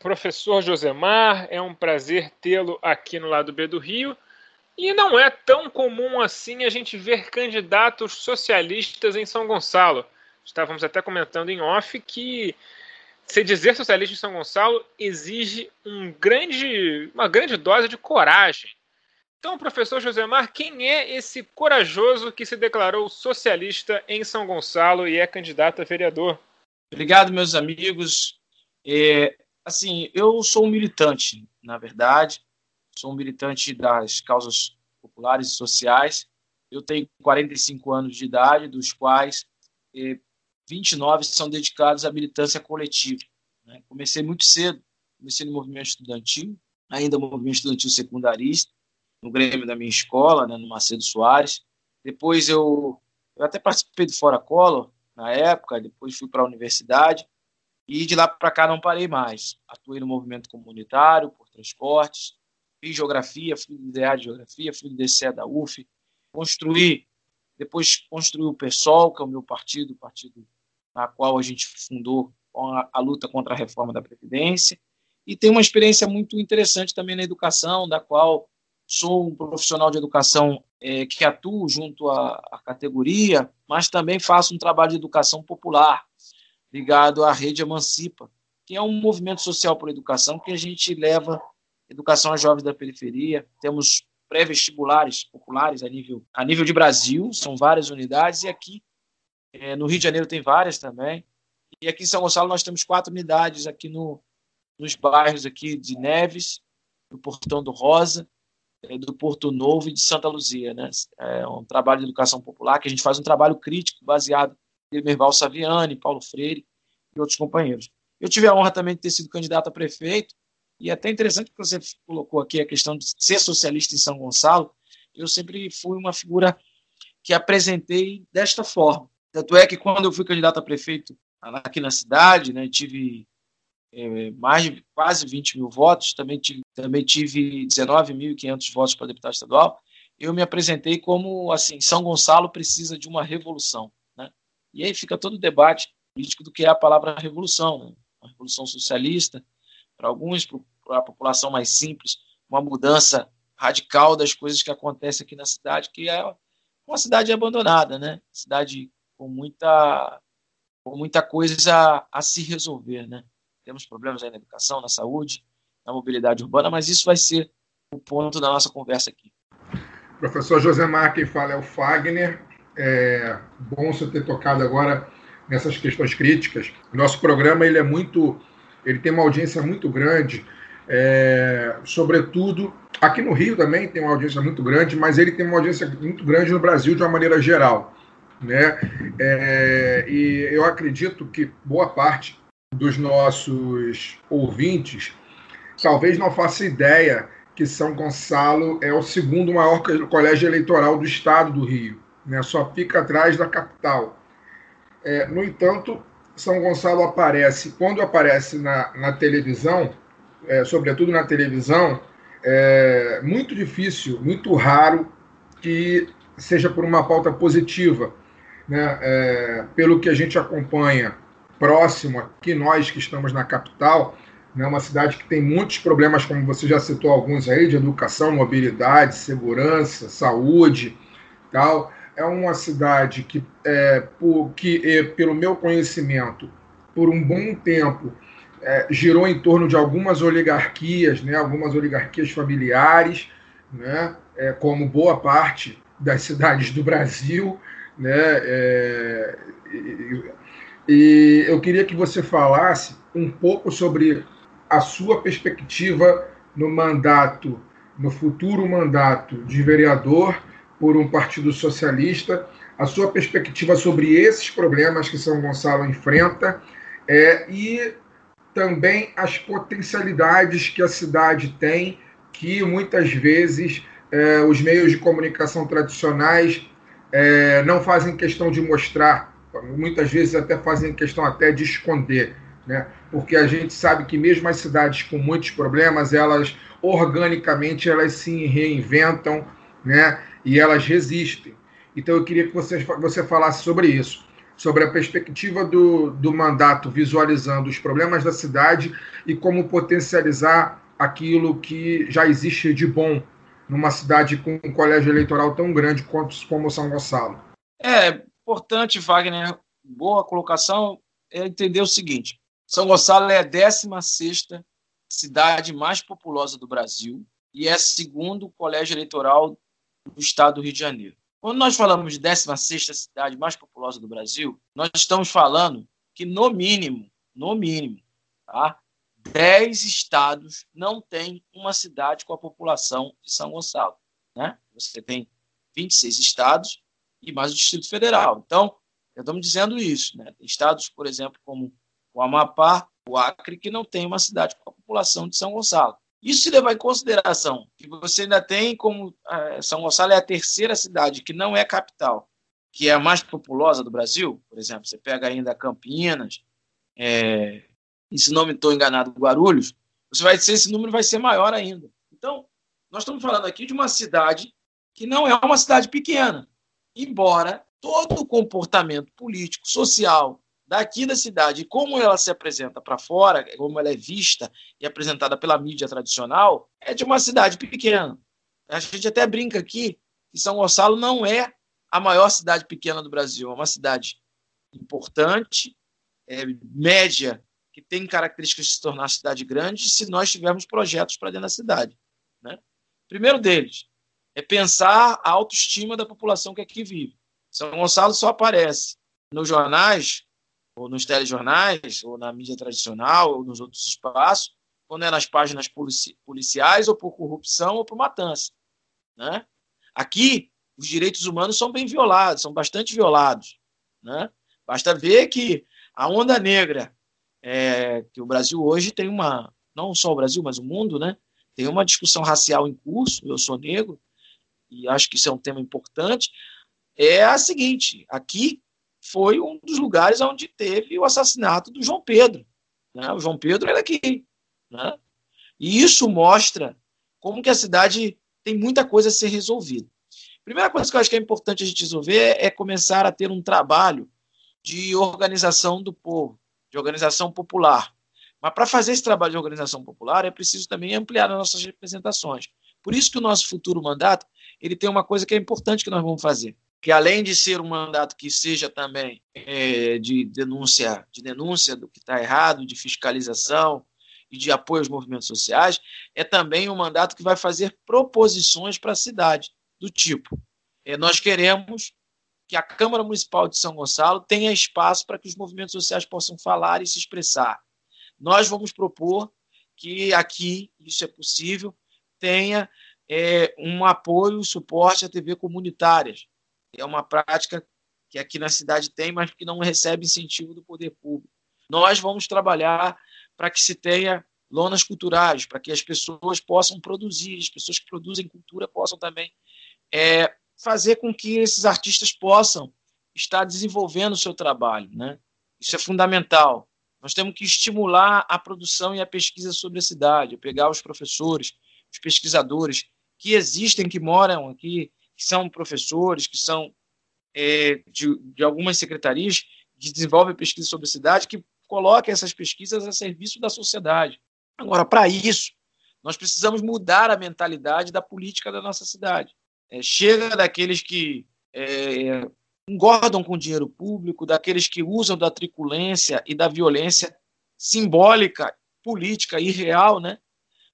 Professor Josemar, é um prazer tê-lo aqui no lado B do Rio. E não é tão comum assim a gente ver candidatos socialistas em São Gonçalo. Estávamos até comentando em off que se dizer socialista em São Gonçalo exige um grande, uma grande dose de coragem. Então, professor Josemar, quem é esse corajoso que se declarou socialista em São Gonçalo e é candidato a vereador? Obrigado, meus amigos. É, assim, eu sou um militante, na verdade, sou um militante das causas populares e sociais. Eu tenho 45 anos de idade, dos quais eh, 29 são dedicados à militância coletiva. Né? Comecei muito cedo, comecei no movimento estudantil, ainda no movimento estudantil secundarista, no Grêmio da minha escola, né, no Macedo Soares. Depois eu, eu até participei do Fora Collor, na época, depois fui para a universidade, e de lá para cá não parei mais. Atuei no movimento comunitário, por transportes, fiz geografia, fui do DA de geografia, fui do DCE da UF, construí, depois construí o PSOL, que é o meu partido, o partido na qual a gente fundou a, a luta contra a reforma da Previdência, e tenho uma experiência muito interessante também na educação, da qual sou um profissional de educação é, que atuo junto à, à categoria, mas também faço um trabalho de educação popular, ligado à Rede Emancipa, que é um movimento social por educação que a gente leva educação a jovens da periferia. Temos pré-vestibulares populares a nível, a nível de Brasil, são várias unidades, e aqui é, no Rio de Janeiro tem várias também. E aqui em São Gonçalo nós temos quatro unidades aqui no, nos bairros aqui de Neves, do Portão do Rosa, é, do Porto Novo e de Santa Luzia. Né? É um trabalho de educação popular que a gente faz um trabalho crítico baseado Merval Saviani, Paulo Freire e outros companheiros. Eu tive a honra também de ter sido candidato a prefeito, e é até interessante que você colocou aqui a questão de ser socialista em São Gonçalo. Eu sempre fui uma figura que apresentei desta forma. Tanto é que quando eu fui candidato a prefeito aqui na cidade, né, tive é, mais de quase 20 mil votos, também tive, também tive 19.500 votos para deputado estadual. Eu me apresentei como assim: São Gonçalo precisa de uma revolução. E aí fica todo o debate político do que é a palavra revolução, né? uma revolução socialista, para alguns, para a população mais simples, uma mudança radical das coisas que acontecem aqui na cidade, que é uma cidade abandonada, né? Cidade com muita, com muita coisa a, a se resolver, né? Temos problemas aí na educação, na saúde, na mobilidade urbana, mas isso vai ser o ponto da nossa conversa aqui. Professor Josemar, quem fala é o Fagner. É bom você ter tocado agora nessas questões críticas. Nosso programa ele é muito, ele tem uma audiência muito grande, é, sobretudo aqui no Rio também tem uma audiência muito grande, mas ele tem uma audiência muito grande no Brasil de uma maneira geral, né? É, e eu acredito que boa parte dos nossos ouvintes talvez não faça ideia que São Gonçalo é o segundo maior colégio eleitoral do estado do Rio né? só fica atrás da capital. É, no entanto, São Gonçalo aparece, quando aparece na, na televisão, é, sobretudo na televisão, é muito difícil, muito raro que seja por uma pauta positiva. Né? É, pelo que a gente acompanha próximo aqui, nós que estamos na capital, né, uma cidade que tem muitos problemas, como você já citou alguns aí, de educação, mobilidade, segurança, saúde, tal. É uma cidade que, é, por, que é, pelo meu conhecimento, por um bom tempo, é, girou em torno de algumas oligarquias, né, algumas oligarquias familiares, né, é, como boa parte das cidades do Brasil. Né, é, e, e eu queria que você falasse um pouco sobre a sua perspectiva no mandato, no futuro mandato de vereador por um partido socialista, a sua perspectiva sobre esses problemas que São Gonçalo enfrenta é, e também as potencialidades que a cidade tem, que muitas vezes é, os meios de comunicação tradicionais é, não fazem questão de mostrar, muitas vezes até fazem questão até de esconder né? porque a gente sabe que mesmo as cidades com muitos problemas, elas organicamente elas se reinventam né? E elas resistem. Então eu queria que você, você falasse sobre isso, sobre a perspectiva do, do mandato visualizando os problemas da cidade e como potencializar aquilo que já existe de bom numa cidade com um colégio eleitoral tão grande quanto como São Gonçalo. É importante, Wagner, boa colocação, é entender o seguinte: são Gonçalo é a 16 cidade mais populosa do Brasil e é segundo colégio eleitoral do estado do Rio de Janeiro. Quando nós falamos de 16 cidade mais populosa do Brasil, nós estamos falando que, no mínimo, no mínimo, tá? 10 estados não têm uma cidade com a população de São Gonçalo. Né? Você tem 26 estados e mais o Distrito Federal. Então, estamos dizendo isso. Né? Estados, por exemplo, como o Amapá, o Acre, que não tem uma cidade com a população de São Gonçalo. Isso se levar em consideração que você ainda tem como uh, São Gonçalo é a terceira cidade que não é capital, que é a mais populosa do Brasil, por exemplo, você pega ainda Campinas, é, e se não me estou enganado, Guarulhos, você vai ser esse número vai ser maior ainda. Então, nós estamos falando aqui de uma cidade que não é uma cidade pequena, embora todo o comportamento político, social, daqui da cidade, como ela se apresenta para fora, como ela é vista e apresentada pela mídia tradicional, é de uma cidade pequena. A gente até brinca aqui que São Gonçalo não é a maior cidade pequena do Brasil, é uma cidade importante, é, média, que tem características de se tornar cidade grande se nós tivermos projetos para dentro da cidade. Né? Primeiro deles é pensar a autoestima da população que aqui vive. São Gonçalo só aparece nos jornais ou nos telejornais, ou na mídia tradicional, ou nos outros espaços, quando é nas páginas polici policiais, ou por corrupção, ou por matança. Né? Aqui, os direitos humanos são bem violados, são bastante violados. Né? Basta ver que a onda negra, é, que o Brasil hoje tem uma, não só o Brasil, mas o mundo, né, tem uma discussão racial em curso, eu sou negro, e acho que isso é um tema importante, é a seguinte, aqui foi um dos lugares onde teve o assassinato do João Pedro. Né? O João Pedro era aqui. Né? E isso mostra como que a cidade tem muita coisa a ser resolvida. Primeira coisa que eu acho que é importante a gente resolver é começar a ter um trabalho de organização do povo, de organização popular. Mas para fazer esse trabalho de organização popular é preciso também ampliar as nossas representações. Por isso que o nosso futuro mandato ele tem uma coisa que é importante que nós vamos fazer, que além de ser um mandato que seja também é, de denúncia, de denúncia do que está errado, de fiscalização e de apoio aos movimentos sociais, é também um mandato que vai fazer proposições para a cidade do tipo: é, nós queremos que a Câmara Municipal de São Gonçalo tenha espaço para que os movimentos sociais possam falar e se expressar. Nós vamos propor que aqui, isso é possível, tenha é, um apoio, suporte à TV comunitárias, é uma prática que aqui na cidade tem, mas que não recebe incentivo do poder público. Nós vamos trabalhar para que se tenha lonas culturais, para que as pessoas possam produzir, as pessoas que produzem cultura possam também é, fazer com que esses artistas possam estar desenvolvendo o seu trabalho. Né? Isso é fundamental. Nós temos que estimular a produção e a pesquisa sobre a cidade, pegar os professores, os pesquisadores que existem, que moram aqui, que são professores, que são é, de, de algumas secretarias que desenvolvem pesquisa sobre a cidade, que coloquem essas pesquisas a serviço da sociedade. Agora, para isso, nós precisamos mudar a mentalidade da política da nossa cidade. É, chega daqueles que é, engordam com dinheiro público, daqueles que usam da triculência e da violência simbólica, política e real, né,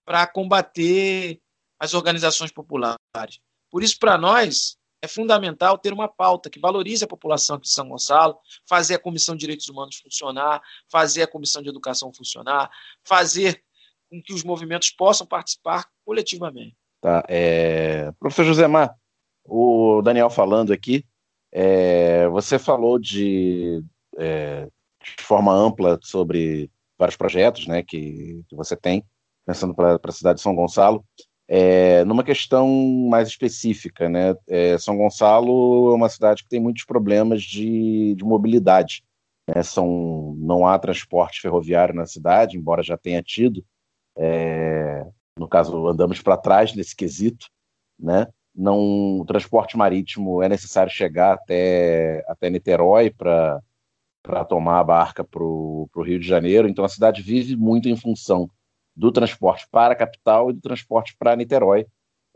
para combater as organizações populares. Por isso, para nós, é fundamental ter uma pauta que valorize a população de São Gonçalo, fazer a Comissão de Direitos Humanos funcionar, fazer a Comissão de Educação funcionar, fazer com que os movimentos possam participar coletivamente. Tá, é... Professor Josemar, o Daniel falando aqui, é... você falou de, é... de forma ampla sobre vários projetos né, que, que você tem, pensando para a cidade de São Gonçalo. É, numa questão mais específica, né? É, São Gonçalo é uma cidade que tem muitos problemas de, de mobilidade. Né? São, não há transporte ferroviário na cidade, embora já tenha tido. É, no caso, andamos para trás nesse quesito. Né? Não, o transporte marítimo é necessário chegar até, até Niterói para tomar a barca para o Rio de Janeiro. Então a cidade vive muito em função do transporte para a capital e do transporte para Niterói,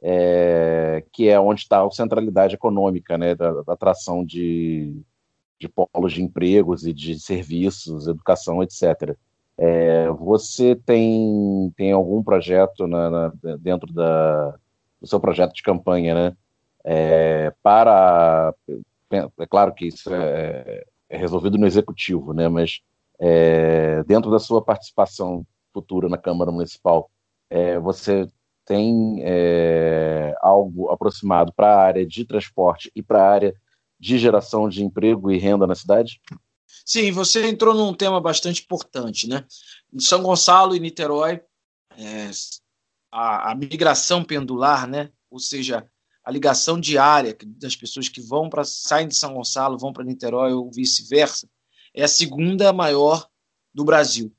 é, que é onde está a centralidade econômica, né, da, da atração de, de polos de empregos e de serviços, educação, etc. É, você tem, tem algum projeto na, na, dentro da, do seu projeto de campanha, né, é, para... É claro que isso é, é resolvido no executivo, né, mas é, dentro da sua participação futura na Câmara Municipal, é, você tem é, algo aproximado para a área de transporte e para a área de geração de emprego e renda na cidade? Sim, você entrou num tema bastante importante, né? Em São Gonçalo e Niterói, é, a, a, migração pendular, né? Ou seja, a ligação diária das pessoas que vão para saem de São Gonçalo, vão para Niterói ou vice-versa, é a segunda maior do Brasil?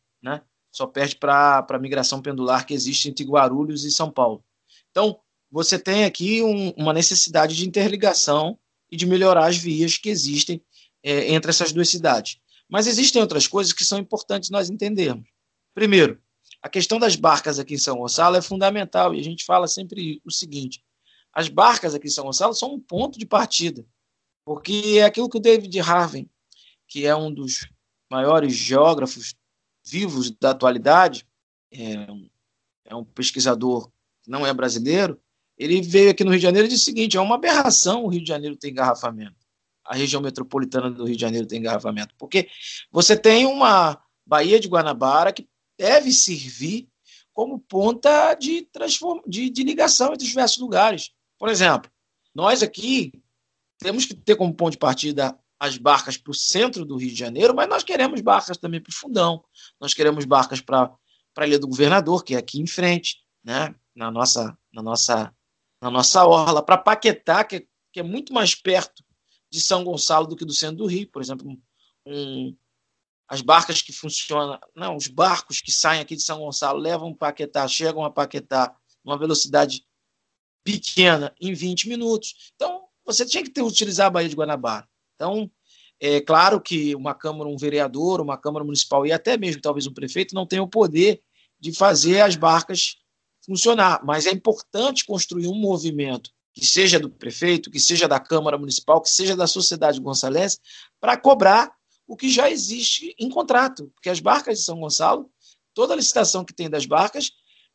Só perde para a migração pendular que existe entre Guarulhos e São Paulo. Então, você tem aqui um, uma necessidade de interligação e de melhorar as vias que existem é, entre essas duas cidades. Mas existem outras coisas que são importantes nós entendermos. Primeiro, a questão das barcas aqui em São Gonçalo é fundamental e a gente fala sempre o seguinte: as barcas aqui em São Gonçalo são um ponto de partida, porque é aquilo que o David Harvey, que é um dos maiores geógrafos vivos da atualidade, é um, é um pesquisador que não é brasileiro, ele veio aqui no Rio de Janeiro e disse o seguinte: é uma aberração o Rio de Janeiro ter engarrafamento. A região metropolitana do Rio de Janeiro tem engarrafamento. Porque você tem uma Baía de Guanabara que deve servir como ponta de, transform... de, de ligação entre os diversos lugares. Por exemplo, nós aqui temos que ter como ponto de partida as barcas para o centro do Rio de Janeiro, mas nós queremos barcas também para o Fundão, nós queremos barcas para a Ilha do Governador, que é aqui em frente, né? na, nossa, na, nossa, na nossa orla, para Paquetá, que, que é muito mais perto de São Gonçalo do que do centro do Rio, por exemplo, um, as barcas que funcionam, não, os barcos que saem aqui de São Gonçalo levam Paquetá, chegam a Paquetá numa velocidade pequena em 20 minutos. Então, você tinha que ter, utilizar a Baía de Guanabara. Então, é claro que uma Câmara, um vereador, uma Câmara Municipal e até mesmo talvez um prefeito não tem o poder de fazer as barcas funcionar, mas é importante construir um movimento que seja do prefeito, que seja da Câmara Municipal, que seja da sociedade gonçalense, para cobrar o que já existe em contrato, porque as barcas de São Gonçalo, toda a licitação que tem das barcas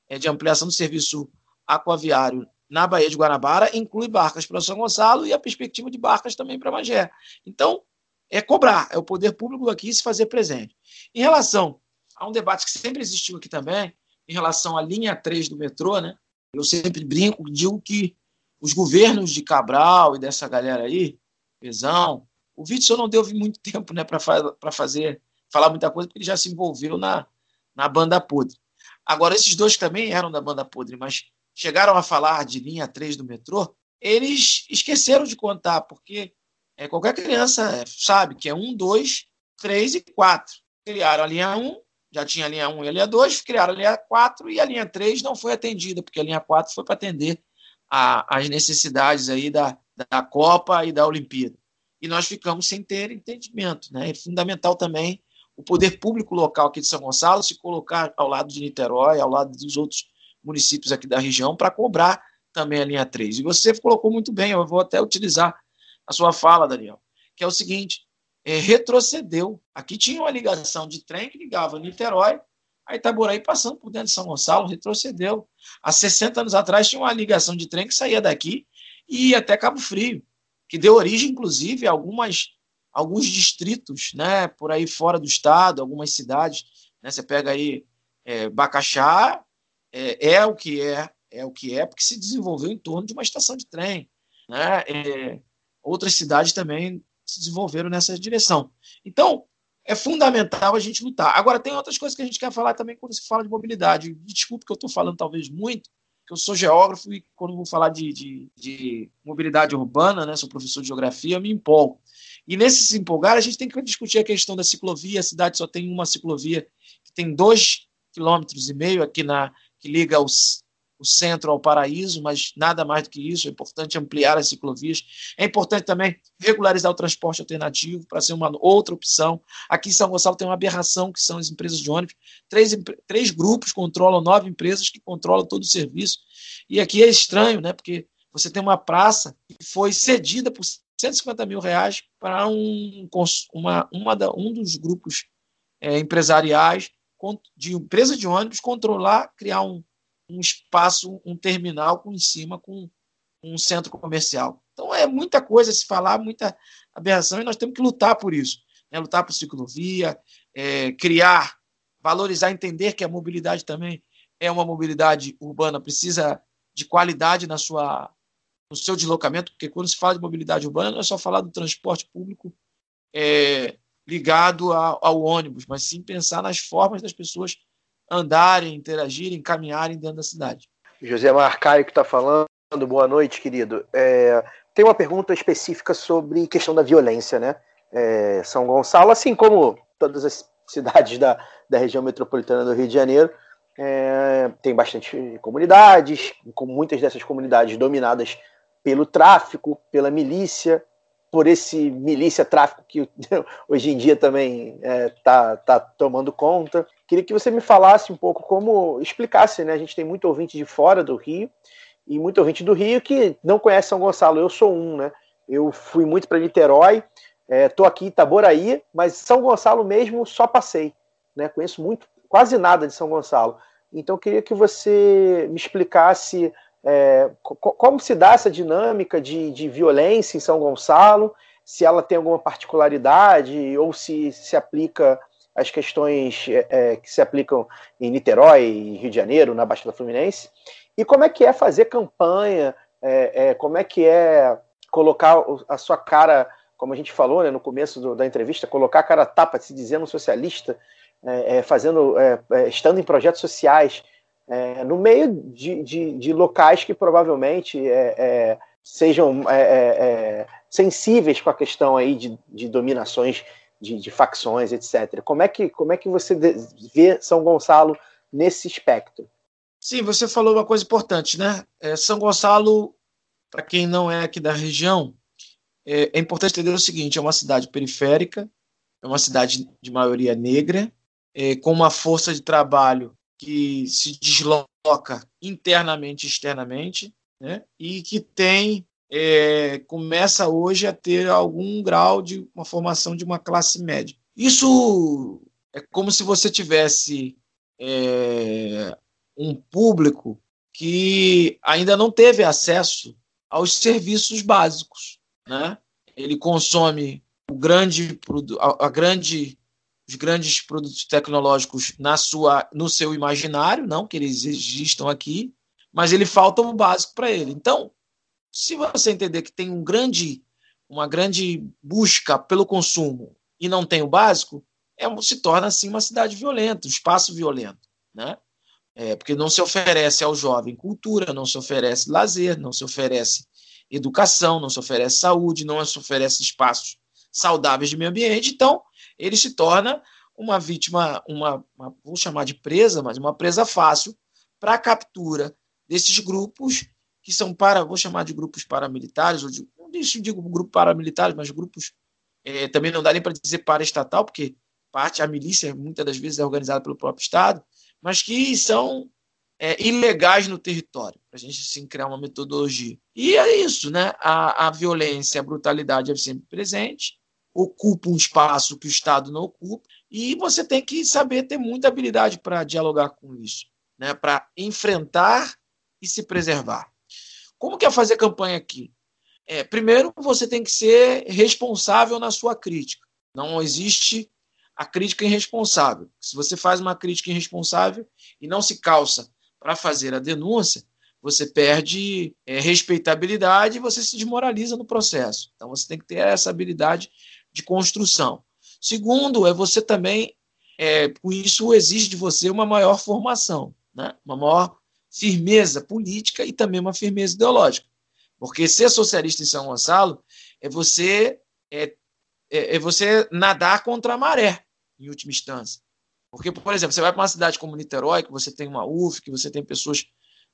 é de ampliação do serviço aquaviário na Baía de Guanabara inclui barcas para São Gonçalo e a perspectiva de barcas também para Magé. Então, é cobrar, é o poder público aqui se fazer presente. Em relação a um debate que sempre existiu aqui também, em relação à linha 3 do metrô, né? Eu sempre brinco, digo que os governos de Cabral e dessa galera aí, Pezão, o Witzel não deu muito tempo né, para fazer, falar muita coisa, porque ele já se envolveu na, na banda podre. Agora, esses dois também eram da banda podre, mas chegaram a falar de linha 3 do metrô, eles esqueceram de contar, porque é, qualquer criança sabe que é 1, 2, 3 e 4. Criaram a linha 1, já tinha a linha 1 e a linha 2, criaram a linha 4 e a linha 3 não foi atendida, porque a linha 4 foi para atender a, as necessidades aí da, da Copa e da Olimpíada. E nós ficamos sem ter entendimento. Né? É fundamental também o poder público local aqui de São Gonçalo se colocar ao lado de Niterói, ao lado dos outros municípios aqui da região, para cobrar também a linha 3. E você colocou muito bem, eu vou até utilizar a sua fala, Daniel, que é o seguinte: é, retrocedeu. Aqui tinha uma ligação de trem que ligava Niterói a Itaboraí, passando por dentro de São Gonçalo, retrocedeu. Há 60 anos atrás tinha uma ligação de trem que saía daqui e ia até Cabo Frio, que deu origem, inclusive, a algumas, alguns distritos né, por aí fora do estado, algumas cidades. Né, você pega aí é, Bacaxá, é, é, o que é, é o que é, porque se desenvolveu em torno de uma estação de trem. Né? É, outras cidades também se desenvolveram nessa direção. Então, é fundamental a gente lutar. Agora, tem outras coisas que a gente quer falar também quando se fala de mobilidade. Desculpe que eu estou falando talvez muito, que eu sou geógrafo e quando vou falar de, de, de, mobilidade urbana, né, sou professor de geografia, eu me empolgo. E nesse se empolgar, a gente tem que discutir a questão da ciclovia. A cidade só tem uma ciclovia que tem dois quilômetros e meio aqui na que liga os, o centro ao paraíso, mas nada mais do que isso. É importante ampliar as ciclovias. É importante também regularizar o transporte alternativo para ser uma outra opção. Aqui em São Gonçalo tem uma aberração, que são as empresas de ônibus. Três, três grupos controlam nove empresas que controlam todo o serviço. E aqui é estranho, né? Porque você tem uma praça que foi cedida por 150 mil reais para um, uma, uma da, um dos grupos é, empresariais de empresa de ônibus controlar, criar um, um espaço, um terminal com em cima com um centro comercial. Então é muita coisa a se falar, muita aberração, e nós temos que lutar por isso. Né? Lutar por ciclovia, é, criar, valorizar, entender que a mobilidade também é uma mobilidade urbana, precisa de qualidade na sua, no seu deslocamento, porque quando se fala de mobilidade urbana, não é só falar do transporte público é, ligado a, ao ônibus, mas sim pensar nas formas das pessoas andarem, interagirem, caminharem dentro da cidade. José Marcaio que está falando, boa noite, querido. É, tem uma pergunta específica sobre questão da violência, né? É, São Gonçalo, assim como todas as cidades da, da região metropolitana do Rio de Janeiro, é, tem bastante comunidades, com muitas dessas comunidades dominadas pelo tráfico, pela milícia, por esse milícia tráfico que hoje em dia também está é, tá, tá tomando conta. Queria que você me falasse um pouco como explicasse, né? A gente tem muito ouvinte de fora do Rio e muito ouvinte do Rio que não conhece São Gonçalo. Eu sou um, né? Eu fui muito para Niterói, estou é, aqui em Itaboraí, mas São Gonçalo mesmo só passei, né? Conheço muito, quase nada de São Gonçalo. Então queria que você me explicasse é, como se dá essa dinâmica de, de violência em São Gonçalo? Se ela tem alguma particularidade ou se se aplica as questões é, é que se aplicam em Niterói, Rio de Janeiro, na Baixada Fluminense? E como é que é fazer campanha? É, é, como é que é colocar a sua cara, como a gente falou né, no começo do, da entrevista, colocar a cara tapa, se dizendo socialista, é, fazendo, estando em projetos sociais, é, no meio de, de, de, locais que provavelmente é, é sejam é, é, sensíveis com a questão aí de, de dominações de, de, facções, etc. Como é que, como é que você vê São Gonçalo nesse espectro? Sim, você falou uma coisa importante, né? São Gonçalo, para quem não é aqui da região, é, importante entender o seguinte: é uma cidade periférica, é uma cidade de maioria negra, com uma força de trabalho que se desloca internamente e externamente, né? e que tem é, começa hoje a ter algum grau de uma formação de uma classe média. Isso é como se você tivesse é, um público que ainda não teve acesso aos serviços básicos, né? Ele consome o grande a, a grande os grandes produtos tecnológicos na sua, no seu imaginário, não que eles existam aqui, mas ele falta o básico para ele. Então, se você entender que tem um grande, uma grande busca pelo consumo e não tem o básico, é, se torna assim uma cidade violenta, um espaço violento, né? É, porque não se oferece ao jovem cultura, não se oferece lazer, não se oferece educação, não se oferece saúde, não se oferece espaços saudáveis de meio ambiente. Então, ele se torna uma vítima, uma, uma vou chamar de presa, mas uma presa fácil para a captura desses grupos que são para, vou chamar de grupos paramilitares, ou de, não digo grupo paramilitares, mas grupos, é, também não dá nem para dizer paraestatal, porque parte, a milícia muitas das vezes é organizada pelo próprio Estado, mas que são é, ilegais no território, para a gente assim, criar uma metodologia. E é isso, né? A, a violência, a brutalidade é sempre presente, ocupa um espaço que o Estado não ocupa, e você tem que saber ter muita habilidade para dialogar com isso, né? para enfrentar e se preservar. Como que é fazer campanha aqui? É, primeiro, você tem que ser responsável na sua crítica. Não existe a crítica irresponsável. Se você faz uma crítica irresponsável e não se calça para fazer a denúncia, você perde é, respeitabilidade e você se desmoraliza no processo. Então você tem que ter essa habilidade de construção. Segundo, é você também, é, isso exige de você uma maior formação, né? uma maior firmeza política e também uma firmeza ideológica. Porque ser socialista em São Gonçalo é você é, é, é você nadar contra a maré, em última instância. Porque, por exemplo, você vai para uma cidade como Niterói, que você tem uma UF, que você tem pessoas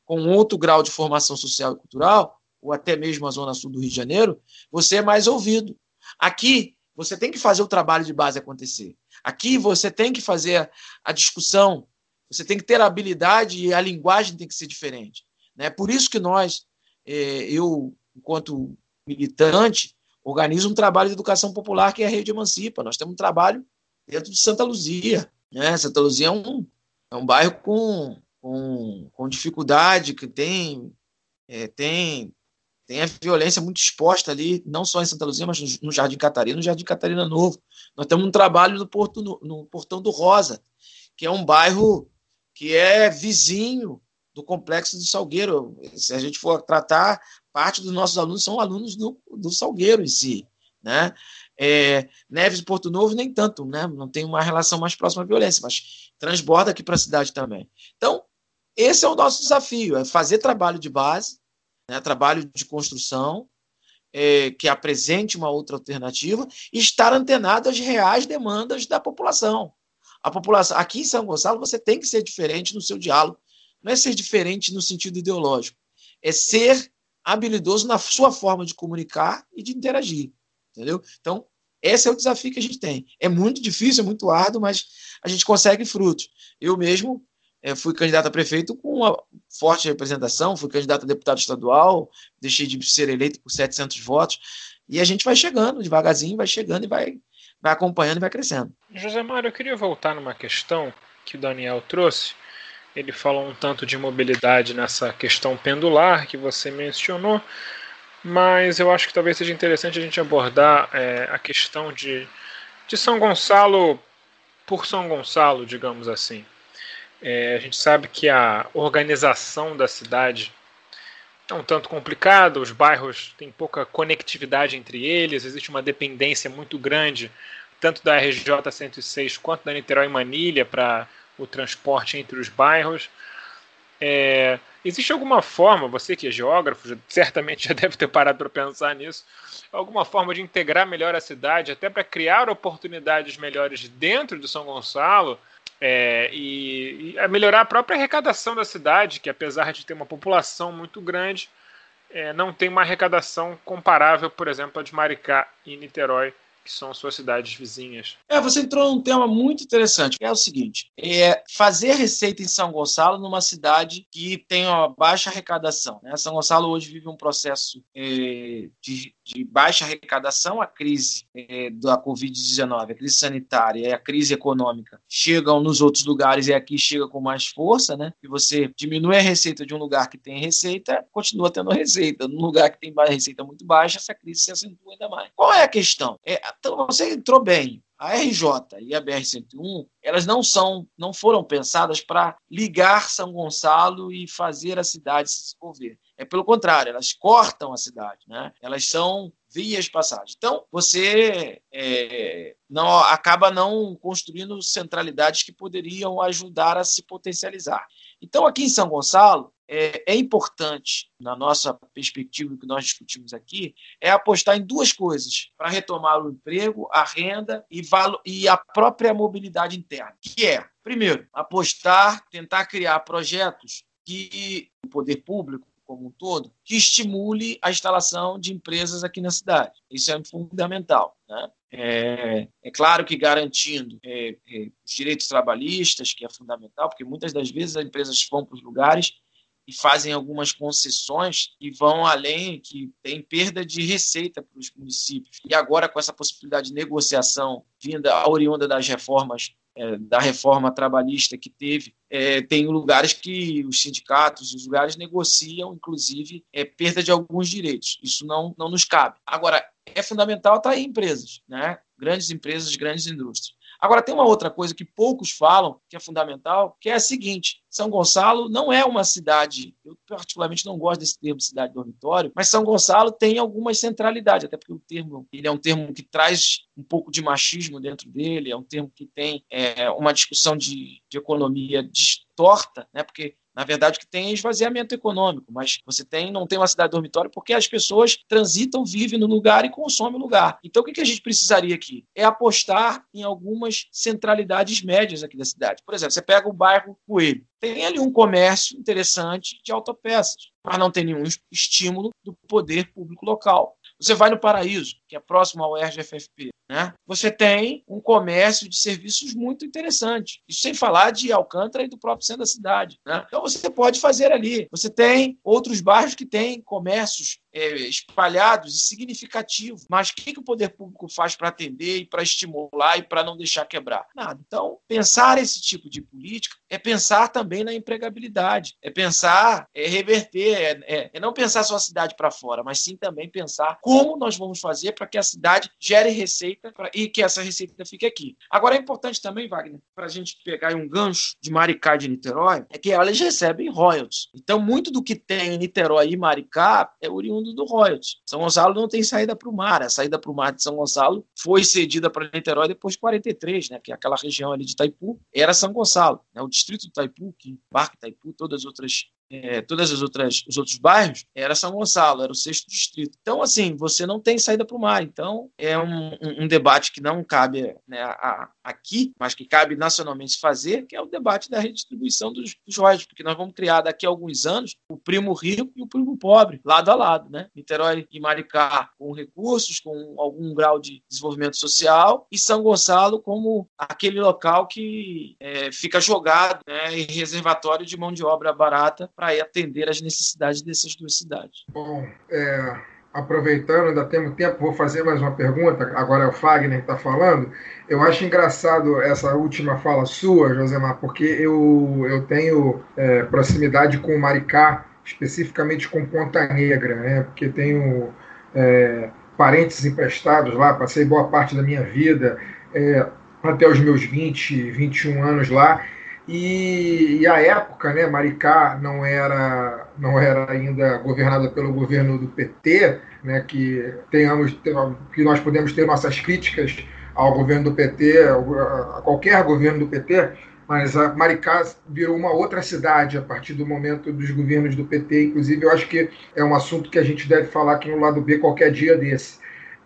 com outro grau de formação social e cultural, ou até mesmo a Zona Sul do Rio de Janeiro, você é mais ouvido. Aqui, você tem que fazer o trabalho de base acontecer. Aqui, você tem que fazer a discussão, você tem que ter a habilidade e a linguagem tem que ser diferente. Né? Por isso que nós, é, eu, enquanto militante, organizo um trabalho de educação popular que é a Rede Emancipa. Nós temos um trabalho dentro de Santa Luzia, né? Santa Luzia é um, é um bairro com, com, com dificuldade, que tem, é, tem, tem a violência muito exposta ali, não só em Santa Luzia, mas no, Jardim Catarina, no Jardim Catarina Novo. Nós temos um trabalho no, Porto, no, no Portão do Rosa, que é um bairro que é vizinho do Complexo do Salgueiro. Se a gente for tratar, parte dos nossos alunos são alunos do, do Salgueiro em si. Né? É, Neves e Porto Novo, nem tanto, né? não tem uma relação mais próxima à violência, mas transborda aqui para a cidade também. Então, esse é o nosso desafio: é fazer trabalho de base, né? trabalho de construção, é, que apresente uma outra alternativa e estar antenado às reais demandas da população. A população aqui em São Gonçalo você tem que ser diferente no seu diálogo, não é ser diferente no sentido ideológico, é ser habilidoso na sua forma de comunicar e de interagir entendeu? Então, esse é o desafio que a gente tem. É muito difícil, é muito árduo, mas a gente consegue frutos. Eu mesmo é, fui candidato a prefeito com uma forte representação, fui candidato a deputado estadual, deixei de ser eleito por 700 votos, e a gente vai chegando, devagarzinho, vai chegando e vai, vai acompanhando e vai crescendo. José Mário, eu queria voltar numa questão que o Daniel trouxe. Ele falou um tanto de mobilidade nessa questão pendular que você mencionou, mas eu acho que talvez seja interessante a gente abordar é, a questão de, de São Gonçalo por São Gonçalo, digamos assim. É, a gente sabe que a organização da cidade é um tanto complicada, os bairros têm pouca conectividade entre eles, existe uma dependência muito grande, tanto da RJ 106 quanto da Niterói Manilha para o transporte entre os bairros. É, existe alguma forma, você que é geógrafo, certamente já deve ter parado para pensar nisso, alguma forma de integrar melhor a cidade, até para criar oportunidades melhores dentro de São Gonçalo é, e, e melhorar a própria arrecadação da cidade, que apesar de ter uma população muito grande, é, não tem uma arrecadação comparável, por exemplo, a de Maricá e Niterói, que são suas cidades vizinhas. É, você entrou num tema muito interessante, que é o seguinte: é fazer receita em São Gonçalo numa cidade que tem uma baixa arrecadação. Né? São Gonçalo hoje vive um processo é, de, de, baixa arrecadação, a crise é, da Covid-19, a crise sanitária e a crise econômica chegam nos outros lugares e aqui chega com mais força, né? E você diminui a receita de um lugar que tem receita, continua tendo receita. Num lugar que tem receita muito baixa, essa crise se acentua ainda mais. Qual é a questão? É, você entrou bem. A RJ e a BR-101, elas não são, não foram pensadas para ligar São Gonçalo e fazer a cidade se desenvolver. É pelo contrário, elas cortam a cidade, né? Elas são vias de passagem. Então, você é, não acaba não construindo centralidades que poderiam ajudar a se potencializar. Então, aqui em São Gonçalo, é, é importante, na nossa perspectiva que nós discutimos aqui, é apostar em duas coisas para retomar o emprego, a renda e, e a própria mobilidade interna, que é, primeiro, apostar, tentar criar projetos que o poder público como um todo, que estimule a instalação de empresas aqui na cidade. Isso é fundamental. Né? É, é, claro que garantindo é, é, os direitos trabalhistas, que é fundamental, porque muitas das vezes as empresas vão para os lugares e fazem algumas concessões e vão além, que tem perda de receita para os municípios. E agora, com essa possibilidade de negociação vinda oriunda das reformas é, da reforma trabalhista que teve, é, tem lugares que os sindicatos, os lugares negociam, inclusive, é, perda de alguns direitos. Isso não, não nos cabe. Agora, é fundamental estar em empresas, né? grandes empresas, grandes indústrias. Agora, tem uma outra coisa que poucos falam, que é fundamental, que é a seguinte: São Gonçalo não é uma cidade, eu particularmente não gosto desse termo cidade dormitório, mas São Gonçalo tem algumas centralidades, até porque o termo ele é um termo que traz um pouco de machismo dentro dele, é um termo que tem é, uma discussão de, de economia distorta, né? porque na verdade, que tem é esvaziamento econômico, mas você tem, não tem uma cidade dormitório porque as pessoas transitam, vivem no lugar e consomem o lugar. Então, o que a gente precisaria aqui? É apostar em algumas centralidades médias aqui da cidade. Por exemplo, você pega o bairro Coelho. Tem ali um comércio interessante de autopeças, mas não tem nenhum estímulo do poder público local. Você vai no Paraíso, que é próximo ao RGFFP, né? Você tem um comércio de serviços muito interessante. Isso sem falar de Alcântara e do próprio centro da cidade. Né? Então você pode fazer ali. Você tem outros bairros que têm comércios espalhados e significativos. Mas o que, que o poder público faz para atender e para estimular e para não deixar quebrar? Nada. Então, pensar esse tipo de política é pensar também na empregabilidade, é pensar, é reverter, é, é, é não pensar só a cidade para fora, mas sim também pensar como nós vamos fazer para que a cidade gere receita pra, e que essa receita fique aqui. Agora, é importante também, Wagner, para a gente pegar um gancho de Maricá de Niterói, é que elas recebem royalties. Então, muito do que tem em Niterói e Maricá é oriundo fundo do royalties. São Gonçalo não tem saída para o mar. A saída para o mar de São Gonçalo foi cedida para Niterói depois de 43, né, que aquela região ali de Itaipu era São Gonçalo. Né, o distrito de Itaipu, que Parque Itaipu, todas as outras é, todas as outras os outros bairros era São Gonçalo, era o sexto distrito. Então, assim, você não tem saída para o mar. Então, é um, um, debate que não cabe né, a, aqui, mas que cabe nacionalmente fazer, que é o debate da redistribuição dos, dos royalties, porque nós vamos criar daqui a alguns anos o primo rico e o primo pobre, lado a lado, né? Niterói e Maricá com recursos, com algum grau de desenvolvimento social, e São Gonçalo como aquele local que é, fica jogado né, em reservatório de mão de obra barata para atender às necessidades dessas duas cidades. Bom, é, aproveitando, ainda temos tempo, vou fazer mais uma pergunta. Agora é o Fagner que está falando. Eu acho engraçado essa última fala sua, Josemar, porque eu, eu tenho é, proximidade com Maricá, especificamente com Ponta Negra, né? porque tenho é, parentes emprestados lá, passei boa parte da minha vida, é, até os meus 20, 21 anos lá. E, e a época, né, Maricá não era, não era ainda governada pelo governo do PT, né, que tenhamos, que nós podemos ter nossas críticas ao governo do PT, a qualquer governo do PT, mas a Maricá virou uma outra cidade a partir do momento dos governos do PT. Inclusive, eu acho que é um assunto que a gente deve falar aqui no lado B qualquer dia desse.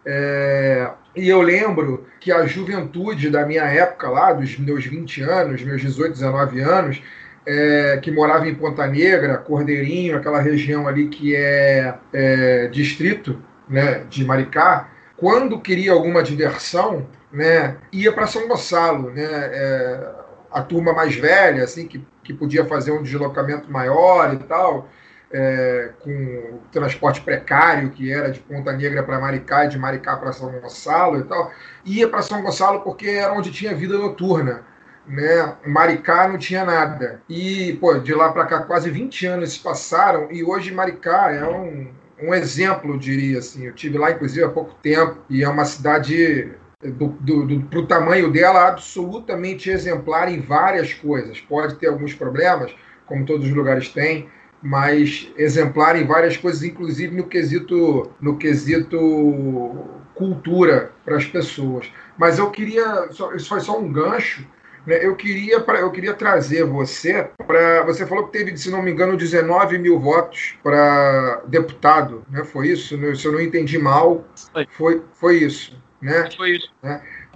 É, e eu lembro que a juventude da minha época lá, dos meus 20 anos, meus 18, 19 anos, é, que morava em Ponta Negra, Cordeirinho, aquela região ali que é, é distrito né, de Maricá, quando queria alguma diversão, né, ia para São Gonçalo, né, é, a turma mais velha, assim, que, que podia fazer um deslocamento maior e tal, é, com transporte precário, que era de Ponta Negra para Maricá e de Maricá para São Gonçalo e tal, ia para São Gonçalo porque era onde tinha vida noturna. Né? Maricá não tinha nada. E, pô, de lá para cá quase 20 anos se passaram e hoje Maricá é um, um exemplo, diria assim. Eu tive lá, inclusive, há pouco tempo e é uma cidade do, do, do, pro tamanho dela absolutamente exemplar em várias coisas. Pode ter alguns problemas, como todos os lugares têm, mas exemplar em várias coisas, inclusive no quesito, no quesito cultura para as pessoas. Mas eu queria, isso foi só um gancho, né, eu queria, eu queria trazer você para. Você falou que teve, se não me engano, 19 mil votos para deputado, né? Foi isso? Né, se eu não entendi mal, Foi. foi, isso. Né? Foi isso.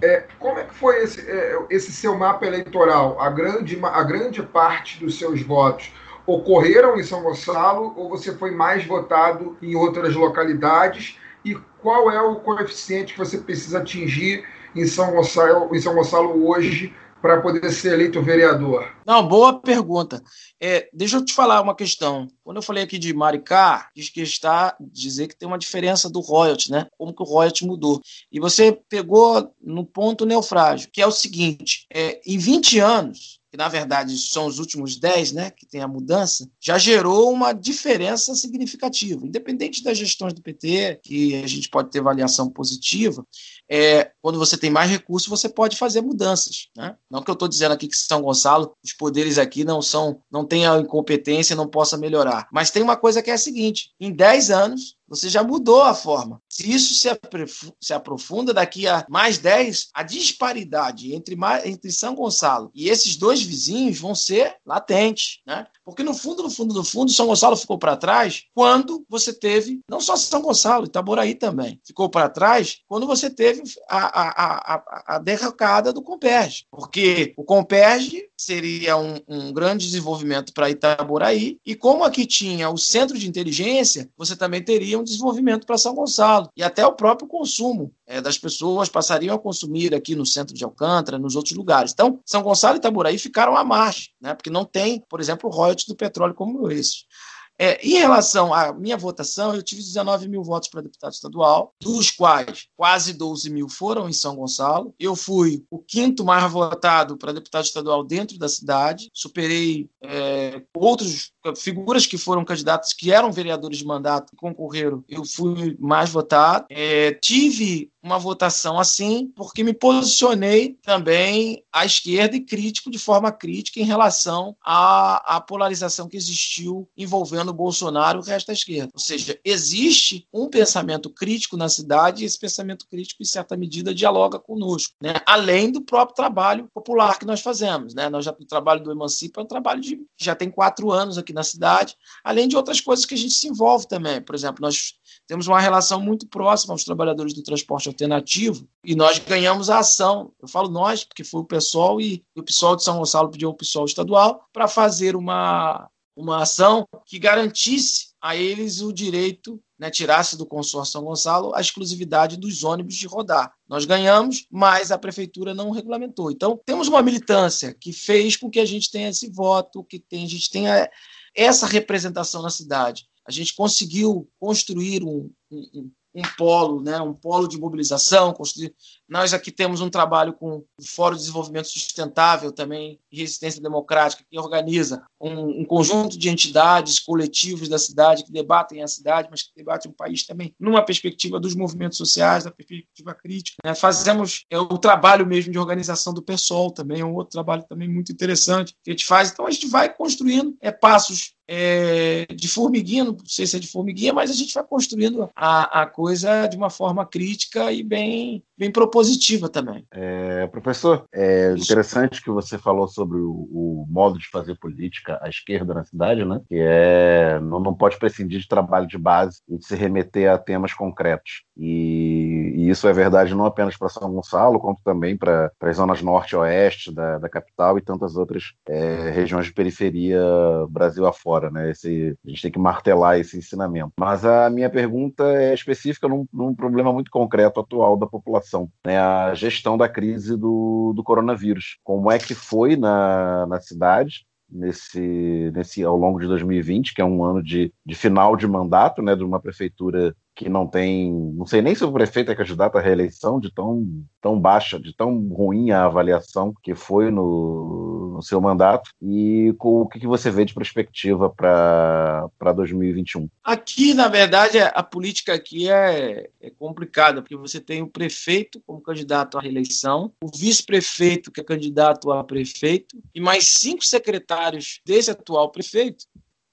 É, como é que foi esse, é, esse seu mapa eleitoral? A grande, a grande parte dos seus votos ocorreram em São Gonçalo ou você foi mais votado em outras localidades? E qual é o coeficiente que você precisa atingir em São Gonçalo, em São Gonçalo hoje para poder ser eleito vereador? Não, boa pergunta. É, deixa eu te falar uma questão. Quando eu falei aqui de Maricá, diz que está dizer que tem uma diferença do royalty, né? Como que o royalty mudou. E você pegou no ponto neufrágio, que é o seguinte: é, em 20 anos, que na verdade são os últimos 10, né, que tem a mudança, já gerou uma diferença significativa. Independente das gestões do PT, que a gente pode ter avaliação positiva, é, quando você tem mais recursos, você pode fazer mudanças. Né? Não que eu estou dizendo aqui que São Gonçalo, os poderes aqui não são, não tem a incompetência não possa melhorar. Mas tem uma coisa que é a seguinte: em 10 anos, você já mudou a forma. Se isso se, aprofu- se aprofunda daqui a mais 10, a disparidade entre, entre São Gonçalo e esses dois vizinhos vão ser latentes. Né? Porque no fundo, no fundo, no fundo, São Gonçalo ficou para trás quando você teve, não só São Gonçalo, Itaboraí também, ficou para trás quando você teve a, a, a, a, a derrocada do Comperge. Porque o Comperge seria um, um grande desenvolvimento para Itaboraí, e como aqui tinha o centro de inteligência, você também teria um desenvolvimento para São Gonçalo. E até o próprio consumo eh, das pessoas passariam a consumir aqui no centro de Alcântara, nos outros lugares. Então, São Gonçalo e Itaboraí ficaram à margem, né? porque não tem, por exemplo, royalties do petróleo como esse. É, em relação à minha votação, eu tive 19 mil votos para deputado estadual, dos quais quase 12 mil foram em São Gonçalo. Eu fui o quinto mais votado para deputado estadual dentro da cidade, superei é, outros figuras que foram candidatas, que eram vereadores de mandato, concorreram, eu fui mais votado. É, tive uma votação assim, porque me posicionei também à esquerda e crítico, de forma crítica, em relação à, à polarização que existiu envolvendo o Bolsonaro e o resto da esquerda. Ou seja, existe um pensamento crítico na cidade e esse pensamento crítico, em certa medida, dialoga conosco, né? além do próprio trabalho popular que nós fazemos. Né? Nós já, o trabalho do Emancipa é um trabalho de, já tem quatro anos aqui na cidade, além de outras coisas que a gente se envolve também. Por exemplo, nós temos uma relação muito próxima aos trabalhadores do transporte alternativo e nós ganhamos a ação. Eu falo nós, porque foi o pessoal e o pessoal de São Gonçalo pediu ao pessoal estadual para fazer uma, uma ação que garantisse a eles o direito, né, tirasse do consórcio São Gonçalo a exclusividade dos ônibus de rodar. Nós ganhamos, mas a prefeitura não regulamentou. Então, temos uma militância que fez com que a gente tenha esse voto, que tem, a gente tenha essa representação na cidade. A gente conseguiu construir um, um, um polo, né, um polo de mobilização. Construir... Nós aqui temos um trabalho com o Fórum de Desenvolvimento Sustentável também, Resistência Democrática, que organiza um, um, conjunto de entidades, coletivos da cidade que debatem a cidade, mas que debatem o país também numa perspectiva dos movimentos sociais, da perspectiva crítica. Né? Fazemos é, o trabalho mesmo de organização do PSOL também, é um outro trabalho também muito interessante que a gente faz. Então a gente vai construindo é, passos é, de formiguinha, não sei se é de formiguinha, mas a gente vai construindo a, a coisa de uma forma crítica e bem, bem propositiva também. É, professor, é interessante que você falou sobre o, o, modo de fazer política à esquerda na cidade, né? Que é não, não pode prescindir de trabalho de base e de se remeter a temas concretos. E, e isso é verdade não apenas para São Gonçalo, como também para as zonas norte e oeste da, da capital e tantas outras é, regiões de periferia Brasil afora. Né? Esse, a gente tem que martelar esse ensinamento. Mas a minha pergunta é específica num, num problema muito concreto atual da população, né? a gestão da crise do, do coronavírus. Como é que foi na, na cidade? Nesse, nesse ao longo de 2020, que é um ano de, de final de mandato, né, de uma prefeitura que não tem, não sei nem se o prefeito é candidato à reeleição, de tão, tão baixa, de tão ruim a avaliação que foi no, no seu mandato, e com, o que, que você vê de perspectiva para 2021? Aqui, na verdade, a política aqui é, é complicada, porque você tem o prefeito como candidato à reeleição, o vice-prefeito que é candidato a prefeito, e mais cinco secretários desse atual prefeito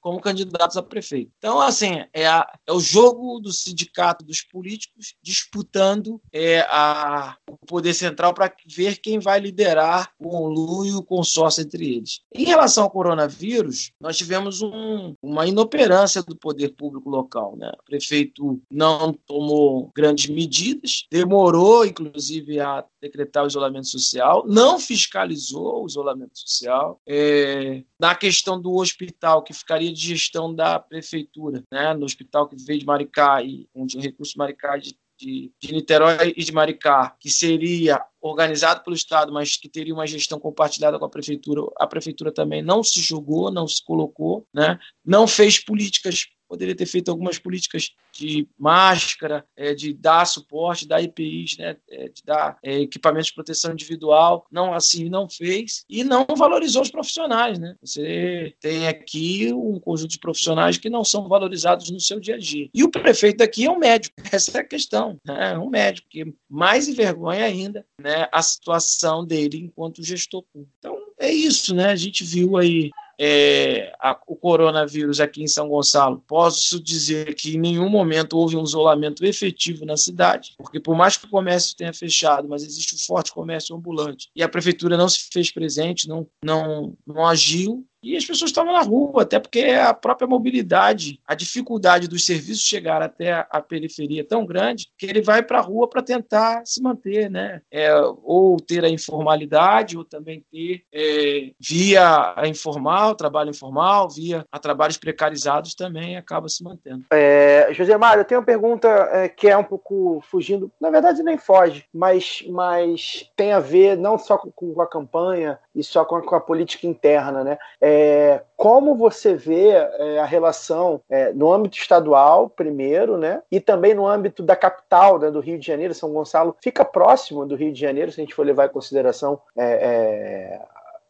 como candidatos a prefeito. Então, assim, é, a, é o jogo do sindicato dos políticos disputando é, a, o poder central para ver quem vai liderar o conluio e o consórcio entre eles. Em relação ao coronavírus, nós tivemos um, uma inoperância do poder público local. Né? O prefeito não tomou grandes medidas, demorou, inclusive, a decretar o isolamento social, não fiscalizou o isolamento social. É, na questão do hospital, que ficaria de gestão da prefeitura, né? no hospital que veio de Maricá e onde o recurso Maricá de de, de, Niterói e de Maricá, que seria organizado pelo Estado, mas que teria uma gestão compartilhada com a prefeitura, a prefeitura também não se jogou, não se colocou, né? não fez políticas poderia ter feito algumas políticas de máscara, é, de dar suporte, dar EPIs, né, é, de dar é, equipamentos de proteção individual. Não assim não fez e não valorizou os profissionais, né? Você tem aqui um conjunto de profissionais que não são valorizados no seu dia a dia. E o prefeito aqui é um médico. Essa é a questão, né? É um médico que mais envergonha ainda, né, a situação dele enquanto gestor público. Então é isso, né? A gente viu aí é, a, o coronavírus aqui em São Gonçalo, posso dizer que em nenhum momento houve um isolamento efetivo na cidade, porque por mais que o comércio tenha fechado, mas existe um forte comércio ambulante. E a prefeitura não se fez presente, não, não, não agiu, e as pessoas estavam na rua, até porque a própria mobilidade, a dificuldade dos serviços chegar até a periferia é tão grande que ele vai para a rua para tentar se manter, né? É, ou ter a informalidade, ou também ter é, via a informal, trabalho informal, via a trabalhos precarizados também acaba se mantendo. É, José Mário, eu tenho uma pergunta é, que é um pouco fugindo, na verdade nem foge, mas, mas tem a ver não só com, com a campanha e só com a, com a política interna, né? É, é, como você vê é, a relação é, no âmbito estadual, primeiro, né, e também no âmbito da capital, né, do Rio de Janeiro, São Gonçalo fica próximo do Rio de Janeiro, se a gente for levar em consideração é, é,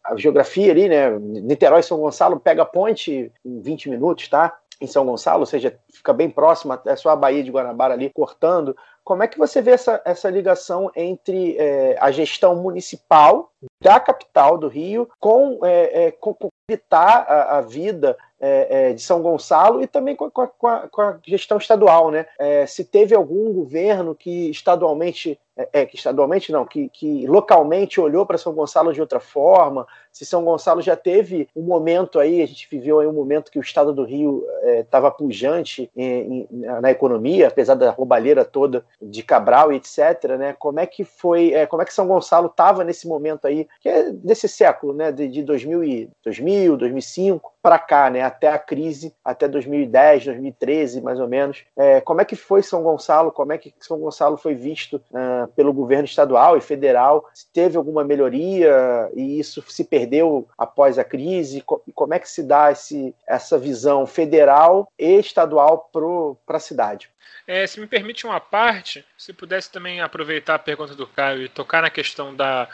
a geografia ali, né, Niterói São Gonçalo pega a ponte em 20 minutos, tá? Em São Gonçalo, ou seja, fica bem próximo, é só a Baía de Guanabara ali cortando. Como é que você vê essa, essa ligação entre é, a gestão municipal da capital do Rio com, é, é, com, com evitar a, a vida é, é, de São Gonçalo e também com, com, a, com a, gestão estadual, né? É, se teve algum governo que estadualmente, é, é, que estadualmente não, que, que localmente olhou para São Gonçalo de outra forma, se São Gonçalo já teve um momento aí, a gente viveu aí um momento que o estado do Rio estava é, pujante em, em, na economia, apesar da roubalheira toda de Cabral e etc, né? Como é que foi, como é que São Gonçalo estava nesse momento aí, que é desse século, né? De, de 2000, e, 2000, 2005 para cá, né? Até a crise, até 2010, 2013, mais ou menos. É, como é que foi São Gonçalo? Como é que São Gonçalo foi visto uh, pelo governo estadual e federal? Se teve alguma melhoria e isso se perdeu após a crise? Como é que se dá esse, essa visão federal e estadual para a cidade? É, se me permite uma parte, se pudesse também aproveitar a pergunta do Caio e tocar na questão da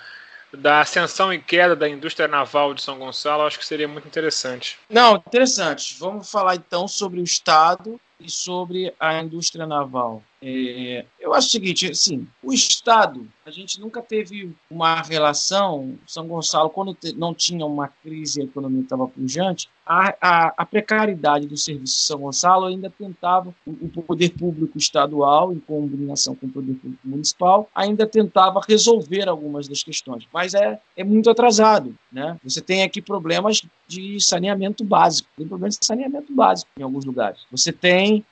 da ascensão e queda da indústria naval de São Gonçalo, acho que seria muito interessante. Não, interessante. Vamos falar então sobre o Estado e sobre a indústria naval. É, eu acho o seguinte, assim, o Estado, a gente nunca teve uma relação, São Gonçalo, quando não tinha uma crise a economia estava pujante, a, a, a, precariedade do serviço de São Gonçalo ainda tentava, o, o, poder público estadual, em combinação com o poder público municipal, ainda tentava resolver algumas das questões, mas é, é muito atrasado. Né? Você tem aqui problemas de saneamento básico, tem problemas de saneamento básico em alguns lugares. Você tem,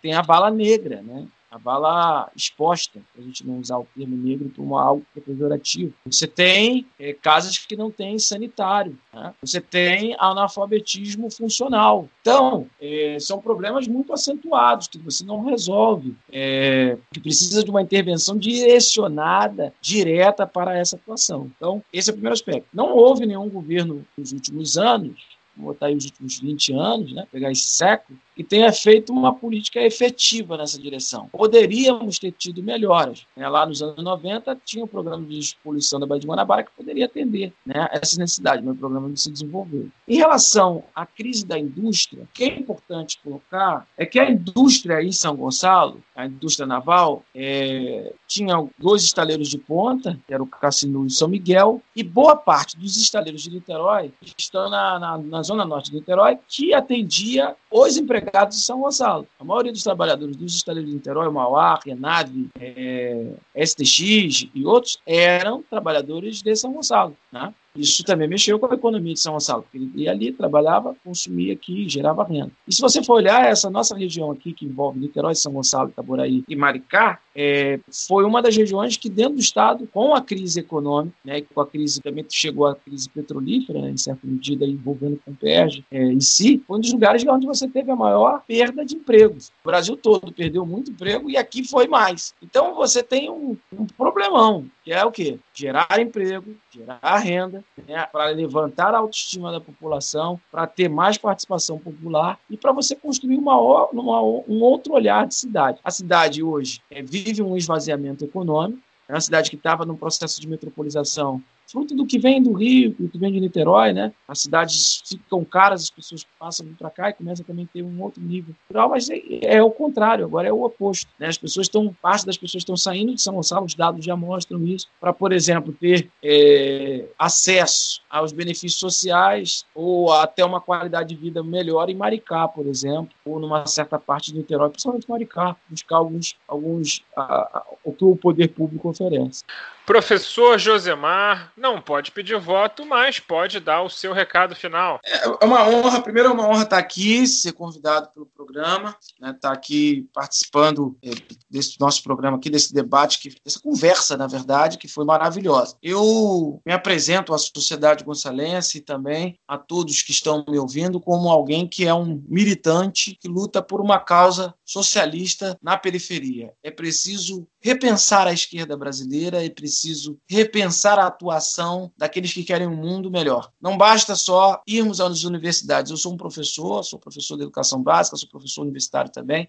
tem a bala negra, né? A bala exposta, para a gente não usar o termo negro como algo que é pejorativo. Você tem é, casas que não têm sanitário, né? você tem analfabetismo funcional. Então, é, são problemas muito acentuados que você não resolve, é, que precisa de uma intervenção direcionada, direta para essa atuação. Então, esse é o primeiro aspecto. Não houve nenhum governo nos últimos anos vou botar aí os últimos 20 anos, né, pegar esse século, e tenha feito uma política efetiva nessa direção. Poderíamos ter tido melhoras. Né? Lá nos anos 90 tinha o um programa de poluição da Baía de Guanabara que poderia atender né, essas necessidades, mas o programa não se desenvolveu. Em relação à crise da indústria, o que é importante colocar é que a indústria em São Gonçalo, a indústria naval, é, tinha dois estaleiros de ponta, que era o Cassino e São Miguel, e boa parte dos estaleiros de Niterói estão na, na, na zona norte de Niterói, que atendia os empregados de São Gonçalo. A maioria dos trabalhadores dos estaleiros de Niterói, Mauá, Renave, é, STX e outros, eram trabalhadores de São Gonçalo. Né? Isso também mexeu com a economia de São Gonçalo, porque ele ia ali, trabalhava, consumia aqui, gerava renda. E se você for olhar essa nossa região aqui, que envolve Niterói, São Gonçalo, Itaboraí e Maricá, é, foi uma das regiões que, dentro do Estado, com a crise econômica, né, com a crise, também chegou a crise petrolífera, né, em certa medida envolvendo com o é, em si, foi um dos lugares onde você teve a maior perda de empregos. O Brasil todo perdeu muito emprego e aqui foi mais. Então você tem um, um problemão, que é o quê? Gerar emprego, gerar renda, né, para levantar a autoestima da população, para ter mais participação popular e para você construir uma, uma, um outro olhar de cidade. A cidade hoje é, vive um esvaziamento econômico, é uma cidade que estava num processo de metropolização fruto do que vem do Rio, do que vem de Niterói, né? As cidades ficam caras, as pessoas passam para cá e começam também a ter um outro nível mas é, é, o contrário, agora é o oposto, né? As pessoas estão, parte das pessoas estão saindo de São Gonçalo, os dados já mostram isso, para, por exemplo, ter é, acesso aos benefícios sociais ou até uma qualidade de vida melhor em Maricá, por exemplo, ou numa certa parte de Niterói, principalmente Maricá, buscar alguns, alguns a, a, o que o poder público oferece. Professor Josemar não pode pedir voto, mas pode dar o seu recado final. É, é uma honra, primeiro é uma honra estar aqui, ser convidado pelo programa, né, estar aqui participando é, desse nosso programa aqui, desse debate, que, dessa conversa, na verdade, que foi maravilhosa. Eu me apresento à sociedade gonçalense e também a todos que estão me ouvindo como alguém que é um militante que luta por uma causa socialista na periferia. É preciso repensar a esquerda brasileira, é preciso repensar a atuação daqueles que querem um mundo melhor. Não basta só irmos às universidades. Eu sou um professor, sou professor de educação básica, sou professor universitário também,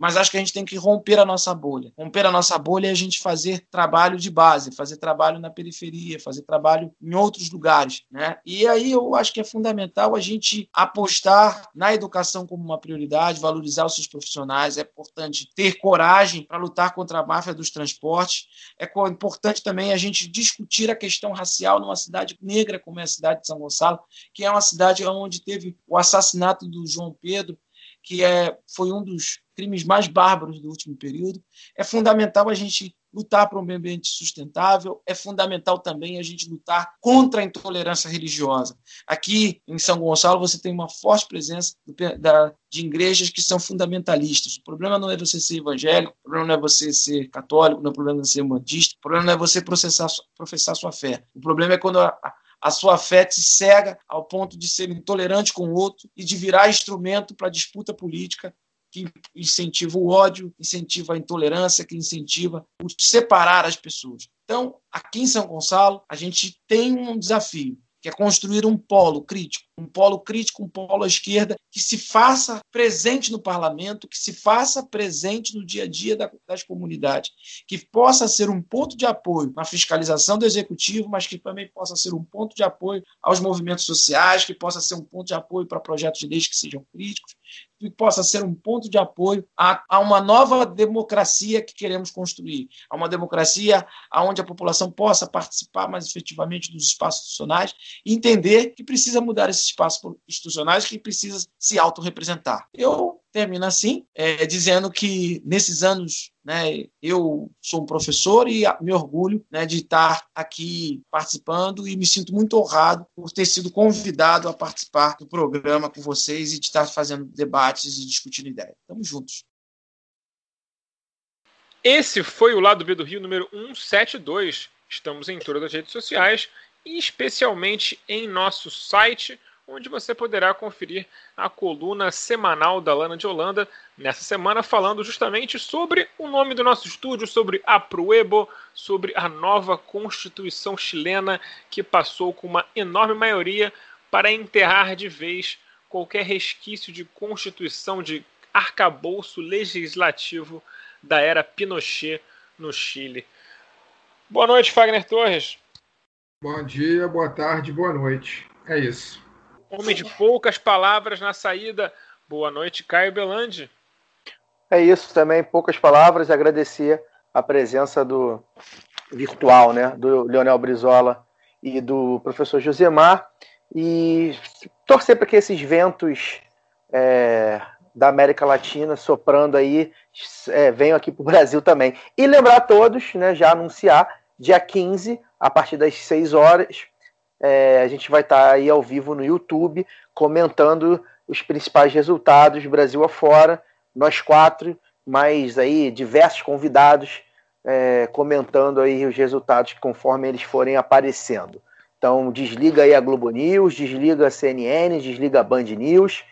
mas acho que a gente tem que romper a nossa bolha. Romper a nossa bolha é a gente fazer trabalho de base, fazer trabalho na periferia, fazer trabalho em outros lugares. Né? E aí eu acho que é fundamental a gente apostar na educação como uma prioridade, valorizar os seus profissionais. É importante ter coragem para lutar contra a máfia dos transportes. É importante também a gente discutir a questão racial numa cidade negra como é a cidade de São Gonçalo, que é uma cidade onde teve o assassinato do João Pedro que é, foi um dos crimes mais bárbaros do último período. É fundamental a gente lutar por um meio ambiente sustentável, é fundamental também a gente lutar contra a intolerância religiosa. Aqui em São Gonçalo você tem uma forte presença de igrejas que são fundamentalistas. O problema não é você ser evangélico, o problema não é você ser católico, não é o problema é ser bandista, o problema não é você processar, professar sua fé. O problema é quando a sua fé te cega ao ponto de ser intolerante com o outro e de virar instrumento para disputa política que incentiva o ódio, incentiva a intolerância, que incentiva o separar as pessoas. Então, aqui em São Gonçalo, a gente tem um desafio que é construir um polo crítico, um polo crítico, um polo à esquerda, que se faça presente no parlamento, que se faça presente no dia a dia das comunidades, que possa ser um ponto de apoio na fiscalização do executivo, mas que também possa ser um ponto de apoio aos movimentos sociais, que possa ser um ponto de apoio para projetos de leis que sejam críticos, que possa ser um ponto de apoio a, a, uma nova democracia que queremos construir, a uma democracia onde a população possa participar mais efetivamente dos espaços institucionais e entender que precisa mudar esses espaços institucionais, que precisa se autorrepresentar. Eu termino assim, é, dizendo que nesses anos né, eu sou um professor e me orgulho né, de estar aqui participando e me sinto muito honrado por ter sido convidado a participar do programa com vocês e de estar fazendo debates e discutindo ideias. Estamos juntos. Esse foi o Lado B do Rio número 172. Estamos em todas as redes sociais especialmente em nosso site onde você poderá conferir a coluna semanal da Lana de Holanda, nessa semana falando justamente sobre o nome do nosso estúdio, sobre a Pruebo, sobre a nova Constituição chilena que passou com uma enorme maioria para enterrar de vez qualquer resquício de constituição, de arcabouço legislativo da era Pinochet no Chile. Boa noite, Fagner Torres. Bom dia, boa tarde, boa noite. É isso. Homem de poucas palavras na saída. Boa noite, Caio Belandi. É isso também, poucas palavras. Agradecer a presença do virtual, né, do Leonel Brizola e do professor Josemar e torcer para que esses ventos é, da América Latina soprando aí é, venham aqui para o Brasil também. E lembrar a todos, né, já anunciar, dia 15, a partir das 6 horas, é, a gente vai estar tá aí ao vivo no YouTube comentando os principais resultados Brasil afora, nós quatro, mais aí diversos convidados é, comentando aí os resultados conforme eles forem aparecendo. Então desliga aí a Globo News, desliga a CNN, desliga a Band News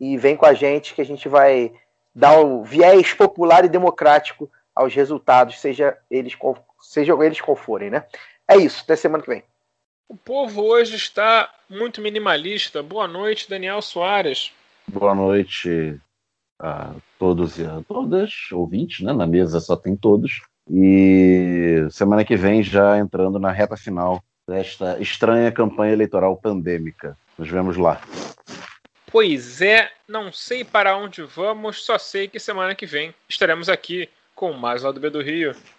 e vem com a gente que a gente vai dar o viés popular e democrático aos resultados, seja eles sejam eles qual forem, né? É isso, até semana que vem. O povo hoje está muito minimalista. Boa noite, Daniel Soares. Boa noite a todos e a todas, ouvintes, né? Na mesa só tem todos. E semana que vem já entrando na reta final desta estranha campanha eleitoral pandêmica. Nos vemos lá. Pois é, não sei para onde vamos, só sei que semana que vem estaremos aqui com mais lá do B do Rio.